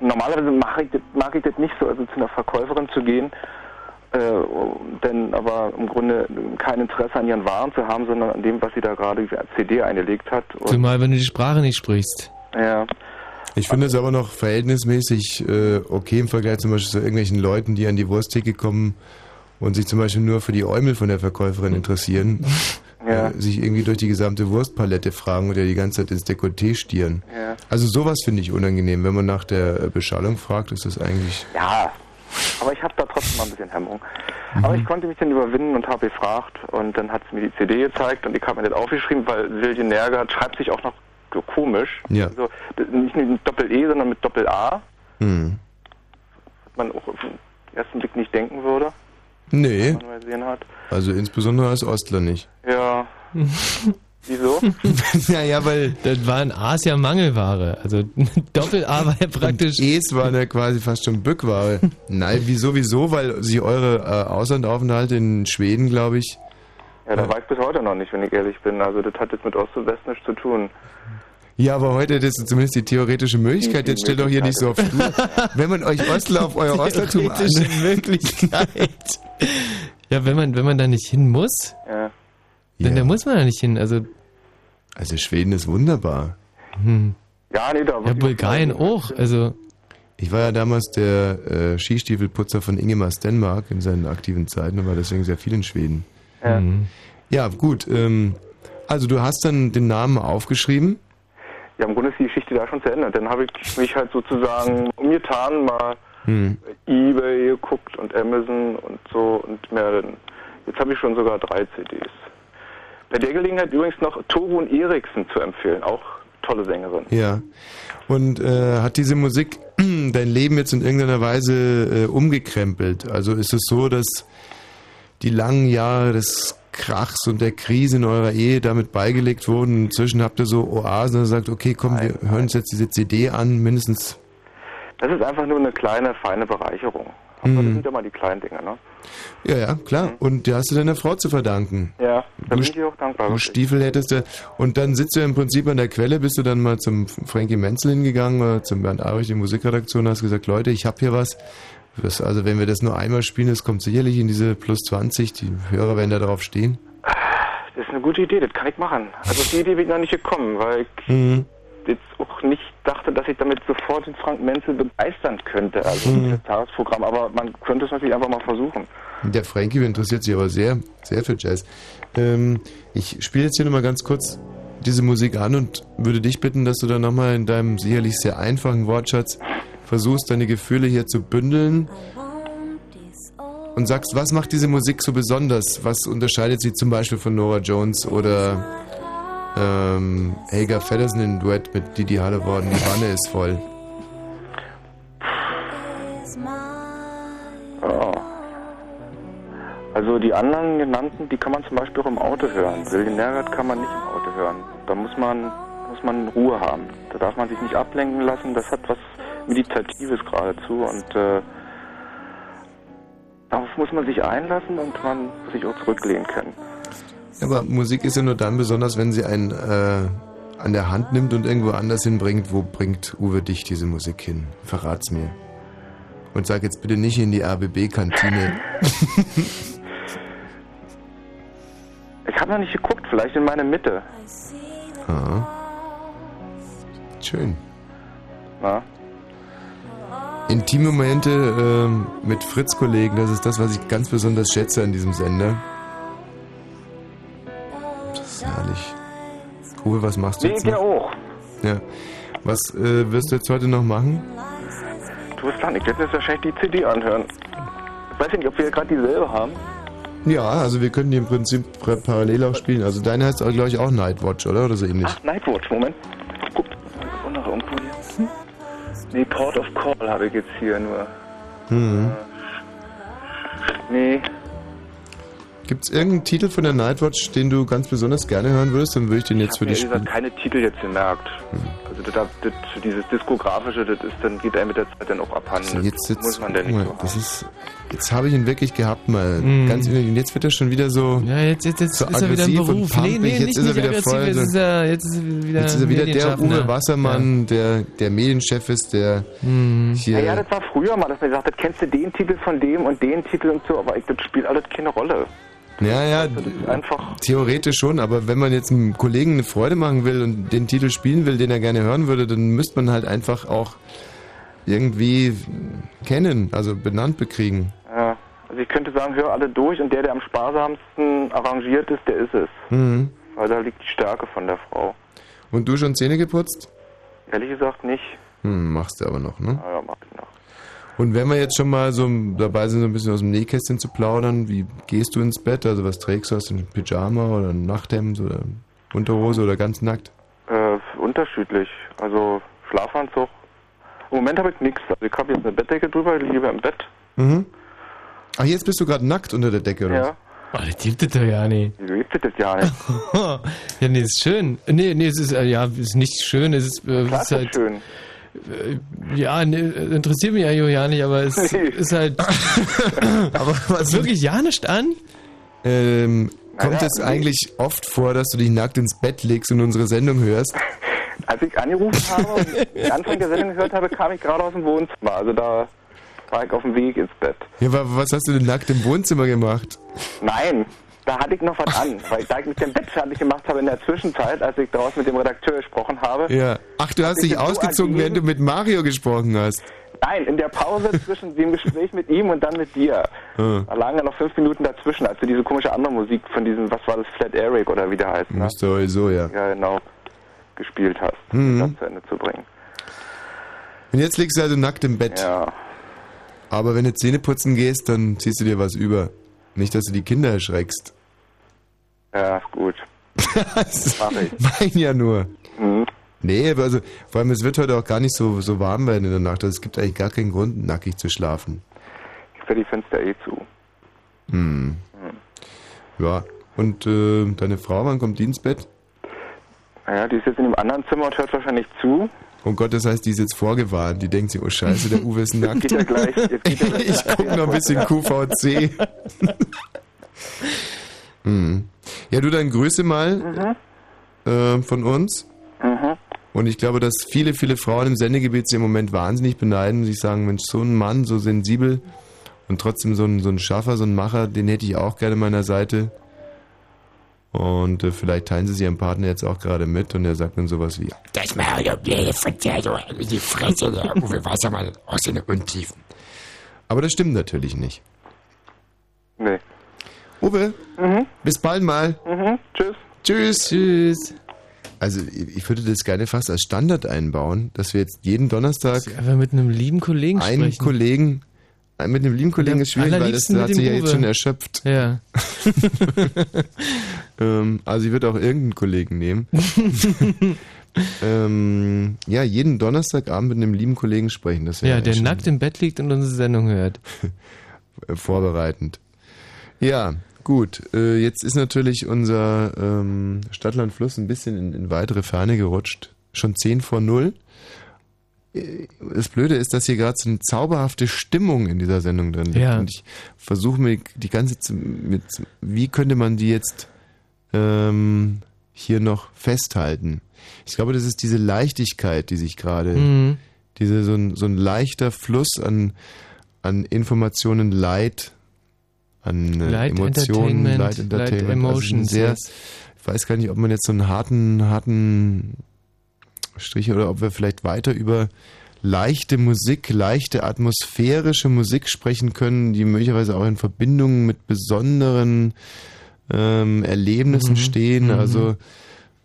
Normalerweise mache ich das, mag ich das nicht so, also zu einer Verkäuferin zu gehen, denn aber im Grunde kein Interesse an ihren Waren zu haben, sondern an dem, was sie da gerade als CD eingelegt hat. Und, Zumal, wenn du die Sprache nicht sprichst. ja, Ich finde es aber noch verhältnismäßig äh, okay im Vergleich zum Beispiel zu irgendwelchen Leuten, die an die Wursttheke kommen und sich zum Beispiel nur für die Äumel von der Verkäuferin interessieren, Ja. äh, sich irgendwie durch die gesamte Wurstpalette fragen oder die ganze Zeit ins Dekolleté stieren. Ja. Also sowas finde ich unangenehm. Wenn man nach der äh, Beschallung fragt, ist das eigentlich... ja, aber ich habe da trotzdem mal ein bisschen Hemmung. Mhm. Aber ich konnte mich dann überwinden und habe gefragt und dann hat sie mir die CD gezeigt und ich habe mir das aufgeschrieben, weil Silje Nergert schreibt sich auch noch so komisch. Ja. Also, nicht mit Doppel-E, sondern mit Doppel-A. Hm. was man auch auf den ersten Blick nicht denken würde, Nee, wenn man mal gesehen hat. also insbesondere als Ostler nicht. Ja. Wieso? ja, weil... Das war in Asia Mangelware. Also Doppel-A war ja praktisch... Und Es waren ja quasi fast schon Bückware. Nein, wieso, wieso? Weil sie eure äh, Auslandaufenthalte in Schweden, glaube ich, Ja, da weiß ich bis heute noch nicht, wenn ich ehrlich bin. Also das hat jetzt mit Ost und West nichts zu tun. Ja, aber heute hättest du zumindest die theoretische Möglichkeit. Jetzt stellt doch hier nicht so auf Stur. Wenn man euch Ostler auf euer Ostertum an... Möglichkeit. ja, wenn man, wenn man da nicht hin muss, Ja. Dann da muss man da nicht hin. Also, Also Schweden ist wunderbar. hm. Ja, nee, da ja, Bulgarien auch. Also, Ich war ja damals der äh, Skistiefelputzer von Ingemar Stenmark in seinen aktiven Zeiten und war deswegen sehr viel in Schweden. Ja. Ja, gut. Ähm, also du hast dann den Namen aufgeschrieben. Ja, im Grunde ist die Geschichte da schon zu Ende. Dann habe ich mich halt sozusagen umgetan, mal Hm. Ebay geguckt und Amazon und so und mehr. Jetzt habe ich schon sogar drei CDs. Bei der Gelegenheit übrigens noch Torun Eriksen zu empfehlen, auch tolle Sängerin. Ja. Und äh, hat diese Musik dein Leben jetzt in irgendeiner Weise äh, umgekrempelt? Also ist es so, dass die langen Jahre des Krachs und der Krise in eurer Ehe damit beigelegt wurden? Inzwischen habt ihr so Oasen, und sagt, okay, komm, wir hören uns jetzt diese CD an, mindestens. Das ist einfach nur eine kleine, feine Bereicherung. Aber Mhm. das sind ja mal die kleinen Dinge, ne? Ja, ja, klar. Und die hast du deiner Frau zu verdanken. Ja, da Du bin ich auch dankbar. Du. Stiefel hättest du. Und dann sitzt du im Prinzip an der Quelle, bist du dann mal zum Frankie Menzel hingegangen oder zum Bernd Abrich, die Musikredaktion, hast gesagt, Leute, ich habe hier was. Das, also wenn wir das nur einmal spielen, das kommt sicherlich in diese plus 20. Die Hörer werden da drauf stehen. Das ist eine gute Idee, das kann ich machen. Also die Idee bin ich noch nicht gekommen, weil ich Mhm. Jetzt auch nicht dachte, dass ich damit sofort den Frank Menzel begeistern könnte, also Mhm. das Tagesprogramm. Aber man könnte es natürlich einfach mal versuchen. Der Frankie interessiert sich aber sehr, sehr für Jazz. Ähm, ich spiele jetzt hier nochmal ganz kurz diese Musik an und würde dich bitten, dass du dann nochmal in deinem sicherlich sehr einfachen Wortschatz versuchst, deine Gefühle hier zu bündeln und sagst, was macht diese Musik so besonders? Was unterscheidet sie zum Beispiel von Nora Jones oder ähm, Helga Feddersen in Duett mit Didi Hallervorden? Die Wanne ist voll. Ja. Also die anderen genannten, die kann man zum Beispiel auch im Auto hören. Wilden Nergat kann man nicht im Auto hören. Da muss man, muss man Ruhe haben. Da darf man sich nicht ablenken lassen. Das hat was Meditatives geradezu und äh, darauf muss man sich einlassen und man muss sich auch zurücklehnen können. Aber Musik ist ja nur dann besonders, wenn sie einen äh, an der Hand nimmt und irgendwo anders hinbringt. Wo bringt Uwe dich diese Musik hin? Verrat's mir. Und sag jetzt bitte nicht in die RBB-Kantine. Ich habe noch nicht geguckt, vielleicht in meine Mitte. ah. Schön. Na? Intime Momente ähm, mit Fritz-Kollegen, das ist das, was ich ganz besonders schätze an diesem Sender. Herrlich. Uwe, was machst du Nee, jetzt ich noch? auch. Ja. Was äh, wirst du jetzt heute noch machen? Du wirst dann, ich werde jetzt wahrscheinlich die CD anhören. Ich weiß nicht, ob wir gerade dieselbe haben. Ja, also wir können die im Prinzip parallel auch spielen. Also deine heißt, glaube ich, auch Nightwatch, oder? Oder so ähnlich. Ach, Nightwatch, Moment. Guck, das andere irgendwo hier. Nee, Port of Call habe ich jetzt hier nur. Hm. Nee, Gibt es irgendeinen Titel von der Nightwatch, den du ganz besonders gerne hören würdest? Dann würde ich den jetzt für mir dich ehrlich gesagt spielen. keine Titel jetzt gemerkt. Also das, das, dieses Diskografische, das ist dann, geht einem mit der Zeit dann auch abhanden. So, jetzt, jetzt, muss man denn nicht mal, so das ist, jetzt habe ich ihn wirklich gehabt mal. Mhm. Ganz ehrlich. Und jetzt wird er schon wieder so. Ja, jetzt, jetzt, jetzt so ist er wieder im aggressiv und Beruf. Nee, nee, jetzt nicht, ist er wieder voll. jetzt so- ist er, jetzt ist er wieder Jetzt ist er wieder der. Uwe Wassermann, der, der Medienchef ist, der Mhm. hier. Ja, ja, das war früher mal, dass man gesagt hat, kennst du den Titel von dem und den Titel und so, aber ich, das spielt alles keine Rolle. Ja, ja, einfach. theoretisch schon, aber wenn man jetzt einem Kollegen eine Freude machen will und den Titel spielen will, den er gerne hören würde, dann müsste man halt einfach auch irgendwie kennen, also benannt bekriegen. Ja, also ich könnte sagen, hör alle durch und der, der am sparsamsten arrangiert ist, der ist es. Mhm. Weil da liegt die Stärke von der Frau. Und du schon Zähne geputzt? Ehrlich gesagt nicht. Hm, machst du aber noch, ne? Ja, mach ich noch. Und wenn wir jetzt schon mal so dabei sind, so ein bisschen aus dem Nähkästchen zu plaudern, wie gehst du ins Bett? Also was trägst du? Hast du ein Pyjama oder ein Nachthemd oder Unterhose oder ganz nackt? Äh, unterschiedlich. Also Schlafanzug. Im Moment habe ich nichts. Also ich habe jetzt eine Bettdecke drüber, ich liege im Bett. Mhm. Ach, jetzt bist du gerade nackt unter der Decke, oder? Ja. Oh, das gibt es doch ja nicht. Wieso gibt es das ja nicht? ja, nee, ist schön. Nee, nee, es ist, äh, ja, ist nicht schön, es ist, äh, Klar ist halt, das schön. Äh, ja, nee, interessiert mich eigentlich auch ja nicht, aber es ist halt, aber was wirklich ja nicht an? Ähm, Kommt Naja, es eigentlich oft vor, dass du dich nackt ins Bett legst und unsere Sendung hörst? Als ich angerufen habe und den Anfang der Sendung gehört habe, kam ich gerade aus dem Wohnzimmer. Also da war ich auf dem Weg ins Bett. Ja, wa- was hast du denn nackt im Wohnzimmer gemacht? Nein, da hatte ich noch was an, weil da ich mit dem Bett fertig gemacht habe in der Zwischenzeit, als ich draußen mit dem Redakteur gesprochen habe. Ja. Ach, du hast ich dich so ausgezogen, während du mit Mario gesprochen hast. Nein, in der Pause zwischen dem Gespräch mit ihm und dann mit dir. Ah. Da lagen ja noch fünf Minuten dazwischen, als du diese komische andere Musik von diesem, was war das, Flat Eric oder wie der heißt, ne? Müsste sowieso, ja. Ja, genau, gespielt hast, Mhm. um das zu Ende zu bringen. Und jetzt liegst du also nackt im Bett. Ja. Aber wenn du Zähne putzen gehst, dann ziehst du dir was über. Nicht, dass du die Kinder erschreckst. Ja, gut. Mach ich. Mein ja nur. Mhm. Nee, aber also, vor allem, es wird heute auch gar nicht so, so warm werden in der Nacht. Also, es gibt eigentlich gar keinen Grund, nackig zu schlafen. Ich fahr die Fenster eh zu. Hm. Mhm. Ja. Und äh, deine Frau, wann kommt die ins Bett? Naja, die ist jetzt in dem anderen Zimmer und hört wahrscheinlich zu. Oh Gott, das heißt, die ist jetzt vorgewarnt. Die denkt sich, oh Scheiße, der Uwe ist nackt. Ja gleich. Ich guck noch ein bisschen QVC. hm. Ja, du dann Grüße mal äh, von uns. Mhm. Und ich glaube, dass viele, viele Frauen im Sendegebiet sie im Moment wahnsinnig beneiden und sich sagen, Mensch, so ein Mann, so sensibel und trotzdem so ein, so ein Schaffer, so ein Macher, den hätte ich auch gerne an meiner Seite. Und äh, vielleicht teilen sie es ihrem Partner jetzt auch gerade mit und er sagt dann sowas wie, Das Verzeihung in die Fresse, der Uwe Wassermann aus den Untiefen. aber das stimmt natürlich nicht. Nee. Uwe, bis bald mal. Mhm. Tschüss. Tschüss. Tschüss. Also ich würde das gerne fast als Standard einbauen, dass wir jetzt jeden Donnerstag Einfach mit einem lieben Kollegen einen sprechen. Kollegen, mit einem lieben Kollegen ist schwierig, weil das hat sich ja jetzt schon erschöpft. Ja. ähm, also ich würde auch irgendeinen Kollegen nehmen. ähm, ja, jeden Donnerstagabend mit einem lieben Kollegen sprechen. Das Ja, der nackt im Bett liegt und unsere Sendung hört. äh, vorbereitend. Ja, gut. Äh, jetzt ist natürlich unser ähm, Stadtland Fluss ein bisschen in, in weitere Ferne gerutscht. Schon 10 vor 0. Das Blöde ist, dass hier gerade so eine zauberhafte Stimmung in dieser Sendung drin liegt. Ja. Und ich versuche mir die ganze mit, wie könnte man die jetzt ähm, hier noch festhalten? Ich glaube, das ist diese Leichtigkeit, die sich gerade, Mhm. diese, so, ein, so ein leichter Fluss an, an Informationen, Leid, an äh, Light Emotionen, Light Entertainment. Light also ein Emotions, sehr, yes. Ich weiß gar nicht, ob man jetzt so einen harten, harten Strich oder ob wir vielleicht weiter über leichte Musik, leichte atmosphärische Musik sprechen können, die möglicherweise auch in Verbindung mit besonderen ähm, Erlebnissen Mhm. stehen. Mhm. Also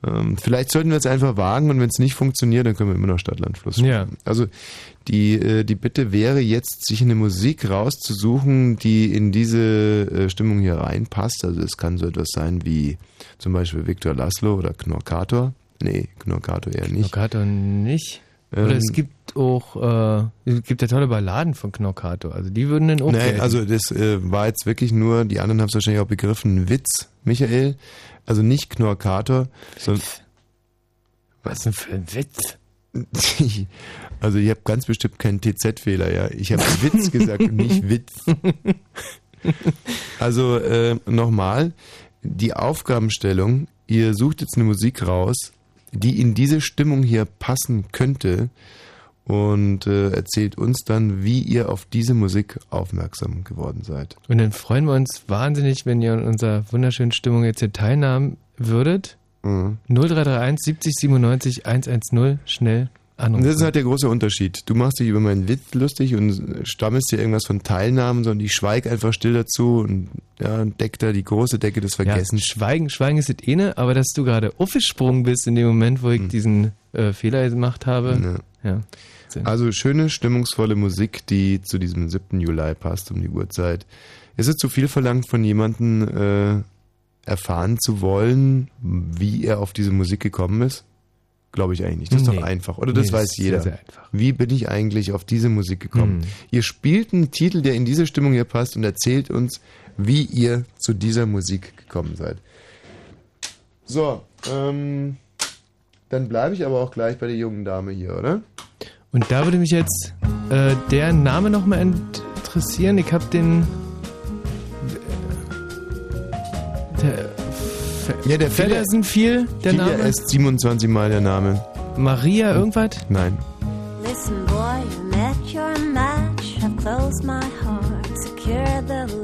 ähm, vielleicht sollten wir es einfach wagen und wenn es nicht funktioniert, dann können wir immer noch Stadtlandfluss Ja. Also die, äh, die Bitte wäre jetzt, sich eine Musik rauszusuchen, die in diese äh, Stimmung hier reinpasst. Also es kann so etwas sein wie zum Beispiel Viktor Laszlo oder Knorkator. Nee, Knorkator eher nicht. Knockator nicht. Oder Ähm, es gibt auch, äh, es gibt ja tolle Balladen von Knockator. Also die würden dann auch Nee, gelten. also das äh, war jetzt wirklich nur, die anderen haben es wahrscheinlich auch begriffen, Witz, Michael. Also nicht Knorkator, sondern... Was denn für ein Witz? Also ich habe ganz bestimmt keinen TZ-Fehler, ja. Ich habe Witz gesagt und nicht Witz. Also äh, nochmal, die Aufgabenstellung, ihr sucht jetzt eine Musik raus, die in diese Stimmung hier passen könnte und äh, erzählt uns dann, wie ihr auf diese Musik aufmerksam geworden seid. Und dann freuen wir uns wahnsinnig, wenn ihr an unserer wunderschönen Stimmung jetzt hier teilnehmen würdet. Mhm. 0331 70 97 110 schnell anrufen. das ist halt der große Unterschied. Du machst dich über meinen Witz lustig und stammelst dir irgendwas von Teilnahmen, sondern ich schweige einfach still dazu und ja, deck da die große Decke des Vergessens. Ja, schweigen, schweigen ist das eine, aber dass du gerade aufgesprungen bist in dem Moment, wo ich Hm. diesen äh, Fehler gemacht habe. Ja. Also schöne, stimmungsvolle Musik, die zu diesem 7. Juli passt um die Uhrzeit. Ist es zu viel verlangt von jemandem, äh, erfahren zu wollen, wie er auf diese Musik gekommen ist? Glaube ich eigentlich nicht. Das ist Nee. doch einfach. Oder das Nee, weiß das jeder. sehr, sehr einfach. Wie bin ich eigentlich auf diese Musik gekommen? Hm. Ihr spielt einen Titel, der in diese Stimmung hier passt und erzählt uns, wie ihr zu dieser Musik gekommen seid. So, ähm, dann bleibe ich aber auch gleich bei der jungen Dame hier, oder? Und da würde mich jetzt äh, der Name nochmal interessieren. Ich habe den. Der, Fe Ja, der Feller sind viel, der Name. ist 27 Mal der Name. Maria irgendwas? Nein. Listen, boy, you met your match. I've closed my heart, secured the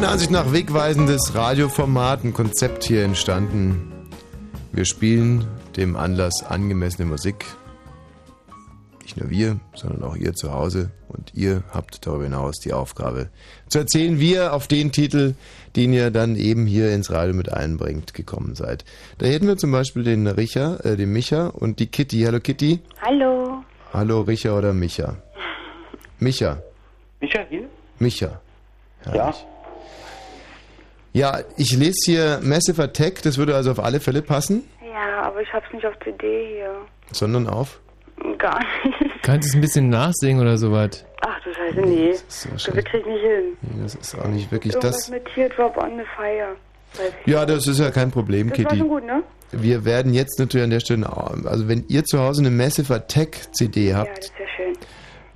meiner Ansicht nach wegweisendes Radioformat, ein Konzept hier entstanden. Wir spielen dem Anlass angemessene Musik. Nicht nur wir, sondern auch ihr zu Hause. Und ihr habt darüber hinaus die Aufgabe zu erzählen, wie ihr auf den Titel, den ihr dann eben hier ins Radio mit einbringt, gekommen seid. Da hätten wir zum Beispiel den Richa, äh, den Micha und die Kitty. Hallo Kitty. Hallo. Hallo Richa oder Micha? Micha. Micha hier? Micha. Ja. Ja, ich lese hier Massive Attack, das würde also auf alle Fälle passen, Ja, aber ich hab's nicht auf CD hier. sondern auf. Gar nicht. Kannst du es ein bisschen nachsingen oder sowas? Ach du Scheiße, nee. Das schlecht. krieg ich nicht hin. Nee, Das ist auch nicht wirklich Irgendwas das. mit Teardrop on the Fire. Weiß ich. Ja, das ist ja kein Problem, Das war Kitty. schon gut, ne? Wir werden jetzt natürlich an der Stelle, also wenn ihr zu Hause eine Massive Attack CD Ja, habt, das ist ja schön.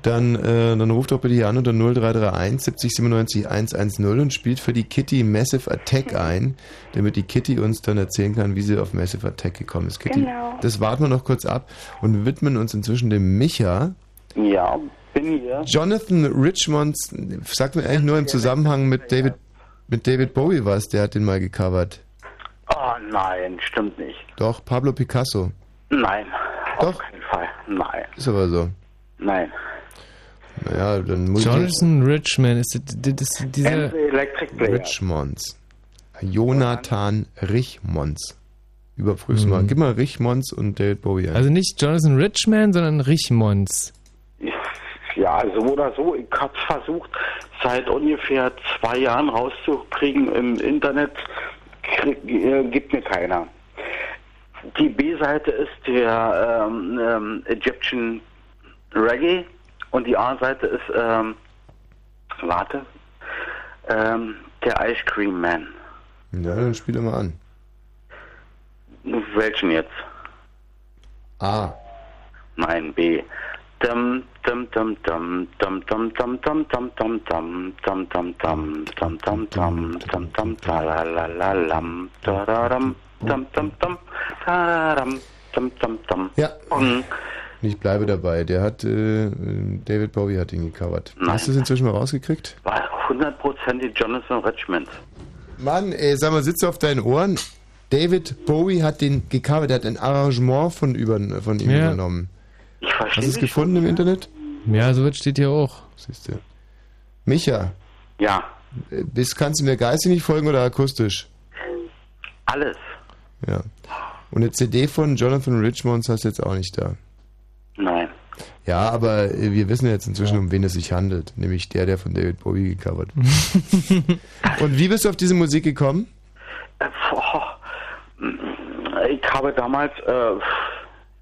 Dann, äh, dann ruft doch bitte hier an unter 0331 70 97 110 und spielt für die Kitty Massive Attack ein, damit die Kitty uns dann erzählen kann, wie sie auf Massive Attack gekommen ist. Kitty, Genau. das warten wir noch kurz ab und widmen uns inzwischen dem Micha. Ja, bin hier. Jonathan Richmonds, sagt mir eigentlich nur im Zusammenhang mit David, mit David Bowie was, der hat den mal gecovert. Oh nein, stimmt nicht. Doch, Pablo Picasso. Nein, Doch. auf keinen Fall. Nein, Ist aber so. nein. Naja, dann muss Jonathan Richman, ist das, dieser... the Electric Player. Richmonds. Jonathan Richmonds. Überprüf's Mhm. mal. Gib mal Richmonds und David Bowie ein. Also nicht Jonathan Richman, sondern Richmonds. Ja, so oder so. Ich habe versucht, seit ungefähr zwei Jahren rauszukriegen im Internet. Krieg, äh, gibt mir keiner. Die B-Seite ist der ähm, ähm, Egyptian Reggae und die A-Seite ist, ähm, warte, ähm, der Ice Cream Man. ja, dann spiel doch mal an. Welchen jetzt? A. Nein, B. Dum dum dum dum dum dum dum dum dum dum dum dum dum dum dum dum dum dum dum da la la la lam da da dum dum dum dum da dum dum dum dum. Ja. Und Ich bleibe dabei. Der hat, äh, David Bowie hat ihn gecovert. Hast du es inzwischen mal rausgekriegt? war hundertprozentig Jonathan Richmond. Mann, ey, sag mal, sitzt auf deinen Ohren. David Bowie hat den gecovert, der hat ein Arrangement von, über, von ihm Ja. übernommen. Ich verstehe Hast du es gefunden im Internet? Ja, so was steht hier auch. Siehst du. Micha, Ja, äh, bist, kannst du mir geistig nicht folgen oder akustisch? alles. Ja. Und eine CD von Jonathan Richmonds hast du jetzt auch nicht da. Nein. Ja, aber äh, wir wissen jetzt inzwischen, um wen es sich handelt. Nämlich der, der von David Bowie gecovert. Und wie bist du auf diese Musik gekommen? Äh, ich habe damals, äh,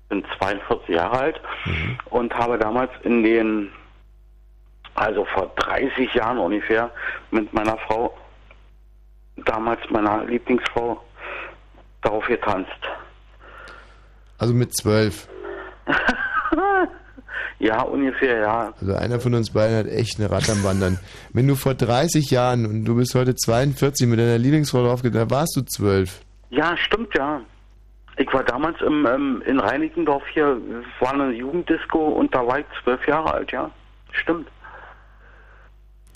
bin 42 Jahre alt und habe damals in den, also vor 30 Jahren ungefähr, mit meiner Frau, damals meiner Lieblingsfrau, darauf getanzt. Also mit zwölf. Ja, ungefähr, ja. Also einer von uns beiden hat echt eine Ratte am Wandern. Wenn du vor 30 Jahren und du bist heute 42 mit deiner Lieblingsfrau draufgegangen, da warst du zwölf. Ja, stimmt, ja. Ich war damals im, ähm, in Reinickendorf hier, war eine Jugenddisco und da war ich zwölf Jahre alt, ja. Stimmt.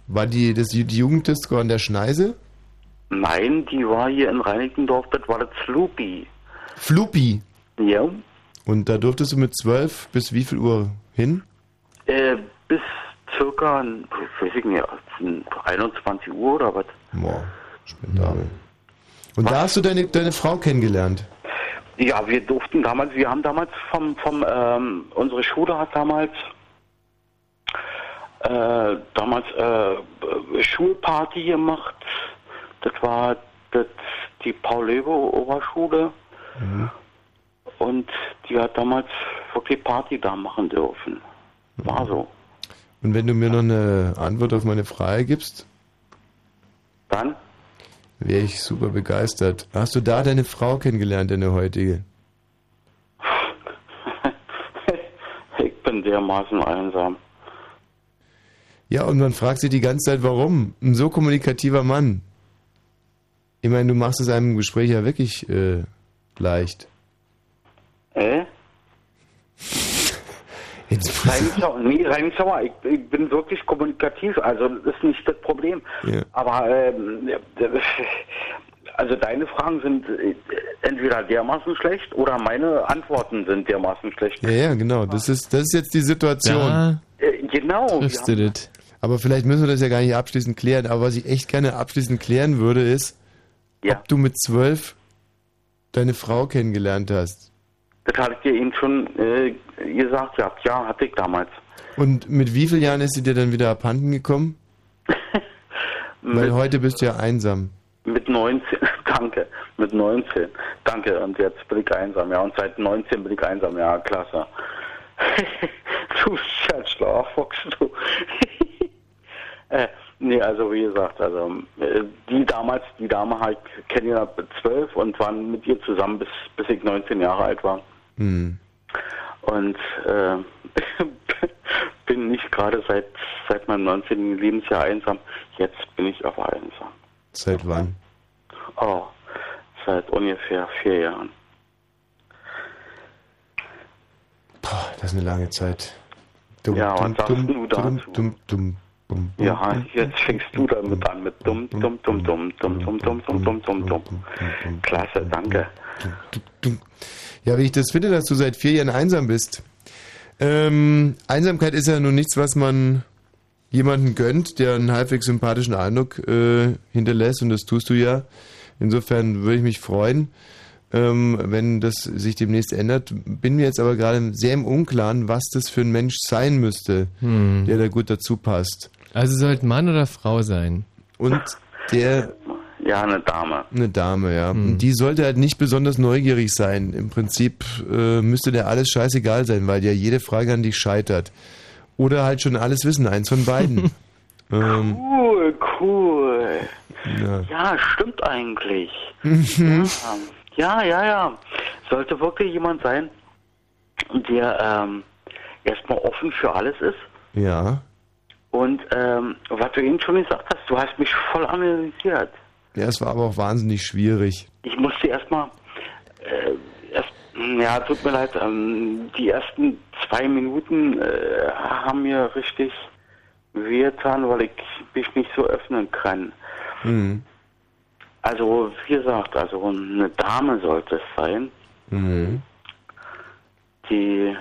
War die, das, die Jugenddisco an der Schneise? Nein, die war hier in Reinickendorf, das war das Sloopy. Floopy. Ja. Und da durftest du mit zwölf bis wie viel Uhr hin? Äh, bis circa, weiß ich nicht, 21 Uhr oder was? Boah, spendabel. Und da hast du deine, deine Frau kennengelernt? Ja, wir durften damals, wir haben damals vom, vom ähm, unsere Schule hat damals äh, damals äh, Schulparty gemacht. Das war das, die Paul-Löwe-Oberschule und die hat damals wirklich Party da machen dürfen. War so. Und wenn du mir noch eine Antwort auf meine Frage gibst, Dann? wäre ich super begeistert. Hast du da deine Frau kennengelernt, deine heutige? Ich bin dermaßen einsam. Ja, und man fragt sich die ganze Zeit, warum? Ein so kommunikativer Mann. Ich meine, du machst es einem Gespräch ja wirklich äh, leicht. Äh? Jetzt Reinsauer, nee, Reinsauer, ich, ich bin wirklich kommunikativ, also das ist nicht das Problem. Ja. Aber ähm, also deine Fragen sind äh, entweder dermaßen schlecht oder meine Antworten sind dermaßen schlecht. Ja, ja, genau. Das ist, das ist jetzt die Situation. Da Äh, genau. triffst du das. Aber vielleicht müssen wir das ja gar nicht abschließend klären. Aber was ich echt gerne abschließend klären würde, ist, ob du mit zwölf deine Frau kennengelernt hast. Das hatte ich dir eben schon äh, gesagt, ja, ja, hatte ich damals. Und mit wie vielen Jahren ist sie dir dann wieder abhanden gekommen? Weil heute bist du ja einsam. Mit 19, danke, mit 19, danke, und jetzt bin ich einsam, ja, und seit 19 bin ich einsam, ja, klasse. du Scherzschlauchfuchs, du. äh, nee, also wie gesagt, also äh, die damals, die Dame habe ich kennengelernt mit 12 und waren mit ihr zusammen bis, bis ich 19 Jahre alt war. Hm. Und äh, bin nicht gerade seit, seit meinem 19. Lebensjahr einsam. Jetzt bin ich aber einsam. Seit wann? Oh, seit ungefähr vier Jahren. Boah, das ist eine lange Zeit. Dumm, Ja, dumm, was dumm, du dazu? dumm, dumm, dumm, Ja, jetzt fängst du damit an mit dumm, dumm, dumm, dumm, dumm, dumm, dumm, dumm, dumm, dumm, dumm. Klasse, danke. Ja, wie ich das finde, dass du seit vier Jahren einsam bist. Ähm, Einsamkeit ist ja nun nichts, was man jemanden gönnt, der einen halbwegs sympathischen Eindruck äh, hinterlässt und das tust du ja. Insofern würde ich mich freuen, ähm, wenn das sich demnächst ändert. Bin mir jetzt aber gerade sehr im Unklaren, was das für ein Mensch sein müsste, Hm. der da gut dazu passt. Also sollte Mann oder Frau sein? Und der Ja, eine Dame. Eine Dame, ja. Und Die sollte halt nicht besonders neugierig sein. Im Prinzip äh, müsste der alles scheißegal sein, weil ja jede Frage an dich scheitert. Oder halt schon alles wissen, eins von beiden. ähm, Cool, cool. ja. Ja, stimmt eigentlich. Mhm. Ja, ja, ja. Sollte wirklich jemand sein, der ähm, erstmal offen für alles ist. ja. Und ähm, was du eben schon gesagt hast, du hast mich voll analysiert. Ja, es war aber auch wahnsinnig schwierig. Ich musste erstmal, äh, erst, ja, tut mir leid, ähm, die ersten zwei Minuten äh, haben mir richtig wehgetan, weil ich mich nicht so öffnen kann. Mhm. Also, wie gesagt, also eine Dame sollte es sein, Mhm. die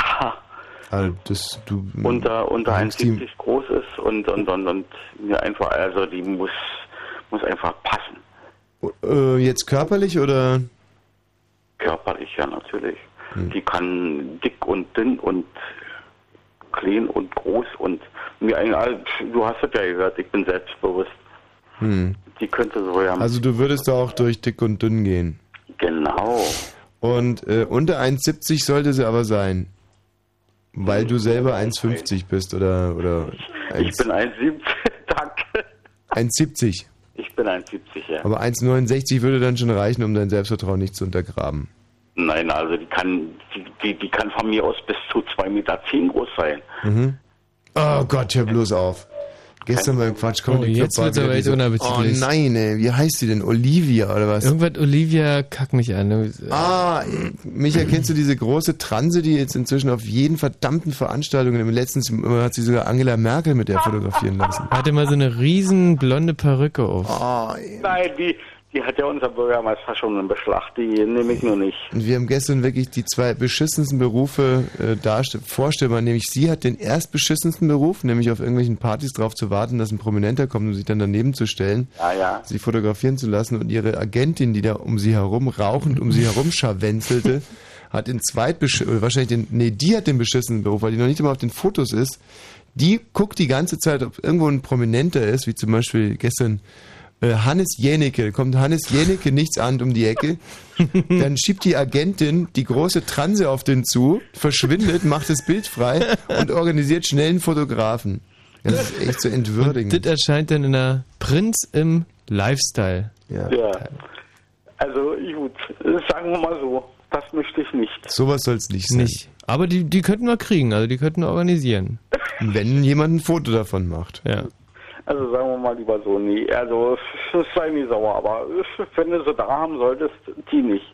ha, Also das, du, unter, unter magst die- 1,70 groß ist und, und, und, und mir einfach, also die muss, muss einfach passen. Äh, jetzt körperlich oder? Körperlich, ja, natürlich. Die kann dick und dünn und klein und groß und mir egal, du hast es ja gehört, ich bin selbstbewusst. Hm. Die könnte so ja. Also du würdest da auch durch dick und dünn gehen. genau. Und äh, unter 1,70 sollte sie aber sein. Weil du selber 1,50 bist oder, oder Ich bin 1,70, danke. 1,70. Ich bin 1,70, ja. Aber 1,69 würde dann schon reichen, um dein Selbstvertrauen nicht zu untergraben. Nein, also die kann, die, die, die kann von mir aus bis zu 2,10 Meter groß sein. Mhm. Oh Gott, hör bloß auf. Gestern beim Quatsch kommt Oh, die jetzt wird's aber echt diese- unappetitlich. Oh nein, ey, wie heißt die denn? Olivia oder was? Irgendwas Olivia kack mich an. Ah, Micha, kennst du diese große Transe, die jetzt inzwischen auf jeden verdammten Veranstaltungen, im letzten Mal hat sie sogar Angela Merkel mit der fotografieren lassen. Hatte mal so eine riesen blonde Perücke auf. Oh, Nein, die, die hat ja unser Bürgermeister schon in Beschlag, die nehme ich nur nicht. Und wir haben gestern wirklich die zwei beschissensten Berufe äh, darst- vorstellbar. Nämlich sie hat den erstbeschissensten Beruf, nämlich auf irgendwelchen Partys drauf zu warten, dass ein Prominenter kommt, um sich dann daneben zu stellen, Ja, ja. sie fotografieren zu lassen. Und ihre Agentin, die da um sie herum rauchend um sie herum scharwenzelte, hat den zweitbesch oder wahrscheinlich den, nee, die hat den beschissenen Beruf, weil die noch nicht immer auf den Fotos ist. Die guckt die ganze Zeit, ob irgendwo ein Prominenter ist, wie zum Beispiel gestern Hannes Jänicke. Kommt Hannes Jänicke nichts an um die Ecke. Dann schiebt die Agentin die große Transe auf den zu, verschwindet, macht das Bild frei und organisiert schnell einen Fotografen. Das ist echt so entwürdigend. Das erscheint dann in der Prinz im Lifestyle. Ja. Ja. Also gut, sagen wir mal so, das möchte ich nicht. Sowas soll es nicht sein. Nicht. Aber die, die könnten wir kriegen, also die könnten wir organisieren. Wenn jemand ein Foto davon macht. Ja. Also sagen wir mal lieber so, nee, also es sei mir sauer, aber wenn du sie da haben solltest, die nicht.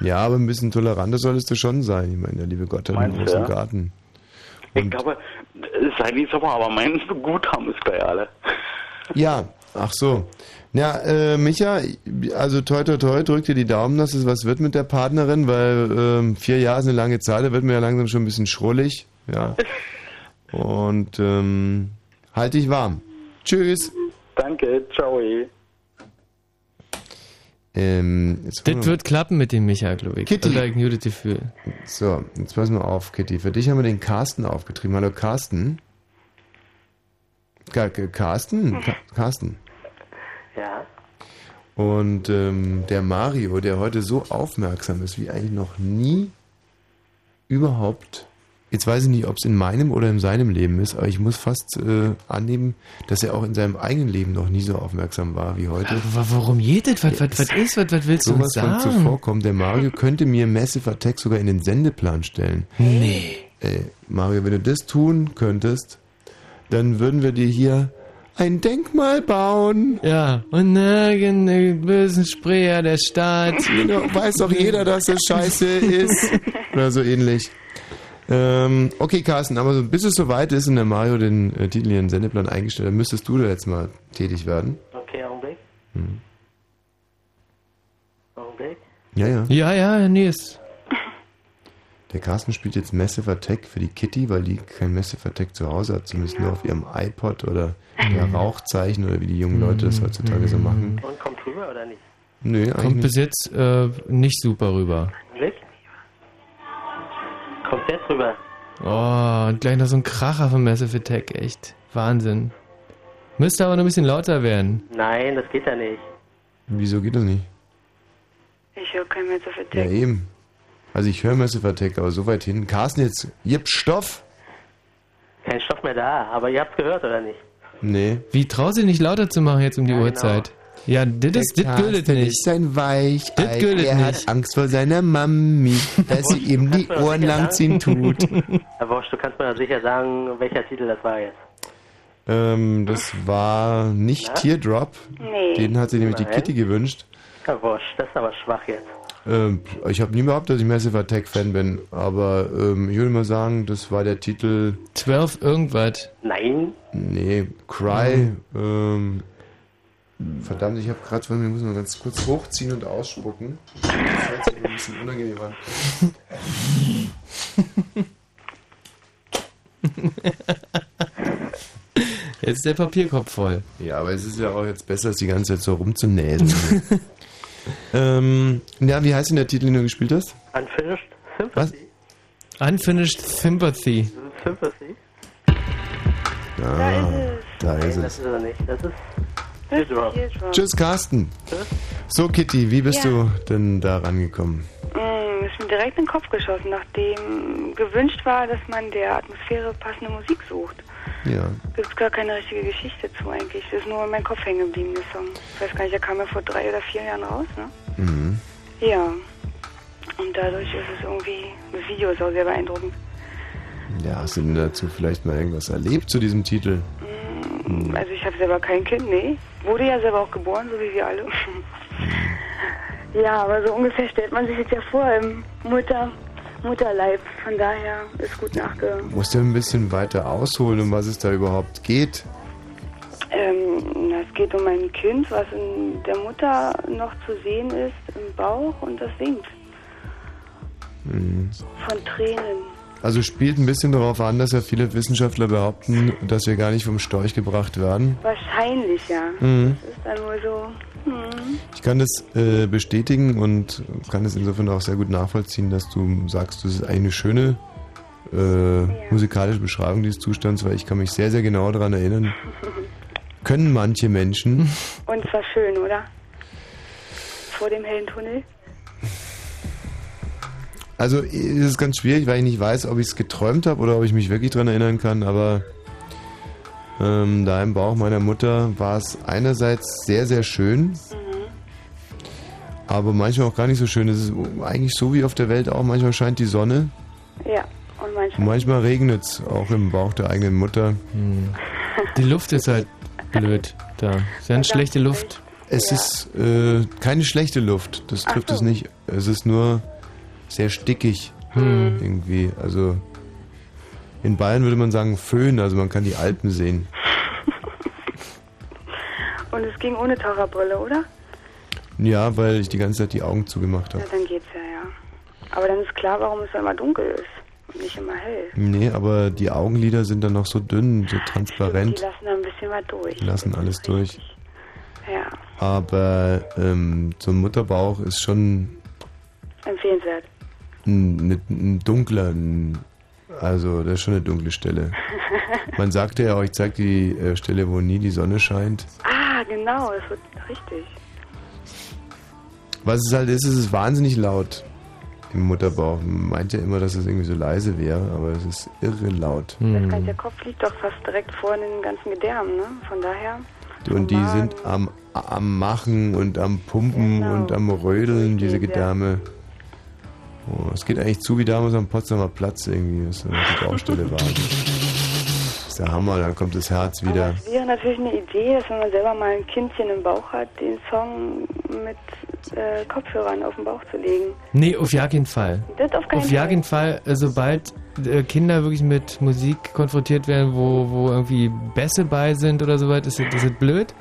Ja, aber ein bisschen toleranter solltest du schon sein. Ich meine, der liebe Gott hat einen Meinst du, großen ja? Garten. Ich glaube, es sei nicht sauer, aber mein Guthaben ist gleich alle. Ja, ach so. Ja, äh, Micha, also toi toi toi, drück dir die Daumen, dass es was wird mit der Partnerin, weil ähm, vier Jahre ist eine lange Zeit, da wird mir ja langsam schon ein bisschen schrullig. Ja. Und ähm, halt dich warm. Tschüss. Danke, ciao. Ähm, Das wir- wird klappen mit dem Micha, glaube ich. Kitty. Ein gutes Gefühl. So, jetzt pass mal auf, Kitty. Für dich haben wir den Carsten aufgetrieben. Hallo, Carsten. Ka- Carsten? Ka Carsten. Ja. Und ähm, der Mario, der heute so aufmerksam ist, wie eigentlich noch nie überhaupt. Jetzt weiß ich nicht, ob es in meinem oder in seinem Leben ist, aber ich muss fast äh, annehmen, dass er auch in seinem eigenen Leben noch nie so aufmerksam war wie heute. Wa- Warum jedet? Was, was, was ist? Was, was willst du uns Sowas von sagen? zuvorkommen. Der Mario könnte mir Massive Attack sogar in den Sendeplan stellen. Nee. ey, Mario, wenn du das tun könntest, dann würden wir dir hier ein Denkmal bauen. Ja, und nirgend bösen Sprecher der Stadt. Genau, weiß doch jeder, dass das scheiße ist. Oder so ähnlich. Ähm, okay, Carsten, aber so, bis es soweit ist und der Mario den äh, Titel hier in den Sendeplan eingestellt hat, müsstest du da jetzt mal tätig werden. Okay, Augenblick. Hm. Augenblick. Ja, ja. Ja, ja, Nils. Der Carsten spielt jetzt Massive Attack für die Kitty, weil die kein Massive Attack zu Hause hat, zumindest nur auf ihrem iPod oder der Rauchzeichen oder wie die jungen Leute das heutzutage so machen. Und kommt rüber oder nicht? Nö, eigentlich Kommt nicht. bis jetzt äh, nicht super rüber. Augenblick. Kommt jetzt rüber. Oh, und gleich noch so ein Kracher von Massive Attack, echt. Wahnsinn. Müsste aber noch ein bisschen lauter werden. Nein, das geht ja nicht. Wieso geht das nicht? Ich höre kein mehr so Ja, eben. Also ich höre Massive Attack, aber so weit hin. Carsten, jetzt gib Stoff. Kein Stoff mehr da, aber ihr habt's gehört oder nicht? Nee. Wie traust du dich nicht lauter zu machen jetzt um die Uhrzeit? Ja, das gilt nicht. ist ein Weich. Das gilt er nicht. hat Angst vor seiner Mami, dass sie ihm die Ohren langziehen sagen? tut. Herr Wosch, du kannst mir ja sicher sagen, welcher Titel das war jetzt. Ähm, das war nicht Ja? Teardrop. Nee. Den hat sich nämlich die Nein. Kitty gewünscht. Herr Wosch, das ist aber schwach jetzt. Ähm, ich habe nie behauptet, dass ich Massive Attack Fan bin, aber ähm, ich würde mal sagen, das war der Titel. 12 irgendwas. Nein. Nee, Cry. Ähm, verdammt, ich habe gerade von mir, muss mal ganz kurz hochziehen und ausspucken. Das hört sich ein bisschen unangenehm an. Jetzt ist der Papierkorb voll. Ja, aber es ist ja auch jetzt besser, als die ganze Zeit so rumzunäsen. ähm, ja, wie heißt denn der Titel, den du gespielt hast? Unfinished Was? Unfinished Sympathy. Sympathy? Ah, da ist Nein, das es. ist er nicht. Das. Tschüss, Carsten. So, Kitty, wie bist Ja. du denn da rangekommen? Mm, ist mir direkt in den Kopf geschossen, nachdem gewünscht war, dass man der Atmosphäre passende Musik sucht. Ja. Gibt es gar keine richtige Geschichte zu eigentlich. Das ist nur in meinem Kopf hängen geblieben, der Song. Ich weiß gar nicht, der kam ja vor drei oder vier Jahren raus, ne? Mhm. Ja. Und dadurch ist es irgendwie, das Video ist auch sehr beeindruckend. Ja, hast du denn dazu vielleicht mal irgendwas erlebt zu diesem Titel? Mm, Also ich habe selber kein Kind, nee. Wurde ja selber auch geboren, so wie wir alle. ja, aber so ungefähr stellt man sich jetzt ja vor im Mutter, Mutterleib. Von daher ist gut nachge... Musst du ein bisschen weiter ausholen, um was es da überhaupt geht? Ähm, es geht um ein Kind, was in der Mutter noch zu sehen ist im Bauch und das singt Mhm. von Tränen. Also spielt ein bisschen darauf an, dass ja viele Wissenschaftler behaupten, dass wir gar nicht vom Storch gebracht werden. Wahrscheinlich, ja. Mhm. Das ist dann wohl so... Hm. Ich kann das äh, bestätigen und kann es insofern auch sehr gut nachvollziehen, dass du sagst, das ist eine schöne äh, musikalische Beschreibung dieses Zustands, weil ich kann mich sehr, sehr genau daran erinnern. Können manche Menschen, Und es war schön, oder? Vor dem hellen Tunnel. Also es ist ganz schwierig, weil ich nicht weiß, ob ich es geträumt habe oder ob ich mich wirklich daran erinnern kann, aber ähm, da im Bauch meiner Mutter war es einerseits sehr, sehr schön, aber manchmal auch gar nicht so schön. Es ist eigentlich so wie auf der Welt auch, manchmal scheint die Sonne Ja, und und manchmal... manchmal regnet es auch im Bauch der eigenen Mutter. Die Luft ist halt blöd da. Sehr schlechte Luft. Es ist äh, keine schlechte Luft, das trifft so. es nicht. Es ist nur sehr stickig Hm. irgendwie. Also in Bayern würde man sagen Föhn, also man kann die Alpen sehen. Und es ging ohne Taucherbrille, oder? Ja, weil ich die ganze Zeit die Augen zugemacht Ja, habe. dann geht's ja, ja. Aber dann ist klar, warum es immer dunkel ist und nicht immer hell. Nee, aber die Augenlider sind dann noch so dünn, so Die transparent, lassen da ein bisschen was durch. die lassen alles durch. Ja, Aber ähm, so ein Mutterbauch ist schon empfehlenswert. Ein, ein, ein dunkler, ein, also das ist schon eine dunkle Stelle. Man sagte ja auch, ich zeig die äh, Stelle, wo nie die Sonne scheint. ah, genau, das wird richtig. Was es halt ist, es ist wahnsinnig laut im Mutterbauch. Man meint ja immer, dass es irgendwie so leise wäre, aber es ist irre laut. Das heißt, der Kopf liegt doch fast direkt vor den ganzen Gedärmen, ne? Von daher. Und die sind am, am Machen und am Pumpen und am Rödeln, diese Gedärme. Oh, es geht eigentlich zu wie damals am Potsdamer Platz irgendwie, was da die Baustelle war. Das ist der Hammer, dann kommt das Herz wieder. Es wäre natürlich eine Idee, dass wenn man selber mal ein Kindchen im Bauch hat, den Song mit äh, Kopfhörern auf den Bauch zu legen. Nee, auf ja keinen Fall. Das auf keinen Auf ja keinen Fall, äh, sobald äh, Kinder wirklich mit Musik konfrontiert werden, wo, wo irgendwie Bässe bei sind oder so weit, ist das, ist blöd.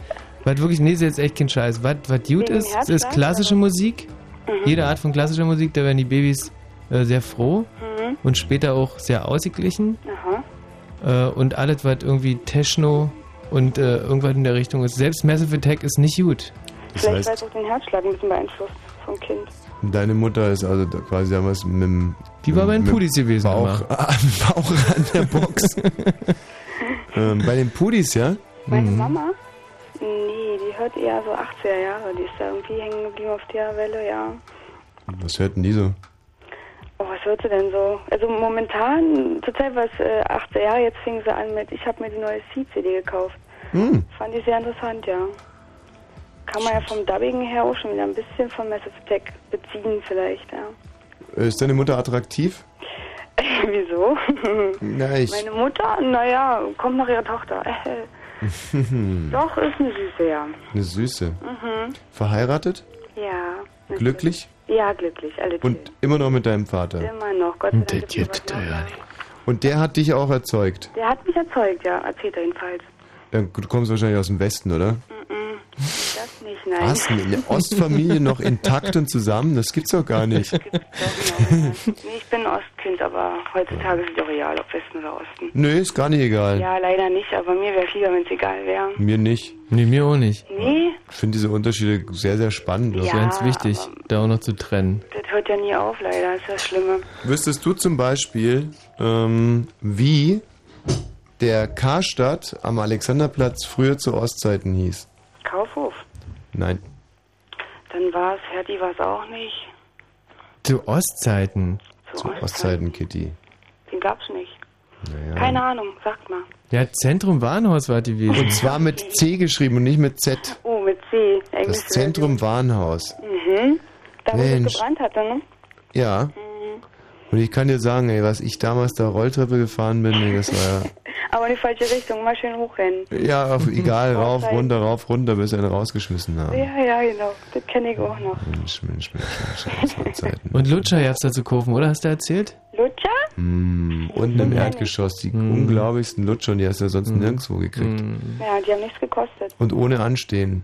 Was wirklich, nee, ist jetzt echt kein Scheiß. Was, was gut ist, ist klassische Musik. Mhm. Jede Art von klassischer Musik, da werden die Babys äh, sehr froh Mhm. und später auch sehr ausgeglichen. Aha. Äh, und alles, was irgendwie Techno und äh, irgendwas in der Richtung ist. Selbst Massive Attack ist nicht gut. Das Vielleicht heißt, weil es auch den Herzschlag ein bisschen beeinflusst vom Kind. deine Mutter ist also da quasi damals mit dem Die war bei den Pudis gewesen Bauch, Bauch an der Box. ähm, bei den Pudis, ja? Meine Mhm. Mama? Nee, die hört eher so 80er Jahre. Die ist da irgendwie hängen geblieben auf der Welle, ja. Was hört denn die so? Oh, was hört sie denn so? Also momentan, zurzeit war es äh, 80er Jahre, jetzt fing sie an mit, ich habe mir die neue C-CD gekauft. Hm. Fand ich sehr interessant, ja. Kann man ja vom Dubbing her auch schon wieder ein bisschen von Massive Attack beziehen vielleicht, ja. Ist deine Mutter attraktiv? Wieso? Na, ich- Meine Mutter? Naja, kommt nach ihrer Tochter. Doch, ist eine Süße, ja. Eine Süße. Mhm. Verheiratet? Ja. natürlich. Glücklich? Ja, glücklich, alle Und immer noch mit deinem Vater? Immer noch, Gott sei Dank. gibt's sowas noch. Und der hat dich auch erzeugt? Der hat mich erzeugt, ja, erzählt er jedenfalls. Ja, du kommst wahrscheinlich aus dem Westen, oder? Mm-mm, das nicht, nein. Was? Eine Ostfamilie noch intakt und zusammen? Das gibt's doch gar nicht. nee, ich bin Ostkind, aber heutzutage ist es doch egal, ob Westen oder Osten. Nö, ist gar nicht egal. Ja, leider nicht, aber mir wäre lieber, wenn es egal wäre. Mir nicht. Nee, mir auch nicht. Nee, Ich finde diese Unterschiede sehr, sehr spannend. Ja, Ganz wichtig, da auch noch zu trennen. das hört ja nie auf, leider, ist das Schlimme. Wüsstest du zum Beispiel, ähm, wie der Karstadt am Alexanderplatz früher zu Ostzeiten hieß? Kaufhof. Nein. Dann war es, Hertie war es auch nicht. Zu Ostzeiten. Zu Ostzeiten, Kitty. Den gab's nicht. Naja. Keine Ahnung, sagt mal. Ja, Zentrum Warenhaus war die gewesen. Und zwar mit C geschrieben und nicht mit Z. Oh, mit C. Englisch. Das Zentrum Warenhaus. Mhm. Da, wo es Mensch. gebrannt hatte, ne? Ja. Mhm. Und ich kann dir sagen, ey, was ich damals da Rolltreppe gefahren bin, ey, das war Aber in die falsche Richtung, mal schön hochrennen. ja, ja auf, egal, rauf, runter, rauf, runter, bis sie einen rausgeschmissen haben. Ja, ja, genau. Das kenne ich auch noch. Mensch, Mensch, Mensch, Mensch, das waren Zeiten. Und Lutscher gab's da zu kaufen, oder? Hast du erzählt? Lutscher? Mm, unten im Erdgeschoss, die unglaublichsten Lutscher, und die hast du ja sonst nirgendwo gekriegt. Ja, die haben nichts gekostet. Und ohne Anstehen.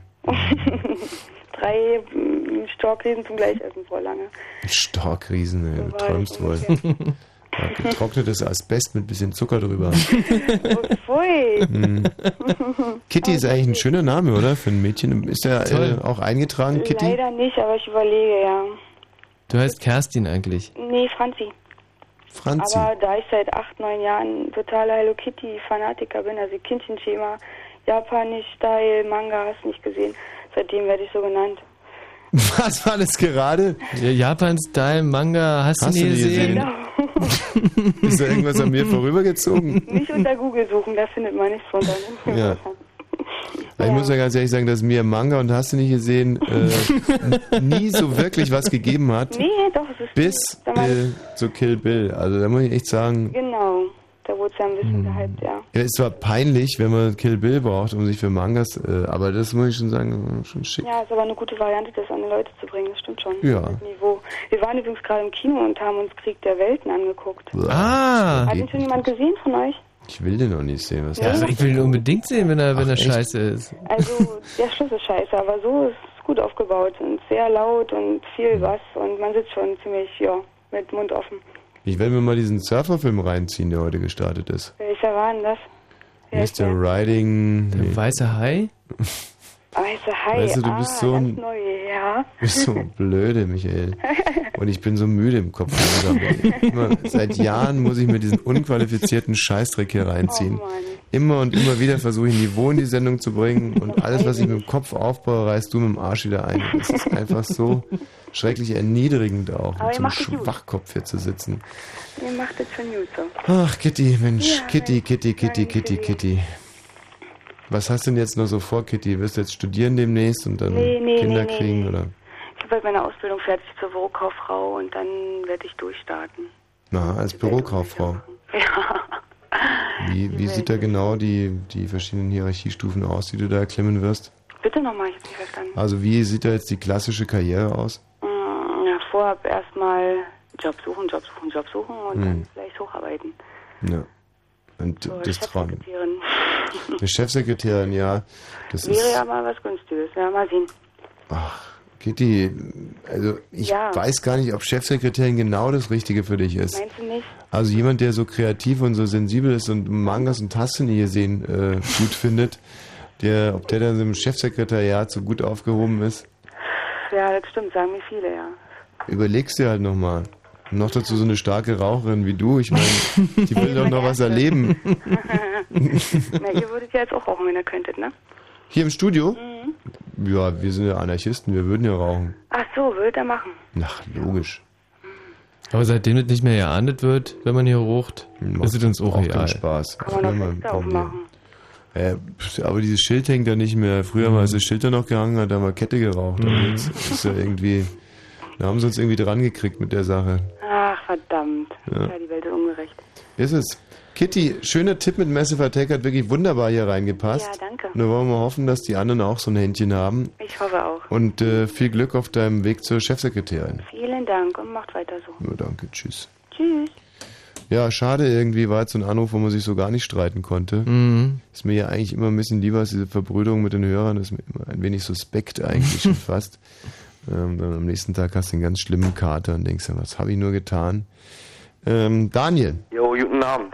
Drei mm, Storkriesen zum Gleichessen vor lange. Storkriesen, ey, du träumst wohl. Ja, getrocknetes Asbest mit bisschen Zucker drüber. Pfui. Mm. Kitty ist eigentlich ein schöner Name, oder? Für ein Mädchen. Ist der äh, auch eingetragen, Kitty? Leider nicht, aber ich überlege, ja. Du heißt Kerstin eigentlich. Nee, Franzi. Franzi. Aber da ich seit acht, neun Jahren totaler Hello Kitty-Fanatiker bin, also Kindchenschema, Japanisch, Style, Manga, hast nicht gesehen. Seitdem werde ich so genannt. Was war das gerade? Ja, Japan-Style, Manga, hast, Hast du nie gesehen? gesehen? Ist da irgendwas an mir vorübergezogen? Nicht unter Google suchen, da findet man nichts drunter. Ja. Ich muss ja ganz ehrlich sagen, dass mir Manga und hast du nicht gesehen, äh, nie so wirklich was gegeben hat. Nee, doch, es ist. Bis war- äh, zu Kill Bill. Also da muss ich echt sagen, Genau, da wurde es ja ein bisschen Hm. gehypt, ja. ja, ist zwar peinlich, wenn man Kill Bill braucht, um sich für Mangas, äh, aber das muss ich schon sagen, schon schick. Ja, ist aber eine gute Variante, das an die Leute zu bringen, das stimmt schon. Ja. Niveau. Wir waren übrigens gerade im Kino und haben uns Krieg der Welten angeguckt. Ah! Hat ihn schon jemand gesehen von euch? Ich will den noch nicht sehen. Was Ja, also ich will ihn unbedingt sehen, wenn er, wenn er echt? scheiße ist. Also, der Schluss ist scheiße, aber so ist es gut aufgebaut und sehr laut und viel was und man sitzt schon ziemlich, ja, mit Mund offen. Ich werde mir mal diesen Surferfilm reinziehen, der heute gestartet ist. Welcher war denn das? Der Riding? Der weiße Hai? Weiße Hai. Weißt du, du ah, bist so ein- ganz neu, ja. Bist so blöde, Michael. Und ich bin so müde im Kopf. Immer, seit Jahren muss ich mir diesen unqualifizierten Scheißdreck hier reinziehen. Immer und immer wieder versuche ich Niveau in die Sendung zu bringen und alles, was ich mit dem Kopf aufbaue, reißt du mit dem Arsch wieder ein. Das ist einfach so schrecklich erniedrigend auch, Aber mit so einem es. Schwachkopf hier zu sitzen. Ihr macht das schon gut so. Ach, Kitty, Mensch, Ja, Kitty, Mensch, Kitty, Kitty, Kitty, Kitty. Was hast du denn jetzt noch so vor, Kitty? Wirst du jetzt studieren demnächst und dann Nee, nee, Kinder nee, kriegen, oder? bald meine Ausbildung fertig zur Bürokauffrau und dann werde ich durchstarten. Na, als Bürokauffrau. Ja. Wie, wie sieht da genau die, die verschiedenen Hierarchiestufen aus, die du da erklimmen wirst? Bitte nochmal, ich habe nicht verstanden. Also wie sieht da jetzt die klassische Karriere aus? Mm, Ja, vorab erstmal Job suchen, Job suchen, Job suchen und Hm. dann vielleicht hocharbeiten. Ja. Und So, das Traum. Chefsekretärin. Eine Chefsekretärin, ja. Das Wäre ist. ja mal was Günstiges. Ja, mal sehen. Kitty, also ich Ja. weiß gar nicht, ob Chefsekretärin genau das Richtige für dich ist. Meinst du nicht? Also jemand, der so kreativ und so sensibel ist und Mangas und Tasten hier sehen äh, gut findet, der, ob der dann im Chefsekretariat so gut aufgehoben ist, Ja, das stimmt, sagen mir viele, ja. überlegst dir halt nochmal. Noch dazu so eine starke Raucherin wie du, ich meine, die will doch noch was erleben. Na, ihr würdet ja jetzt auch rauchen, wenn ihr könntet, ne? Hier im Studio? Mhm. Ja, wir sind ja Anarchisten, wir würden ja rauchen. Ach so, würdet ihr machen. Ach, logisch. Aber seitdem das nicht mehr geahndet wird, wenn man hier rucht, ist es uns auch, auch Spaß. Kann man mal Fenster aufmachen. Äh, aber dieses Schild hängt ja nicht mehr. Früher Mhm. ist das Schild da noch gehangen, hat da mal Kette geraucht. Aber Mhm. jetzt ist ja irgendwie, da haben sie uns irgendwie dran gekriegt mit der Sache. Ach, verdammt. Ja. Ja, die Welt ist ungerecht. Ist es. Kitty, schöner Tipp mit Massive Attack hat wirklich wunderbar hier reingepasst. Ja, danke. Nur wollen wir hoffen, dass die anderen auch so ein Händchen haben. Ich hoffe auch. Und äh, viel Glück auf deinem Weg zur Chefsekretärin. Vielen Dank und macht weiter so. Ja, danke, tschüss. Tschüss. Ja, schade irgendwie, war jetzt so ein Anruf, wo man sich so gar nicht streiten konnte. Mhm. Ist mir ja eigentlich immer ein bisschen lieber als diese Verbrüderung mit den Hörern, das ist mir immer ein wenig suspekt eigentlich schon fast. Ähm, dann am nächsten Tag hast du einen ganz schlimmen Kater und denkst, ja, was habe ich nur getan? Ähm, Daniel, Jo, guten Abend.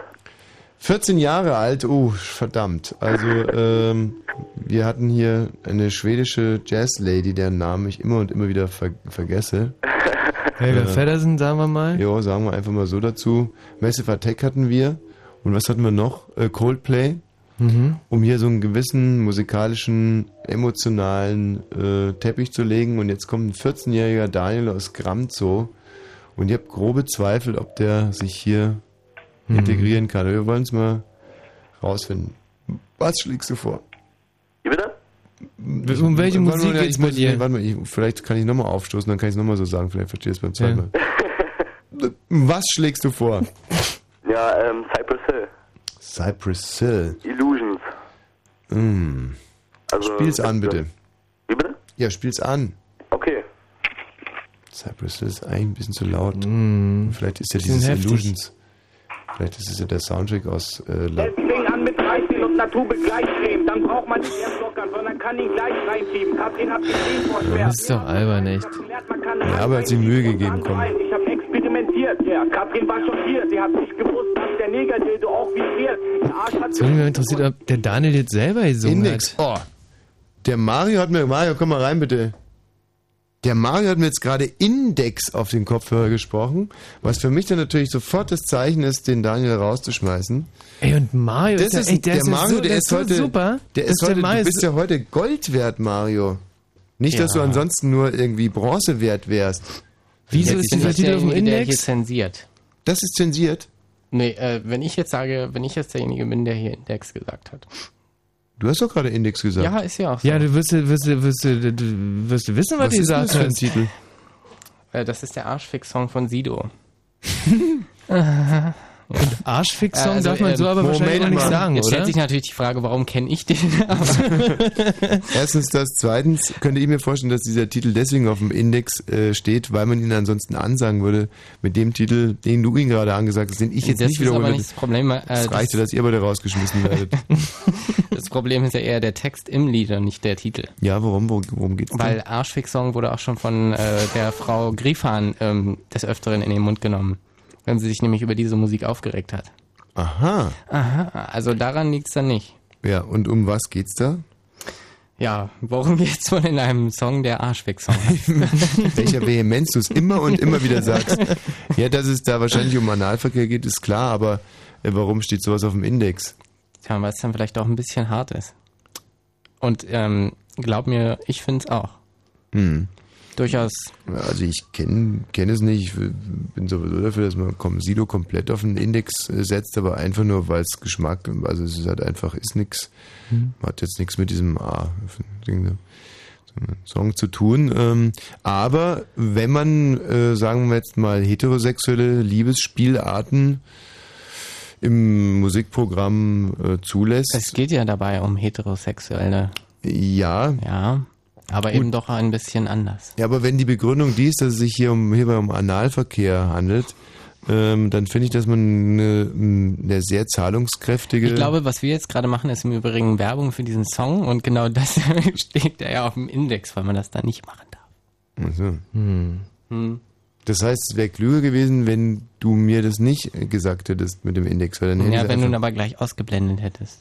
14 Jahre alt, oh, verdammt. Also, ähm, wir hatten hier eine schwedische Jazzlady, deren Namen ich immer und immer wieder ver vergesse. Helga Äh, Feddersen, sagen wir mal. Ja, sagen wir einfach mal so dazu. Massive Attack hatten wir. Und was hatten wir noch? Äh, Coldplay. Mhm. Um hier so einen gewissen musikalischen, emotionalen äh, Teppich zu legen. Und jetzt kommt ein 14-jähriger Daniel aus Gramzow. Und ich habe grobe Zweifel, ob der sich hier Mhm. integrieren kann. Wir wollen es mal rausfinden. Was schlägst du vor? Wie bitte? Um welche mal, Musik ja, geht's ich bei dir? Warte mal, ich, vielleicht kann ich nochmal aufstoßen, dann kann ich es nochmal so sagen. Vielleicht verstehst du es beim zweiten Ja. Mal. Was schlägst du vor? Ja, ähm, Cypress Hill. Cypress Hill. Illusions. Mm. Also, spiel's an, bitte. Wie bitte? Ja, spiel's an. Okay. Cypress Hill ist eigentlich ein bisschen zu laut. Vielleicht ist ja dieses heftig. Illusions. Vielleicht ist es ja der Soundtrack aus äh, La an mit Freistil und Naturbe Gleichcreme. Dann braucht man nicht erst lockern, sondern kann ihn gleich reinschieben. Katrin hat geschrien vor Das Schmerz. ist doch albern, echt. Ja, aber hat sie Mühe gegeben, komm. Ich habe experimentiert, ja. Katrin war schockiert. Sie hat nicht gewusst, dass der Negerdildo auch vibriert. Der Arsch hat So mich interessiert, ob der Daniel jetzt selber gesungen Index. hat. Oh. Der Mario hat mir, Mario, komm mal rein bitte. Der Mario hat mir jetzt gerade Index auf den Kopfhörer gesprochen, was für mich dann natürlich sofort das Zeichen ist, den Daniel rauszuschmeißen. Ey, und Mario das ist ja- ey, der der ist Mario, so- der, der ist so heute super. Der ist der heute, Mario du bist ist- ja heute Gold wert, Mario. Nicht, dass Ja. du ansonsten nur irgendwie Bronze wert wärst. Wieso ist dieser Titel auf dem Index? hier zensiert. Das ist zensiert? Nee, äh, wenn ich jetzt sage, wenn ich jetzt derjenige bin, der hier Index gesagt hat. Du hast doch gerade Index gesagt. Ja, ist ja auch so. Ja, du wirst, wirst, wirst, wirst, wirst du wissen, was, Was die gesagt das für ein hat. Titel? Äh, das ist der Arschfix-Song von Sido. Und Arschfix-Song Also, darf man ähm, so aber wahrscheinlich auch nicht sagen, Jetzt oder? stellt sich natürlich die Frage, warum kenne ich den? Erstens das, zweitens könnte ich mir vorstellen, dass dieser Titel deswegen auf dem Index äh, steht, weil man ihn ansonsten ansagen würde mit dem Titel, den du ihn gerade angesagt hast, den ich jetzt Das nicht ist aber wiederhole. nicht das Problem, äh, das reichte, das- dass ihr beide rausgeschmissen werdet. das Problem ist ja eher der Text im Lied und nicht der Titel. ja, warum? Worum, worum geht's denn? Weil Arschfix-Song wurde auch schon von äh, der Frau Griefahn ähm, des Öfteren in den Mund genommen, wenn sie sich nämlich über diese Musik aufgeregt hat. Aha. Aha, also daran liegt's dann nicht. Ja, und um was geht's da? Ja, worum geht's wohl in einem Song, der Arschfix-Song heißt? Welcher Vehemenz du es immer und immer wieder sagst. Ja, dass es da wahrscheinlich um Analverkehr geht, ist klar, aber äh, warum steht sowas auf dem Index? Tja, weil es dann vielleicht auch ein bisschen hart ist. Und ähm, glaub mir, ich find's auch. Hm. Durchaus. Also ich kenne kenn es nicht. Ich bin sowieso dafür, dass man Sido komplett auf den Index äh, setzt, aber einfach nur, weil es Geschmack, also es ist halt einfach, ist nix. Hm. Hat jetzt nichts mit diesem A-Ding Song zu tun. Ähm, aber wenn man, äh, sagen wir jetzt mal, heterosexuelle Liebesspielarten im Musikprogramm äh, zulässt. Es geht ja dabei um heterosexuelle. Ja. Ja. Aber eben doch ein bisschen anders. Ja, aber wenn die Begründung die ist, dass es sich hier um, hierbei um Analverkehr handelt, ähm, dann finde ich, dass man eine, eine sehr zahlungskräftige. Ich glaube, was wir jetzt gerade machen, ist im Übrigen Werbung für diesen Song und genau das steht da ja auf dem Index, weil man das da nicht machen darf. Ach so. Hm. Das heißt, es wäre klüger gewesen, wenn du mir das nicht gesagt hättest mit dem Index. Weil dann hätte Ja, wenn du ihn einfach, aber gleich ausgeblendet hättest.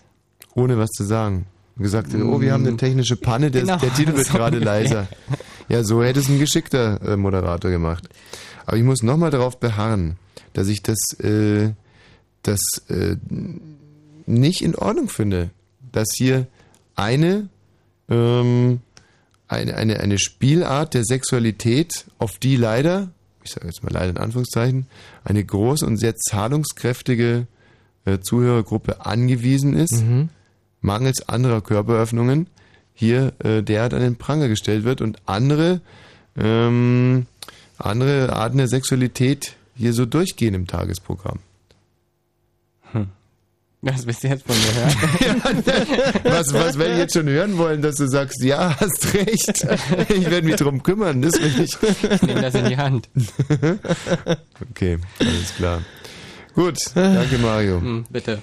ohne was zu sagen. Gesagt hätte, oh, wir haben eine technische Panne, der, Genau, der Titel wird gerade leiser. Ja, so hätte es ein geschickter äh, Moderator gemacht. Aber ich muss nochmal darauf beharren, dass ich das, äh, das äh, nicht in Ordnung finde, dass hier eine, ähm, eine, eine, eine Spielart der Sexualität, auf die leider, ich sage jetzt mal leider in Anführungszeichen, eine große und sehr zahlungskräftige äh, Zuhörergruppe angewiesen ist, mangels anderer Körperöffnungen, hier äh, derart an den Pranger gestellt wird und andere, ähm, andere Arten der Sexualität hier so durchgehen im Tagesprogramm. Das willst du jetzt von mir hören? Was, was werde ich jetzt schon hören wollen, dass du sagst, ja, hast recht. Ich werde mich drum kümmern, das will ich. Ich nehme das in die Hand. Okay, alles klar. Gut, danke Mario. Hm, bitte.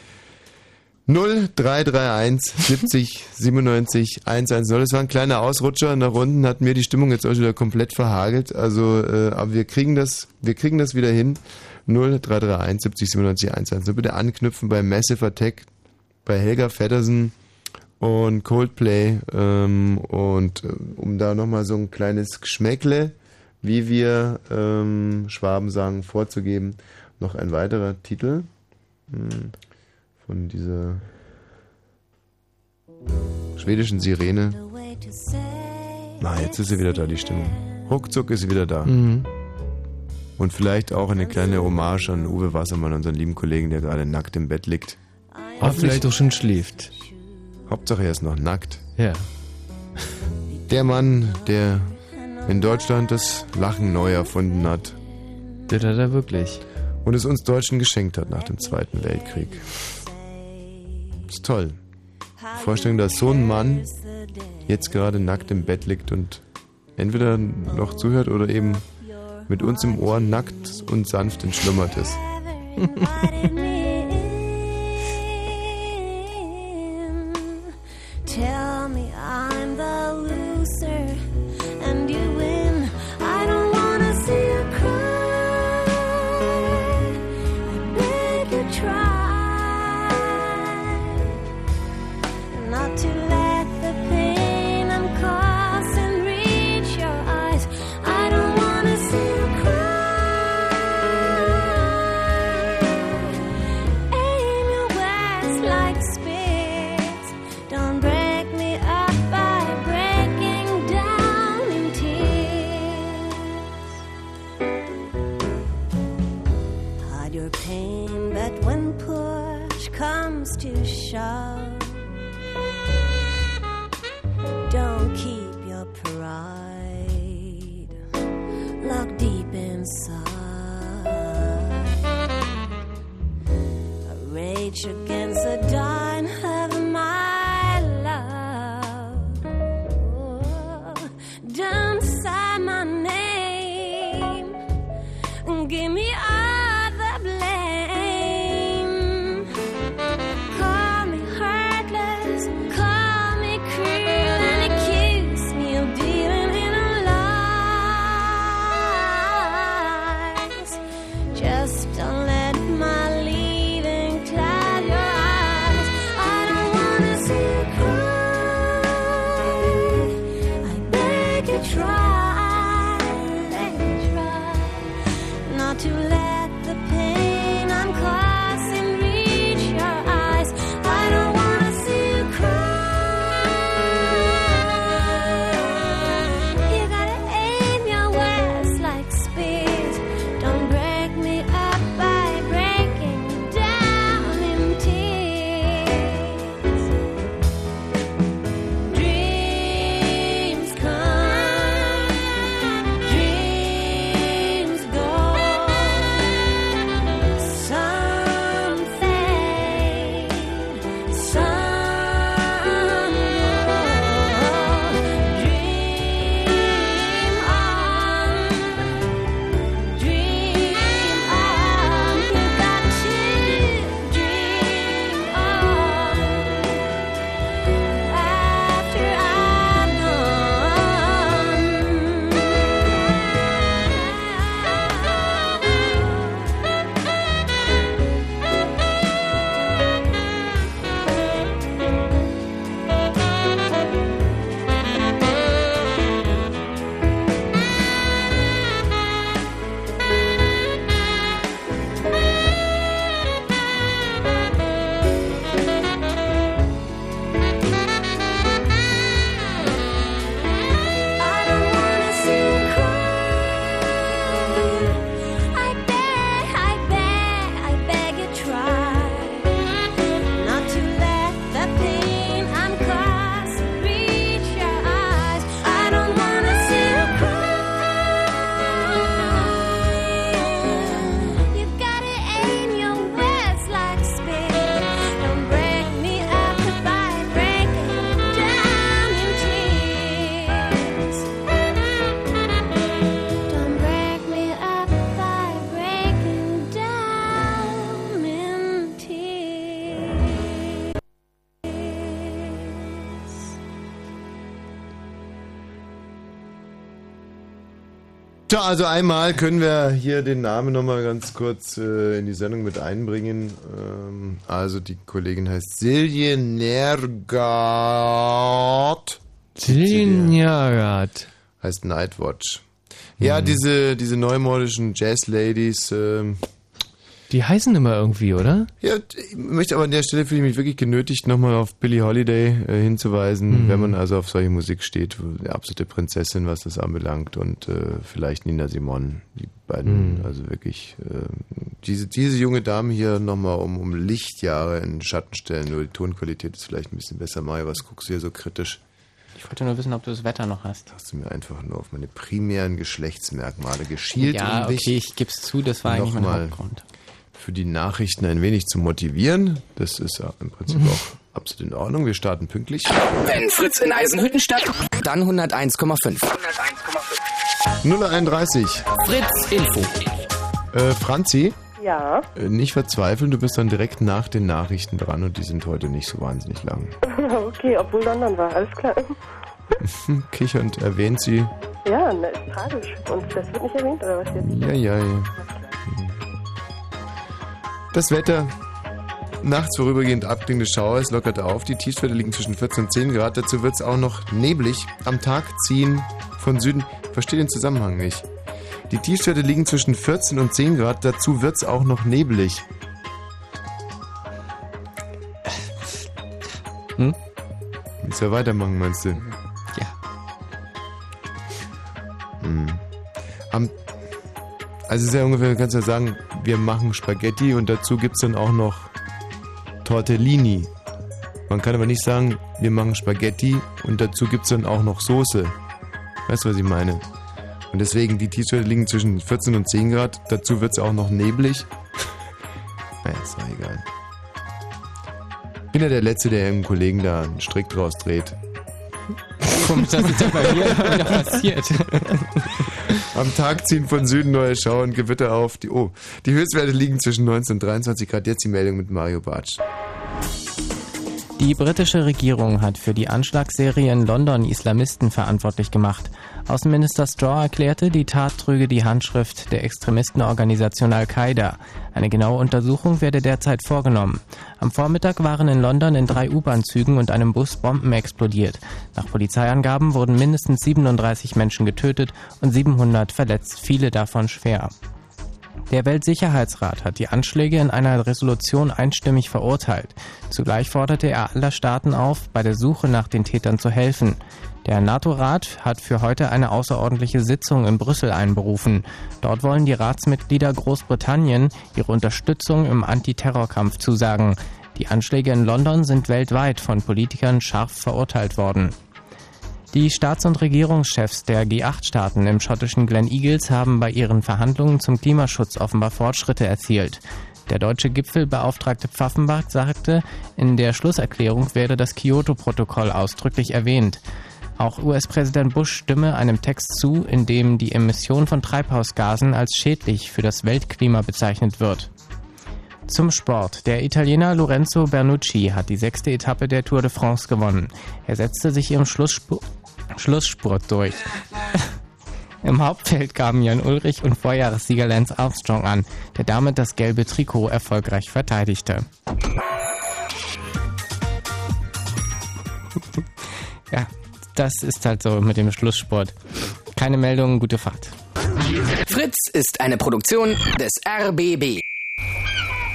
0331 70 97 110. Das war ein kleiner Ausrutscher nach unten, hat mir die Stimmung jetzt auch wieder komplett verhagelt. Also, äh, aber wir kriegen das, wir kriegen das wieder hin. 0331 70 97 110. Bitte anknüpfen bei Massive Attack, bei Helga Feddersen und Coldplay ähm, und äh, um da nochmal so ein kleines Geschmäckle, wie wir ähm, Schwaben sagen, vorzugeben, noch ein weiterer Titel hm, von dieser schwedischen Sirene. Na, jetzt ist sie wieder da, die Stimmung. Ruckzuck ist sie wieder da. Mhm. Und vielleicht auch eine kleine Hommage an Uwe Wassermann, unseren lieben Kollegen, der gerade nackt im Bett liegt. Aber vielleicht auch schon schläft. Hauptsache er ist noch nackt. Ja. Der Mann, der in Deutschland das Lachen neu erfunden hat. Der hat er wirklich. Und es uns Deutschen geschenkt hat nach dem Zweiten Weltkrieg. Ist toll. Die Vorstellung, dass so ein Mann jetzt gerade nackt im Bett liegt und entweder noch zuhört oder eben mit uns im Ohr nackt und sanft entschlummert ist. to Tja, also einmal können wir hier den Namen nochmal ganz kurz äh, in die Sendung mit einbringen. Ähm, also die Kollegin heißt Silje Nergard. Silje Nergard. Heißt Nightwatch. Ja, diese, diese neumodischen Jazz-Ladies, ähm, Die heißen immer irgendwie, oder? Ja, ich möchte aber an der Stelle fühle ich mich wirklich genötigt, nochmal auf Billie Holiday äh, hinzuweisen, Mhm. wenn man also auf solche Musik steht, eine absolute Prinzessin, was das anbelangt, und äh, vielleicht Nina Simon, die beiden, Mhm. also wirklich, äh, diese, diese junge Dame hier nochmal um, um Lichtjahre in den Schatten stellen, nur die Tonqualität ist vielleicht ein bisschen besser. Mario, was guckst du hier so kritisch? Ich wollte nur wissen, ob du das Wetter noch hast. Hast du mir einfach nur auf meine primären Geschlechtsmerkmale geschielt, Ja, um dich okay, ich geb's zu, das war eigentlich mein Hauptgrund. Für die Nachrichten ein wenig zu motivieren. Das ist ja im Prinzip auch absolut in Ordnung. Wir starten pünktlich. Wenn Fritz in Eisenhüttenstadt, dann 101,5. 031. Fritz Info. Äh, Franzi, Ja, äh, nicht verzweifeln, du bist dann direkt nach den Nachrichten dran und die sind heute nicht so wahnsinnig lang. okay, obwohl London war, alles klar. Kichernd erwähnt sie. Ja, na, ist tragisch. Und das wird nicht erwähnt, oder was jetzt? Ja, ja, ja. Das Wetter. Nachts vorübergehend abklingende Schauer, es lockert auf. Die Tiefstwerte liegen zwischen 14 und 10 Grad. Dazu wird es auch noch neblig. Am Tag ziehen von Süden. Verstehe den Zusammenhang nicht. Die Tiefstwerte liegen zwischen 14 und 10 Grad. Dazu wird es auch noch neblig. Hm? Willst du ja weitermachen, meinst du? Ja. Hm. Am, also es ist ja ungefähr, du kannst ja sagen, wir machen Spaghetti und dazu gibt es dann auch noch Tortellini. Man kann aber nicht sagen, wir machen Spaghetti und dazu gibt es dann auch noch Soße. Weißt du, was ich meine? Und deswegen, die T-Shirts liegen zwischen 14 und 10 Grad, dazu wird es auch noch neblig. naja, ist doch egal. Bin ja der Letzte, der einem Kollegen da einen Strick draus dreht. Komisch, dass es bei mir wieder passiert. Am Tag ziehen von Süden neue Schauer und Gewitter auf. Die, oh, die Höchstwerte liegen zwischen 19 und 23 Grad. Jetzt die Meldung mit Mario Bartsch. Die britische Regierung hat für die Anschlagsserie in London Islamisten verantwortlich gemacht. Außenminister Straw erklärte, die Tat trüge die Handschrift der Extremistenorganisation Al-Qaida. Eine genaue Untersuchung werde derzeit vorgenommen. Am Vormittag waren in London in drei U-Bahn-Zügen und einem Bus Bomben explodiert. Nach Polizeiangaben wurden mindestens 37 Menschen getötet und 700 verletzt, viele davon schwer. Der Weltsicherheitsrat hat die Anschläge in einer Resolution einstimmig verurteilt. Zugleich forderte er alle Staaten auf, bei der Suche nach den Tätern zu helfen. Der NATO-Rat hat für heute eine außerordentliche Sitzung in Brüssel einberufen. Dort wollen die Ratsmitglieder Großbritannien ihre Unterstützung im Antiterrorkampf zusagen. Die Anschläge in London sind weltweit von Politikern scharf verurteilt worden. Die Staats- und Regierungschefs der G8-Staaten im schottischen Glen Eagles haben bei ihren Verhandlungen zum Klimaschutz offenbar Fortschritte erzielt. Der deutsche Gipfelbeauftragte Pfaffenbach sagte, in der Schlusserklärung werde das Kyoto-Protokoll ausdrücklich erwähnt. Auch US-Präsident Bush stimme einem Text zu, in dem die Emission von Treibhausgasen als schädlich für das Weltklima bezeichnet wird. Zum Sport. Der Italiener Lorenzo Bernucci hat die sechste Etappe der Tour de France gewonnen. Er setzte sich im Schlussspur Schlussspurt durch. Im Hauptfeld kamen Jan Ulrich und Vorjahressieger Lance Armstrong an, der damit das gelbe Trikot erfolgreich verteidigte. Ja, das ist halt so mit dem Schlusssport. Keine Meldung, gute Fahrt. Fritz ist eine Produktion des RBB.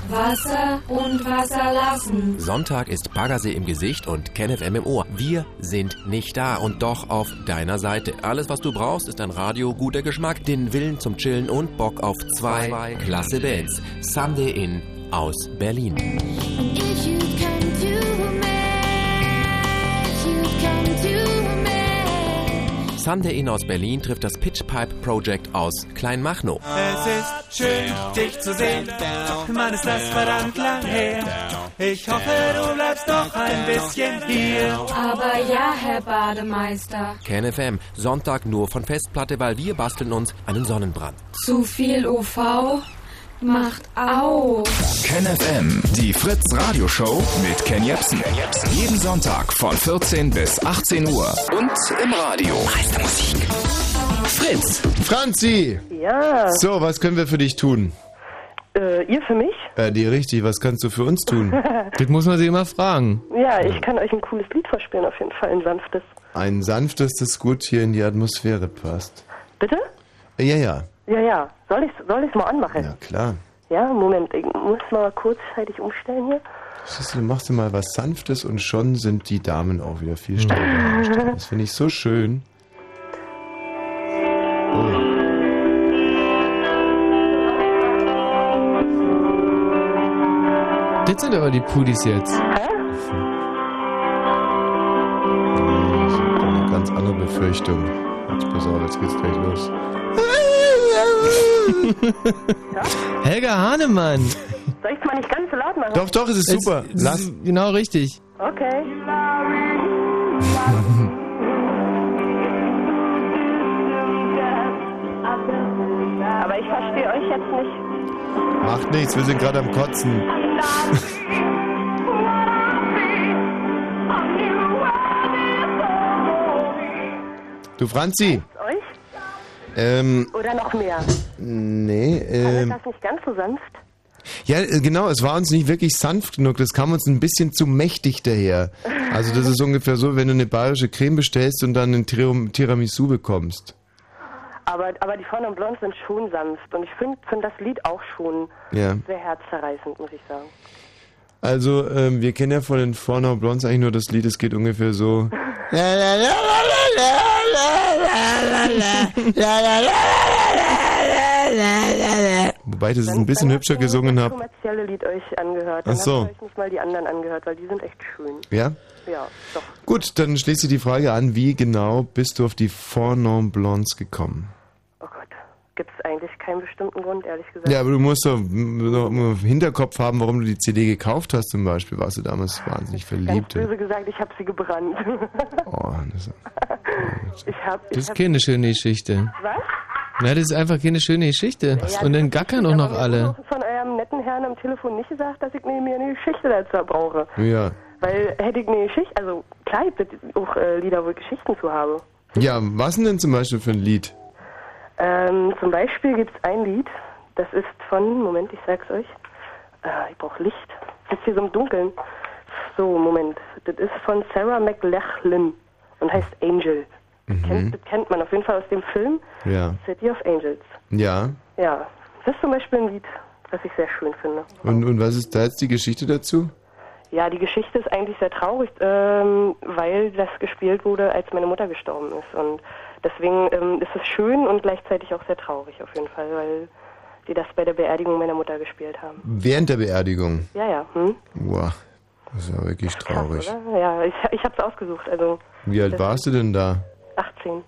Wasser und Wasser lassen. Sonntag ist Baggersee im Gesicht und KenFM im Ohr. Wir sind nicht da und doch auf deiner Seite. Alles, was du brauchst, ist ein Radio, guter Geschmack, den Willen zum Chillen und Bock auf zwei klasse Bands. Sunday In aus Berlin. If Sunday In aus Berlin trifft das Pitch Pipe Project aus Kleinmachnow. Es ist schön, dich zu sehen. Mann, ist das verdammt lang her. Ich hoffe, du bleibst noch ein bisschen hier. Aber ja, Herr Bademeister, KenFM, Sonntag nur von Festplatte, weil wir basteln uns einen Sonnenbrand. zu viel UV macht auf. KenFM, die Fritz Radioshow mit Ken Jepsen. Jeden Sonntag von 14 bis 18 Uhr und im Radio. Meistermusik. Fritz. Franzi! Ja. So, was können wir für dich tun? Äh, ihr für mich? Äh, die richtig, was kannst du für uns tun? Das muss man sich immer fragen. Ja, ich kann euch ein cooles Lied vorspielen, auf jeden Fall, ein sanftes. Ein sanftes, das gut hier in die Atmosphäre passt. Bitte? Äh, ja, ja, Ja, ja. Soll ich soll ich's mal anmachen? ja, klar. Ja, Moment, ich muss mal kurzzeitig umstellen hier. Siehst du, machst du mal was Sanftes und schon sind die Damen auch wieder viel stärker. Das finde ich so schön. Das sind aber die Pudis jetzt. Eine ganz andere Befürchtung. Jetzt pass auf, jetzt geht's gleich los. Helga Hahnemann. Soll ich's mal nicht ganz so laut machen? Doch, doch, es ist super. Es Lass. ist genau richtig. Okay. Aber ich verstehe euch jetzt nicht. Macht nichts, wir sind gerade am Kotzen. Du Franzi? Ähm, Oder noch mehr? nee, Alles ähm, das nicht ganz so sanft? ja, äh, genau, es war uns nicht wirklich sanft genug, das kam uns ein bisschen zu mächtig daher. Also das ist ungefähr so, wenn du eine bayerische Creme bestellst und dann ein Tiram- Tiramisu bekommst. Aber, aber die Fawn und Blond sind schon sanft. Und ich finde find das Lied auch schon Ja. sehr herzzerreißend, muss ich sagen. Also, ähm, wir kennen ja von den Fornau Blondes eigentlich nur das Lied, es geht ungefähr so. Wobei ich das ein bisschen hübscher gesungen Das habe. kommerzielle Lied euch angehört. Ach Dann so. habe ich nicht mal die anderen angehört, weil die sind echt schön. Ja? Ja, doch. Gut, dann schließt sich die Frage an, wie genau bist du auf die Fornau Blondes gekommen? Gibt es eigentlich keinen bestimmten Grund, ehrlich gesagt. Ja, aber du musst doch noch im Hinterkopf haben, warum du die CD gekauft hast zum Beispiel. Warst du damals wahnsinnig verliebt? böse gesagt, ich habe sie gebrannt. Oh, das, ich habe. Das ist keine schöne Geschichte. Was? Na, das ist einfach keine schöne Geschichte. Ja, Und dann gackern auch noch alle. Von eurem netten Herrn am Telefon nicht gesagt, dass ich mir eine Geschichte dazu brauche. ja. Weil hätte ich eine Geschichte, also klar es auch äh, Lieder, wo ich Geschichten zu habe. Ja, was denn, denn zum Beispiel für ein Lied? Ähm, zum Beispiel gibt es ein Lied, das ist von, Moment, ich sag's euch. Äh, ich brauche Licht. Ich sitze hier so im Dunkeln. So, Moment. Das ist von Sarah McLachlan und heißt Angel. Kennt, Mhm. das kennt man auf jeden Fall aus dem Film Ja. City of Angels. Ja. Ja, das ist zum Beispiel ein Lied, was ich sehr schön finde. Und, und was ist da jetzt die Geschichte dazu? Ja, die Geschichte ist eigentlich sehr traurig, ähm, weil das gespielt wurde, als meine Mutter gestorben ist. Und deswegen ähm, ist es schön und gleichzeitig auch sehr traurig auf jeden Fall, weil die das bei der Beerdigung meiner Mutter gespielt haben. Während der Beerdigung. Ja, ja, hm? Boah, das ist ja wirklich traurig. Oder? Ja, ich, ich habe es ausgesucht, also Wie alt warst du denn da? 18.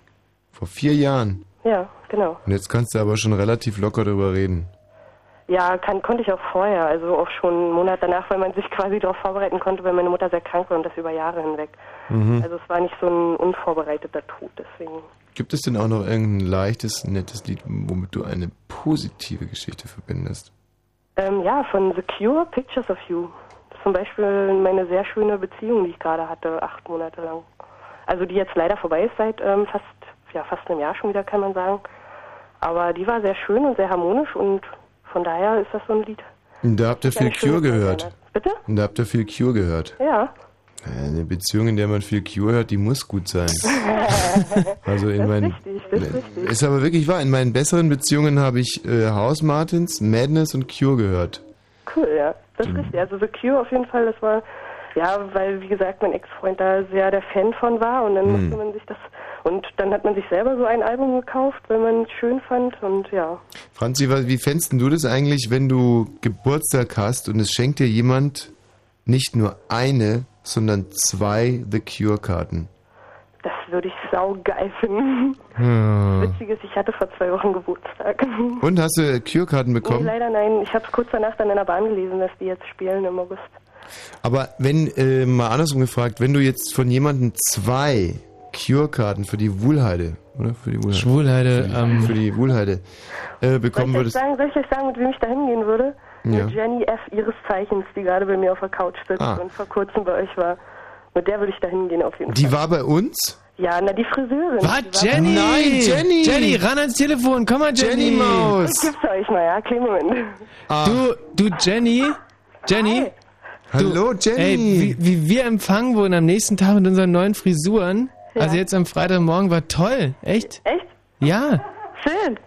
Vor vier Jahren. Ja, genau. Und jetzt kannst du aber schon relativ locker drüber reden. Ja, kann, konnte ich auch vorher, also auch schon einen Monat danach, weil man sich quasi darauf vorbereiten konnte, weil meine Mutter sehr krank war und das über Jahre hinweg. Mhm. Also es war nicht so ein unvorbereiteter Tod, deswegen. Gibt es denn auch noch irgendein leichtes, nettes Lied, womit du eine positive Geschichte verbindest? Ähm, ja, von The Cure, Pictures of You. Zum Beispiel meine sehr schöne Beziehung, die ich gerade hatte, acht Monate lang. Also die jetzt leider vorbei ist seit ähm, fast, ja, fast einem Jahr schon wieder, kann man sagen. Aber die war sehr schön und sehr harmonisch und von daher ist das so ein Lied. Da habt ihr viel Cure gehört. Bitte? Da habt ihr viel Cure gehört. Ja. Eine Beziehung, in der man viel Cure hört, die muss gut sein. Also in das ist meinen, richtig, das ist richtig. ist aber wirklich wahr. In meinen besseren Beziehungen habe ich äh, House Martins, Madness und Cure gehört. Cool, ja. Das ist richtig. Also The Cure auf jeden Fall, das war, ja, weil wie gesagt mein Ex-Freund da sehr der Fan von war und dann Hm. musste man sich das, und dann hat man sich selber so ein Album gekauft, weil man es schön fand und ja. Franzi, wie fändest denn du das eigentlich, wenn du Geburtstag hast und es schenkt dir jemand nicht nur eine, sondern zwei The Cure-Karten? Das würde ich saugeil finden. Hm. Witzig ist, ich hatte vor zwei Wochen Geburtstag. Und hast du Cure-Karten Nee, bekommen? leider nein. Ich habe es kurz danach dann in der Bahn gelesen, dass die jetzt spielen im August. Aber wenn, äh, mal andersrum gefragt, wenn du jetzt von jemandem zwei Cure-Karten für die Wuhlheide, oder? Für die Wuhlheide. Schwulheide, Für die, ähm. für die Wuhlheide, äh, Soll bekommen ich, euch würdest. sagen, soll ich euch sagen, mit wem ich da hingehen würde? Ja. Mit Jenny F. ihres Zeichens, die gerade bei mir auf der Couch sitzt Ah. und vor kurzem bei euch war. Mit der würde ich da hingehen auf jeden Die Fall. war bei uns? Ja, na, die Friseurin. Was? Die Jenny! Nein, Jenny! Jenny, ran ans Telefon, komm mal, Jenny! Jenny Maus! Ich gib's euch mal, ja? Kleinen Moment. Du, du, Jenny? Jenny? Hallo, Jenny! Ey, wie, wie wir empfangen wurden am nächsten Tag mit unseren neuen Frisuren. Also jetzt am Freitagmorgen war toll. Echt? Echt? Ja. Schön.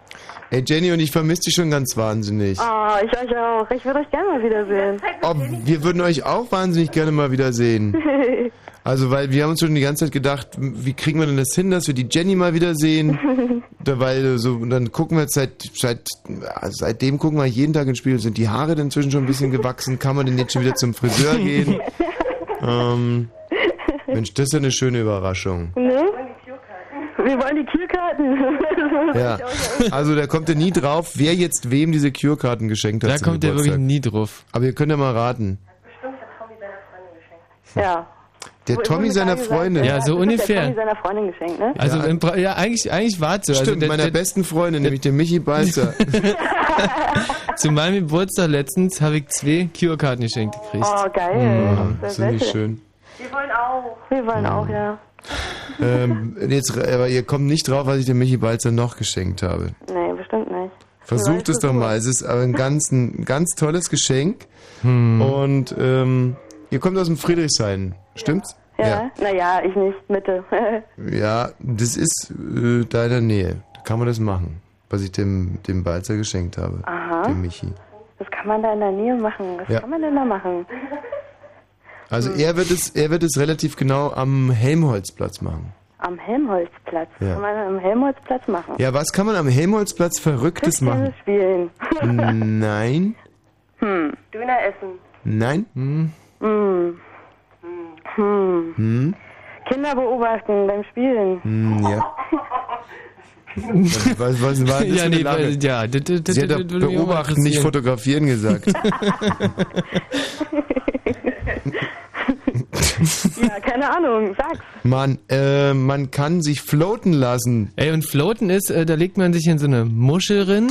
Ey, Jenny, und ich vermisse dich schon ganz wahnsinnig. Ah, ich euch auch. Ich würde euch gerne mal wiedersehen. Oh, wir würden euch auch wahnsinnig gerne mal wiedersehen. Also, weil wir haben uns schon die ganze Zeit gedacht, wie kriegen wir denn das hin, dass wir die Jenny mal wiedersehen? Da, weil so, und dann gucken wir jetzt seit, seit, ja, seitdem gucken wir jeden Tag ins Spiel. Sind die Haare denn inzwischen schon ein bisschen gewachsen? Kann man denn jetzt schon wieder zum Friseur gehen? ähm, Mensch, das ist ja eine schöne Überraschung. ne? Wir wollen die Kürkarten. Ja. Also da kommt er nie drauf, wer jetzt wem diese Cure-Karten geschenkt hat. Da zum kommt er Geburtstag. wirklich nie drauf. Aber ihr könnt ja mal raten. Ja. Der Wo- Tommy wurde seiner gerade gesagt, Freundin. Ja, so ungefähr. Der Tommy seiner Freundin geschenkt, ne? Also Ja. ja, eigentlich, eigentlich war es so. Also Stimmt, der- meiner der- besten Freundin, nämlich dem Michi Balzer. Zu meinem Geburtstag letztens habe ich zwei Cure-Karten geschenkt gekriegt. Oh, geil. Mhm, Das ist nicht schön. Wir wollen auch. Wir wollen auch, ja. ähm, jetzt, aber ihr kommt nicht drauf, was ich dem Michi Balzer noch geschenkt habe. Nee, bestimmt nicht. Versucht es doch mal. Es ist aber ein ganz, ein ganz tolles Geschenk. Und ähm, ihr kommt aus dem Friedrichshain, stimmt's? Ja? Naja, ich nicht. Mitte. Ja, das ist äh, da in der Nähe. Da kann man das machen, was ich dem, dem Balzer geschenkt habe. Aha. Dem Michi. Was kann man da in der Nähe machen? Was Ja. kann man denn da machen? Also er wird es, er wird es relativ genau am Helmholtzplatz machen. Am Helmholtzplatz. Ja. Kann man am Helmholtzplatz machen? Ja, was kann man am Helmholtzplatz Verrücktes machen? Tischtennis spielen. Nein, hm. Döner essen. nein, Hm. Hm. Hm. hm, Kinder beobachten beim Spielen. hm ja. Was, was, was war das Ja, nee, weil- ja, Sie hat mal beobachten, nicht fotografieren gesagt. ja, keine Ahnung. Sag's. Man, äh, man kann sich floaten lassen. Ey, und floaten ist, äh, da legt man sich in so eine Muschel drin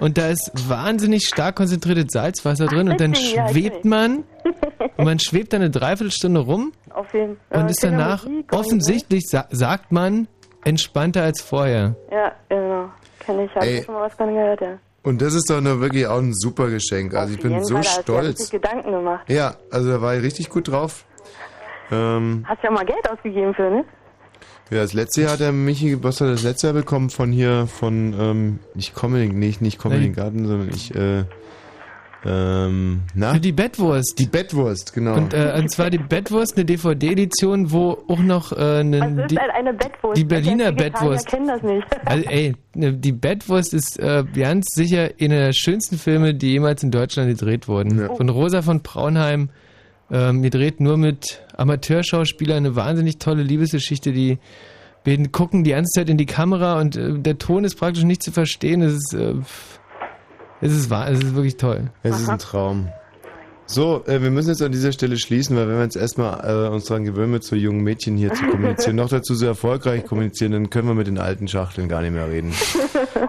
und da ist wahnsinnig stark konzentriertes Salzwasser drin und dann deswegen, ja, schwebt man und man schwebt dann eine Dreiviertelstunde rum Auf jeden und äh, ist danach offensichtlich, sa sagt man, entspannter als vorher. Ja, genau. Kenn ich. Hab Ey. ich schon mal was von gehört, ja. Und das ist doch nur wirklich auch ein super Geschenk. Also ich bin so Fall, stolz. Gedanken gemacht. Ja, also da war ich richtig gut drauf. Ähm, Hast ja mal Geld ausgegeben für, ne? Ja, das letzte Jahr hat der Michi, was hat er das letzte Jahr bekommen von hier, von, ähm, nicht Comedy, nicht, nicht Comedy Nein. Garden, sondern ich, äh, ähm, na? Die Bettwurst. Die Bettwurst, genau. Und, äh, und zwar die Bettwurst, eine DVD-Edition, wo auch noch äh, eine, Also ist die, halt eine Bettwurst. die Berliner Ich Bettwurst. kenn das nicht. Also ey, ne, die Bettwurst ist äh, ganz sicher einer der schönsten Filme, die jemals in Deutschland gedreht wurden. Von Rosa von Braunheim, ähm, gedreht nur mit Amateurschauspielern, eine wahnsinnig tolle Liebesgeschichte, die beiden gucken die ganze Zeit in die Kamera und äh, der Ton ist praktisch nicht zu verstehen. Es ist, äh, es ist wahr, es ist wirklich toll. Es ist ein Traum. So, äh, wir müssen jetzt an dieser Stelle schließen, weil wenn wir jetzt erstmal äh, uns daran gewöhnen, mit so jungen Mädchen hier zu kommunizieren, noch dazu so erfolgreich kommunizieren, dann können wir mit den alten Schachteln gar nicht mehr reden.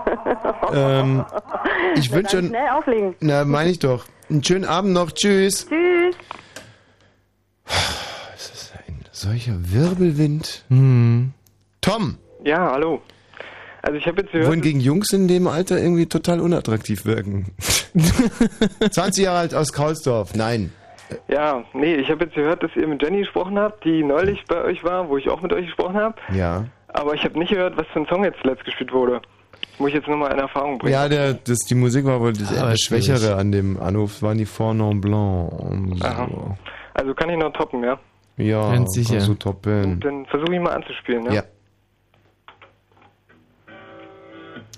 ähm, ich wünsche Schnell auflegen. na, meine ich doch. Einen schönen Abend noch, tschüss. Tschüss. Es ist ein solcher Wirbelwind. Hm. Tom, Ja, hallo. Also ich habe jetzt gehört, wohingegen Jungs in dem Alter irgendwie total unattraktiv wirken. 20 Jahre alt aus Kaulsdorf, nein. ja, nee, ich habe jetzt gehört, dass ihr mit Jenny gesprochen habt, die neulich bei euch war, wo ich auch mit euch gesprochen habe. Ja. Aber ich habe nicht gehört, was für ein Song jetzt zuletzt gespielt wurde. Muss ich jetzt nochmal in Erfahrung bringen. Ja, der, das, die Musik war wohl das Ah, etwas. Schwächere an dem Anruf, waren die Fort Non Blanc. und Aha. So. Also kann ich noch toppen, ja? Ja, Ganz sicher. kannst du toppen. Dann versuche ich mal anzuspielen, ja? Ja.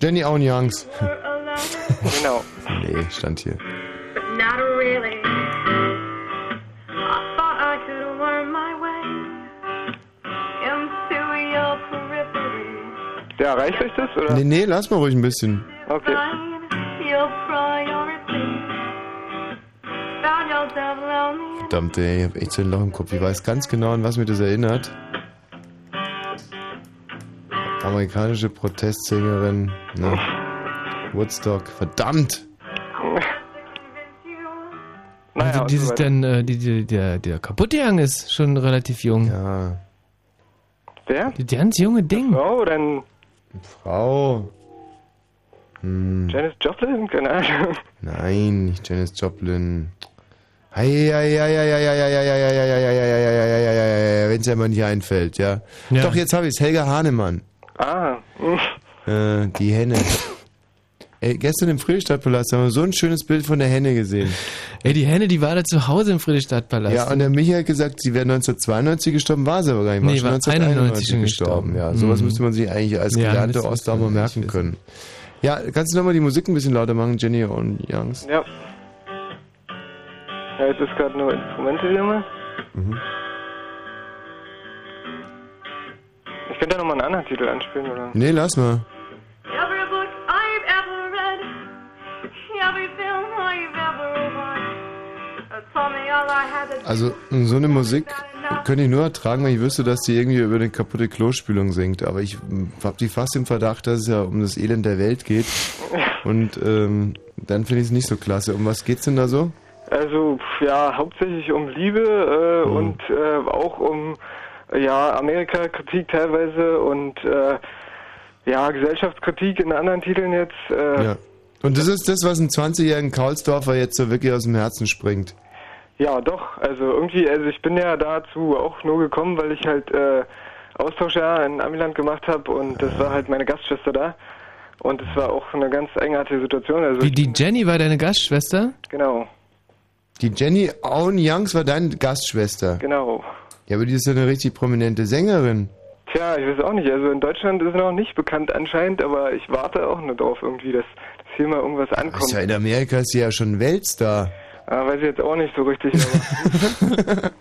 Jenny Aun Youngs. genau. nee, stand hier. Not really. I thought I could worm my way into your periphery. Ja, reicht euch das, oder? Nee, nee, lass mal ruhig ein bisschen. Okay. Your priority. Verdammt, ey, ich hab echt so ein Loch im Kopf. Ich weiß ganz genau, an was mir das erinnert. Amerikanische Protestsängerin, ne? Woodstock, verdammt! also dieses dann, äh, die, die, der, der kaputte Young ist schon relativ jung. Ja. Wer? Die ganz junge Ding. Frau oder ein Frau. Hm. Janis Joplin? Keine Ahnung. Nein, nicht Janis Joplin. Wenn es ja mal nicht einfällt, ja. Ja. Doch, jetzt habe ich es. Helga Hahnemann. Ah. Äh, die Henne. Ey, gestern im Friedrichstadtpalast haben wir so ein schönes Bild von der Henne gesehen. Ey, die Henne, die war da zu Hause im Friedrichstadtpalast. Ja, und der Michael hat gesagt, sie wäre 1992 gestorben, war sie aber gar nicht. Nee, schon war 1991 schon gestorben. gestorben. Ja, sowas Mhm. müsste man sich eigentlich als Ja, gelernte Ostdame man merken können. Ja, kannst du nochmal die Musik ein bisschen lauter machen, Jenny und Youngs? Ja. Ja, jetzt ist gerade nur Instrumente wieder mal. Mhm. Ich könnte ja nochmal einen anderen Titel anspielen, oder? Nee, lass mal. Every book I've ever read, every film I've ever watched, told me all I had to do. Also, so eine Musik könnte ich nur ertragen, wenn ich wüsste, dass die irgendwie über eine kaputte Klospülung singt. Aber ich habe die fast im Verdacht, dass es ja um das Elend der Welt geht. Und ähm, dann finde ich es nicht so klasse. Um was geht's denn da so? Also, ja, hauptsächlich um Liebe äh, Mhm. und äh, auch um, ja, Amerika-Kritik teilweise und, äh, ja, Gesellschaftskritik in anderen Titeln jetzt. Äh, Ja. Und das ist das, was einem 20-jährigen Kaulsdorfer jetzt so wirklich aus dem Herzen springt. Ja, doch. Also irgendwie, also ich bin ja dazu auch nur gekommen, weil ich halt äh, Austauschjahr in Amiland gemacht habe und das war halt meine Gastschwester da. Und es war auch eine ganz eigenartige Situation. Also Wie die Jenny war deine Gastschwester? genau, Die Jenny Owen Youngs war deine Gastschwester. genau. Ja, aber die ist ja eine richtig prominente Sängerin. Tja, ich weiß auch nicht. Also in Deutschland ist es noch nicht bekannt anscheinend, aber ich warte auch nur drauf irgendwie, dass, dass hier mal irgendwas Ist ankommt. ja in Amerika ist sie ja schon Weltstar. Ah, weiß ich jetzt auch nicht so richtig. Aber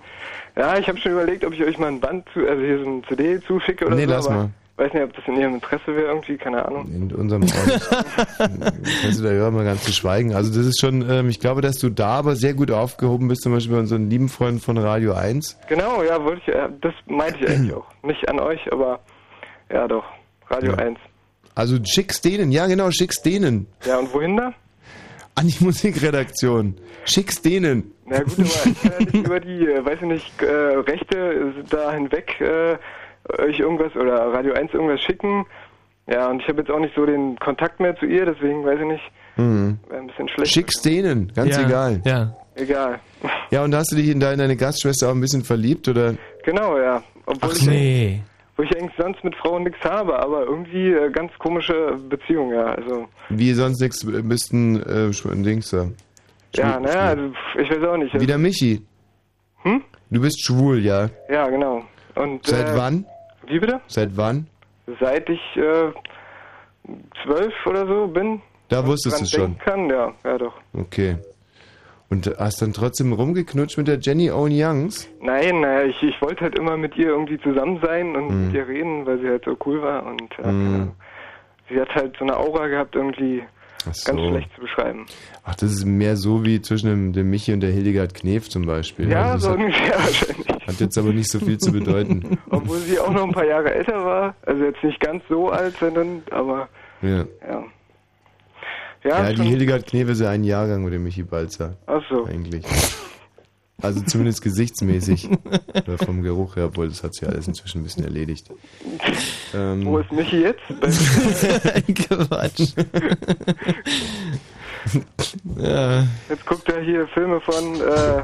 ja, ich habe schon überlegt, ob ich euch mal ein Band, zu, also hier so ein CD zuschicke oder Nee, so. lass aber mal. Weiß nicht, ob das in ihrem Interesse wäre irgendwie, keine Ahnung. In unserem. Kannst du da hören, mal ganz zu schweigen. Also das ist schon, ähm, ich glaube, dass du da aber sehr gut aufgehoben bist, zum Beispiel bei unseren lieben Freunden von Radio 1. Genau, ja, wollte ich, äh, das meinte ich eigentlich auch. Nicht an euch, aber ja doch, Radio Ja. 1. Also schick's denen, ja genau, schick's denen. Ja, und wohin da? An die Musikredaktion. Schick's denen. Na gut, aber ich kann ja nicht über die, äh, weiß ich nicht, äh, Rechte da hinweg äh, euch irgendwas oder Radio 1 irgendwas schicken. Ja, und ich habe jetzt auch nicht so den Kontakt mehr zu ihr, deswegen weiß ich nicht, Mhm. wäre ein bisschen schlecht. Schick's denen, ganz Ja, egal. Ja. Egal. Ja, und hast du dich in deine, deine Gastschwester auch ein bisschen verliebt, oder? Genau, ja. Obwohl Ach ich, nee. wo ich eigentlich sonst mit Frauen nichts habe, aber irgendwie äh, ganz komische Beziehung, ja. Also, Wie sonst nichts bist ein äh, Sch- Dings da. ja, naja, also, ich weiß auch nicht. Wie der Michi. Hm? Du bist schwul, ja. Ja, genau. Und, Seit äh, wann? Wie bitte? Seit wann? Seit ich äh, zwölf oder so bin. Da wusstest du schon. denken Kann, ja, ja doch. Okay. Und hast dann trotzdem rumgeknutscht mit der Jenny Owen Youngs? Nein, naja, ich, ich wollte halt immer mit ihr irgendwie zusammen sein und Mhm. mit ihr reden, weil sie halt so cool war und keine Mhm. Sie hat halt so eine Aura gehabt, irgendwie so. ganz schlecht zu beschreiben. Ach, das ist mehr so wie zwischen dem, dem Michi und der Hildegard Knef zum Beispiel. Ja, Also so ungefähr wahrscheinlich. hat, jetzt aber nicht so viel zu bedeuten. Obwohl sie auch noch ein paar Jahre älter war. Also jetzt nicht ganz so alt, sondern, aber Ja, ja. Ja, ja die Hildegard Knef ist ja ein Jahrgang mit dem Michi Balzer. Ach so. Eigentlich. Also zumindest gesichtsmäßig. Oder vom Geruch her, obwohl das hat sich alles inzwischen ein bisschen erledigt. Ähm, Wo ist Michi jetzt? Quatsch. ja. Jetzt guckt er hier Filme von, äh,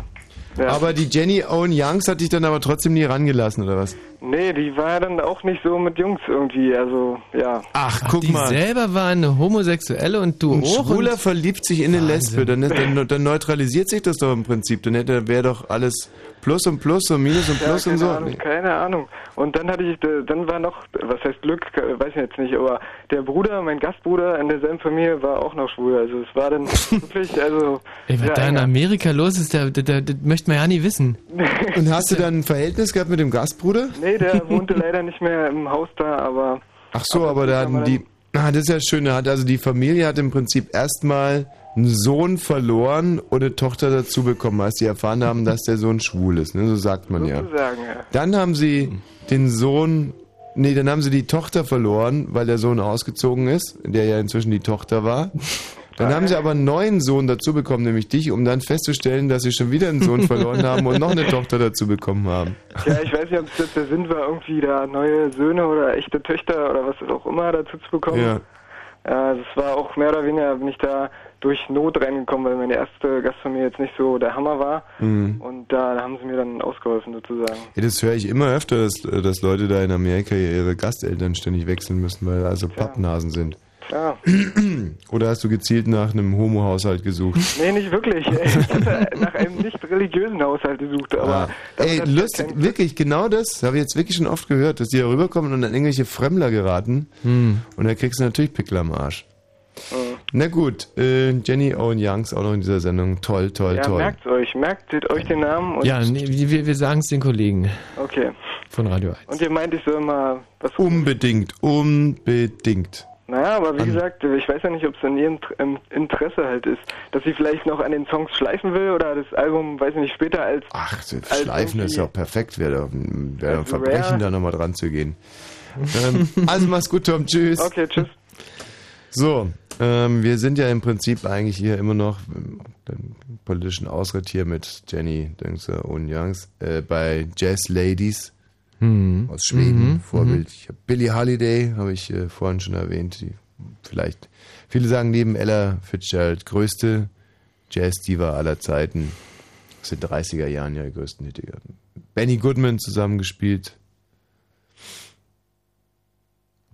ja. Aber die Jenny Owen Youngs hat dich dann aber trotzdem nie rangelassen, oder was? Nee, die war ja dann auch nicht so mit Jungs irgendwie, also, ja. Ach, guck die mal. selber war eine Homosexuelle und du Ein auch. Schwuler und verliebt sich in eine Lesbe, dann, dann, dann neutralisiert sich das doch im Prinzip. Dann hätte wäre doch alles Plus und Plus und Minus und Ja, Plus und keine so. Ahnung, keine Ahnung. Und dann hatte ich, dann war noch, was heißt Glück, weiß ich jetzt nicht, aber der Bruder, mein Gastbruder in derselben Familie war auch noch schwul. Also es war dann wirklich, also. Ey, was sehr da in. Amerika los ist, da, da, da, das möchte man ja nie wissen. Und hast du dann ein Verhältnis gehabt mit dem Gastbruder? Nee, der wohnte leider nicht mehr im Haus da, aber. Ach so, aber da hatten die. Ah, das ist ja schön. also die Familie hat im Prinzip erstmal einen Sohn verloren und eine Tochter dazu bekommen, als die erfahren haben, dass der Sohn schwul ist. Ne? So sagt man ja. Sozusagen, ja. Dann haben sie den Sohn, nee, dann haben sie die Tochter verloren, weil der Sohn ausgezogen ist, der ja inzwischen die Tochter war. Dann haben sie aber einen neuen Sohn dazu bekommen, nämlich dich, um dann festzustellen, dass sie schon wieder einen Sohn verloren haben und noch eine Tochter dazu bekommen haben. Ja, ich weiß nicht, ob es jetzt der Sinn war, irgendwie da neue Söhne oder echte Töchter oder was auch immer dazu zu bekommen. Ja. Ja, das war auch mehr oder weniger, bin ich da durch Not reingekommen, weil meine erste Gastfamilie jetzt nicht so der Hammer war. Mhm. Und da haben sie mir dann ausgeholfen sozusagen. Ja, das höre ich immer öfter, dass, dass Leute da in Amerika ihre Gasteltern ständig wechseln müssen, weil also Pappnasen sind. Ja. Oder hast du gezielt nach einem Homo-Haushalt gesucht? Nee, nicht wirklich. Ich hatte nach einem nicht religiösen Haushalt gesucht, aber Ah. Ey, lustig, wirklich, genau das habe ich jetzt wirklich schon oft gehört, dass die da rüberkommen und an irgendwelche Fremdler geraten. Und da kriegst du natürlich Pickel am Arsch. Na gut, äh, Jenny Owen Youngs auch noch in dieser Sendung. Toll, toll, ja, toll. merkt euch, merkt euch den Namen Ja, nee, wir, wir sagen es den Kollegen okay. von Radio 1. Und ihr meint, ich soll mal was Unbedingt, unbedingt. Naja, aber wie An- gesagt, ich weiß ja nicht, ob es in ihrem Interesse halt ist, dass sie vielleicht noch an den Songs schleifen will oder das Album, weiß ich nicht, später als Ach, das als Schleifen ist ja auch perfekt, wäre wär ein Verbrechen, Rare. da nochmal dran zu gehen. ähm, also mach's gut, Tom, tschüss. Okay, tschüss. So, ähm, wir sind ja im Prinzip eigentlich hier immer noch ähm, den politischen Ausritt hier mit Jenny Döngser und Youngs äh, bei Jazz Ladies Mhm. aus Schweden, Mhm. Vorbild. Ich hab Billie Holiday, habe ich äh, vorhin schon erwähnt, die vielleicht, viele sagen neben Ella Fitzgerald, größte Jazz-Diva aller Zeiten. Aus den 30er Jahren ihre größten Hit. Benny Goodman zusammengespielt.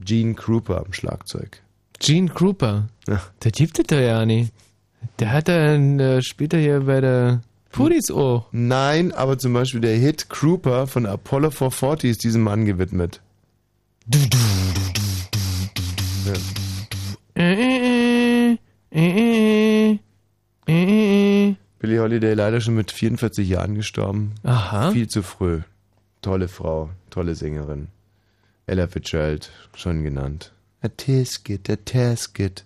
Gene Krupa am Schlagzeug. Gene Krupa. Der gibt es doch ja nicht. Der hat dann äh, später hier bei der Pudis auch. Nein, aber zum Beispiel der Hit Krupa von Apollo 440 ist diesem Mann gewidmet. Äh, äh, äh. Billie Holiday leider schon mit 44 Jahren gestorben. Aha. Viel zu früh. Tolle Frau, tolle Sängerin. Ella Fitzgerald, schon genannt. A Tisket, a Tasket.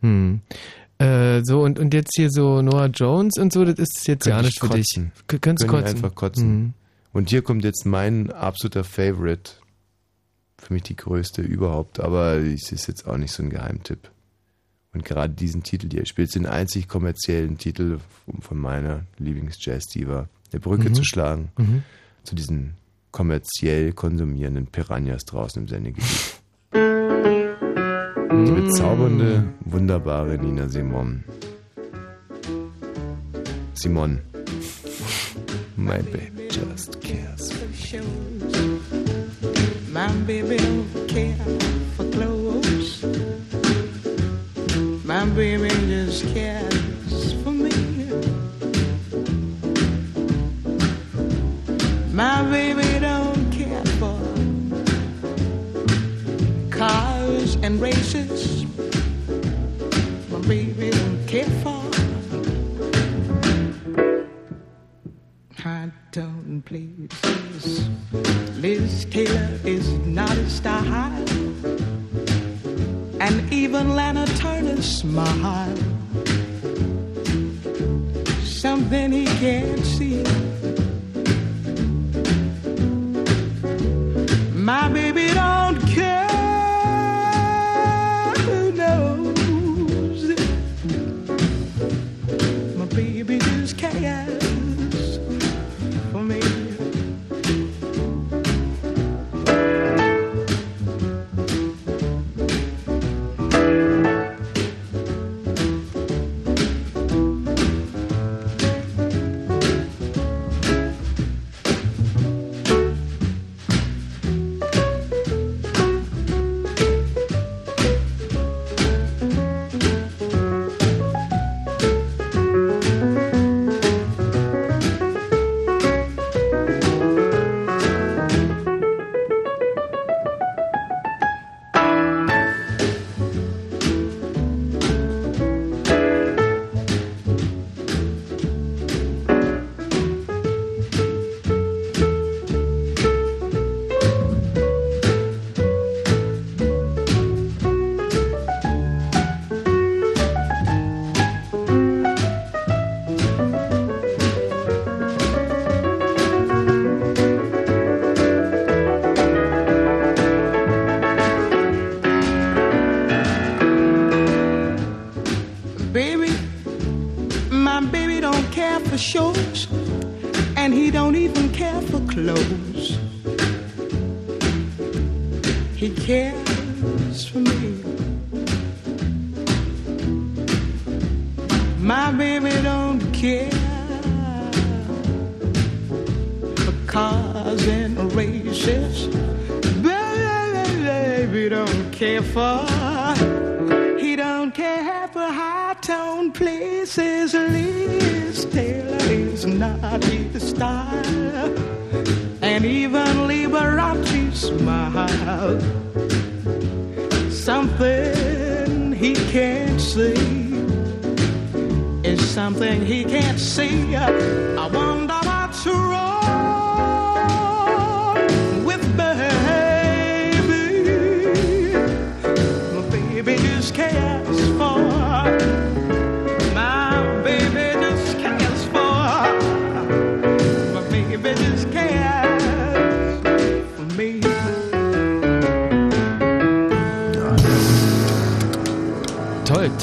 Hm. Äh, so, und, und jetzt hier so Noah Jones und so, das ist jetzt ja Könnte nicht ich für dich. K- Könntest Könnte ich kotzen. einfach kotzen. Hm. Und hier kommt jetzt mein absoluter Favorite. Für mich die größte überhaupt, aber es ist jetzt auch nicht so ein Geheimtipp. Und gerade diesen Titel hier spielt den einzig kommerziellen Titel von meiner Lieblings-Jazz-Diva, eine Brücke Mhm. zu schlagen Mhm. zu diesen kommerziell konsumierenden Piranhas draußen im Sendegebiet. Die bezaubernde, wunderbare Nina Simon. Simon. My baby just cares. My baby don't care for clothes. My baby just cares for me. My baby and races. My baby don't care for high tone places. Liz Taylor is not a star high, and even Lana Turner smile. Something he can't see. Shows, and he don't even care for clothes. He cares for me. My baby don't care for cars and races. Baby don't care for.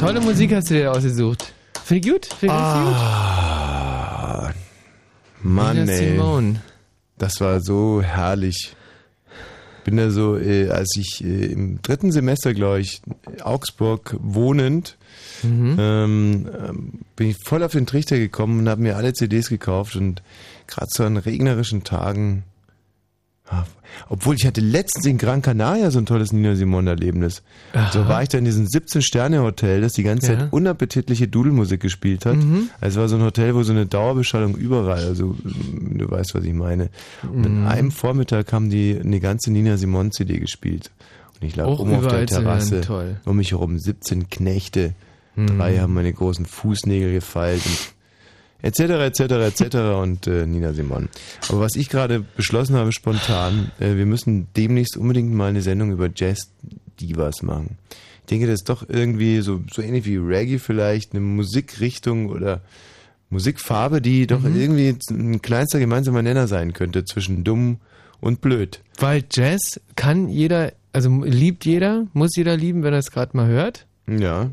Tolle Musik hast du dir ausgesucht. Finde ich gut, finde ich Ah, Mann, Nina ey. Simone. Das war so herrlich. Bin da so, äh, als ich äh, im dritten Semester, glaube ich, Augsburg wohnend, Mhm. ähm, ähm, bin ich voll auf den Trichter gekommen und habe mir alle CDs gekauft und gerade so an regnerischen Tagen, obwohl ich hatte letztens in Gran Canaria so ein tolles Nina Simone Erlebnis. So Aha. war ich da in diesem 17-Sterne-Hotel, das die ganze Ja. Zeit unappetitliche Dudelmusik gespielt hat. Mhm. Also es war so ein Hotel, wo so eine Dauerbeschallung überall, also du weißt, was ich meine. Und an Mhm. einem Vormittag haben die eine ganze Nina Simone CD gespielt. Und ich lag Auch auf der Terrasse. toll. Um mich herum 17 Knechte. Mhm. Drei haben meine großen Fußnägel gefeilt und etc. etc. etc. und äh, Nina Simon. Aber was ich gerade beschlossen habe spontan, äh, wir müssen demnächst unbedingt mal eine Sendung über Jazz Divas machen. Ich denke, das ist doch irgendwie so so ähnlich wie Reggae vielleicht eine Musikrichtung oder Musikfarbe, die doch Mhm. irgendwie ein kleinster gemeinsamer Nenner sein könnte zwischen dumm und blöd. Weil Jazz kann jeder, also liebt jeder, muss jeder lieben, wenn er es gerade mal hört. Ja,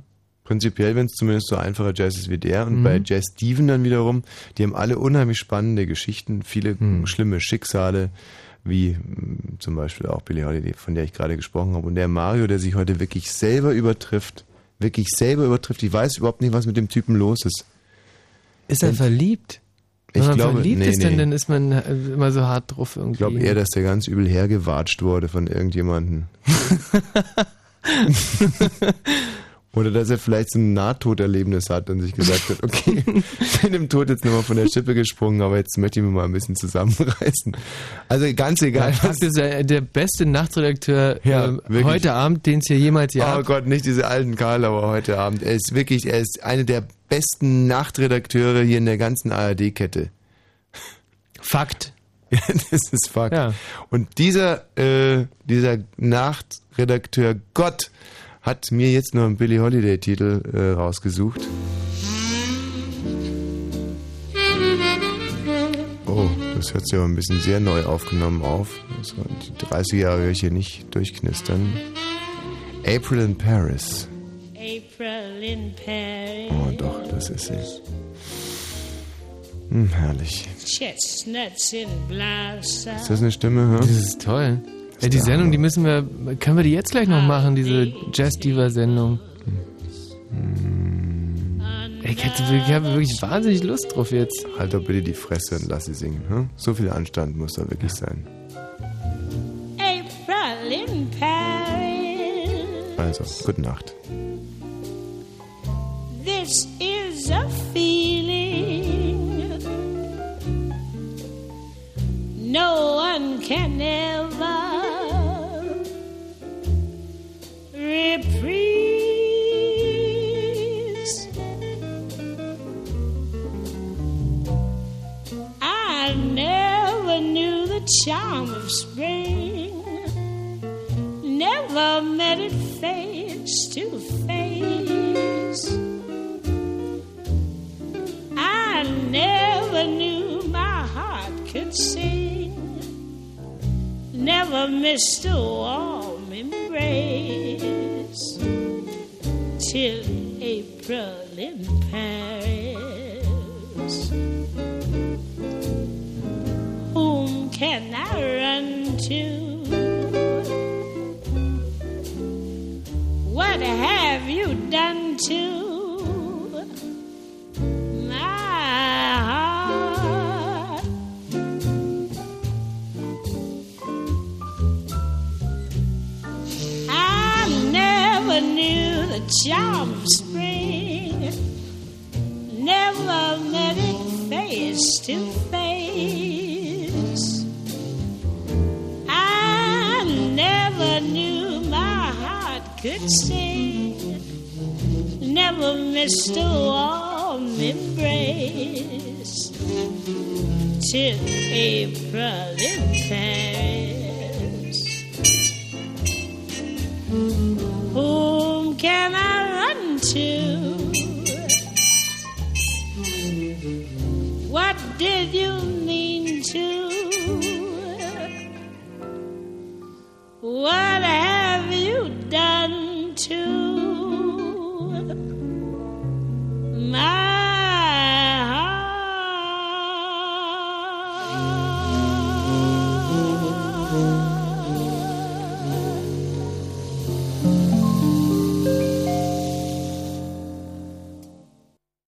prinzipiell, wenn es zumindest so einfacher Jazz ist wie der. Und Mhm. bei Jazz Steven dann wiederum, die haben alle unheimlich spannende Geschichten, viele Mhm. schlimme Schicksale, wie mm, zum Beispiel auch Billie Holiday, von der ich gerade gesprochen habe. Und der Mario, der sich heute wirklich selber übertrifft, wirklich selber übertrifft. Ich weiß überhaupt nicht, was mit dem Typen los ist. Ist er verliebt? Ich Wenn man glaube, verliebt nee, ist, dann, nee. dann ist man äh, immer so hart drauf irgendwie. Ich glaube eher, dass der ganz übel hergewatscht wurde von irgendjemandem. Oder dass er vielleicht so ein Nahtoderlebnis hat und sich gesagt hat, okay, ich bin dem Tod jetzt nochmal von der Schippe gesprungen, aber jetzt möchte ich mich mal ein bisschen zusammenreißen. Also ganz egal. Ja, Fakt ist, er der beste Nachtredakteur Ja, ähm, heute Abend, den es hier jemals gab. Oh Gott, nicht diese alten Karlauer heute Abend. Er ist wirklich, er ist einer der besten Nachtredakteure hier in der ganzen ARD-Kette. Fakt. Ja, das ist Fakt. Ja. Und dieser, äh, dieser Nachtredakteur Gott hat mir jetzt noch einen Billie Holiday-Titel äh, rausgesucht. Oh, das hört sich aber ein bisschen sehr neu aufgenommen auf. Das war- Die 30 Jahre höre ich hier nicht durchknistern. April in Paris. April in Paris. Oh doch, das ist es. Hm, herrlich. Chestnuts in blossom. Ist das eine Stimme? Hä? Das ist toll. Ja, die Sendung, die müssen wir, können wir die jetzt gleich noch machen, diese Jazz-Diva-Sendung? Ich, hätte, ich habe wirklich wahnsinnig Lust drauf jetzt. Halt doch bitte die Fresse und lass sie singen. Hm? So viel Anstand muss da wirklich sein. April in Paris. Also, gute Nacht. This is a feeling no one can ever reprise. I never knew the charm of spring, never met it face to face. I never knew could sing, never missed a warm embrace till April in Paris. Whom can I run to? What have you done to charm of spring, never met it face to face. I never knew my heart could sing, never missed a warm embrace till April in Paris. Whom can I run to? What did you mean to? What have you done to my?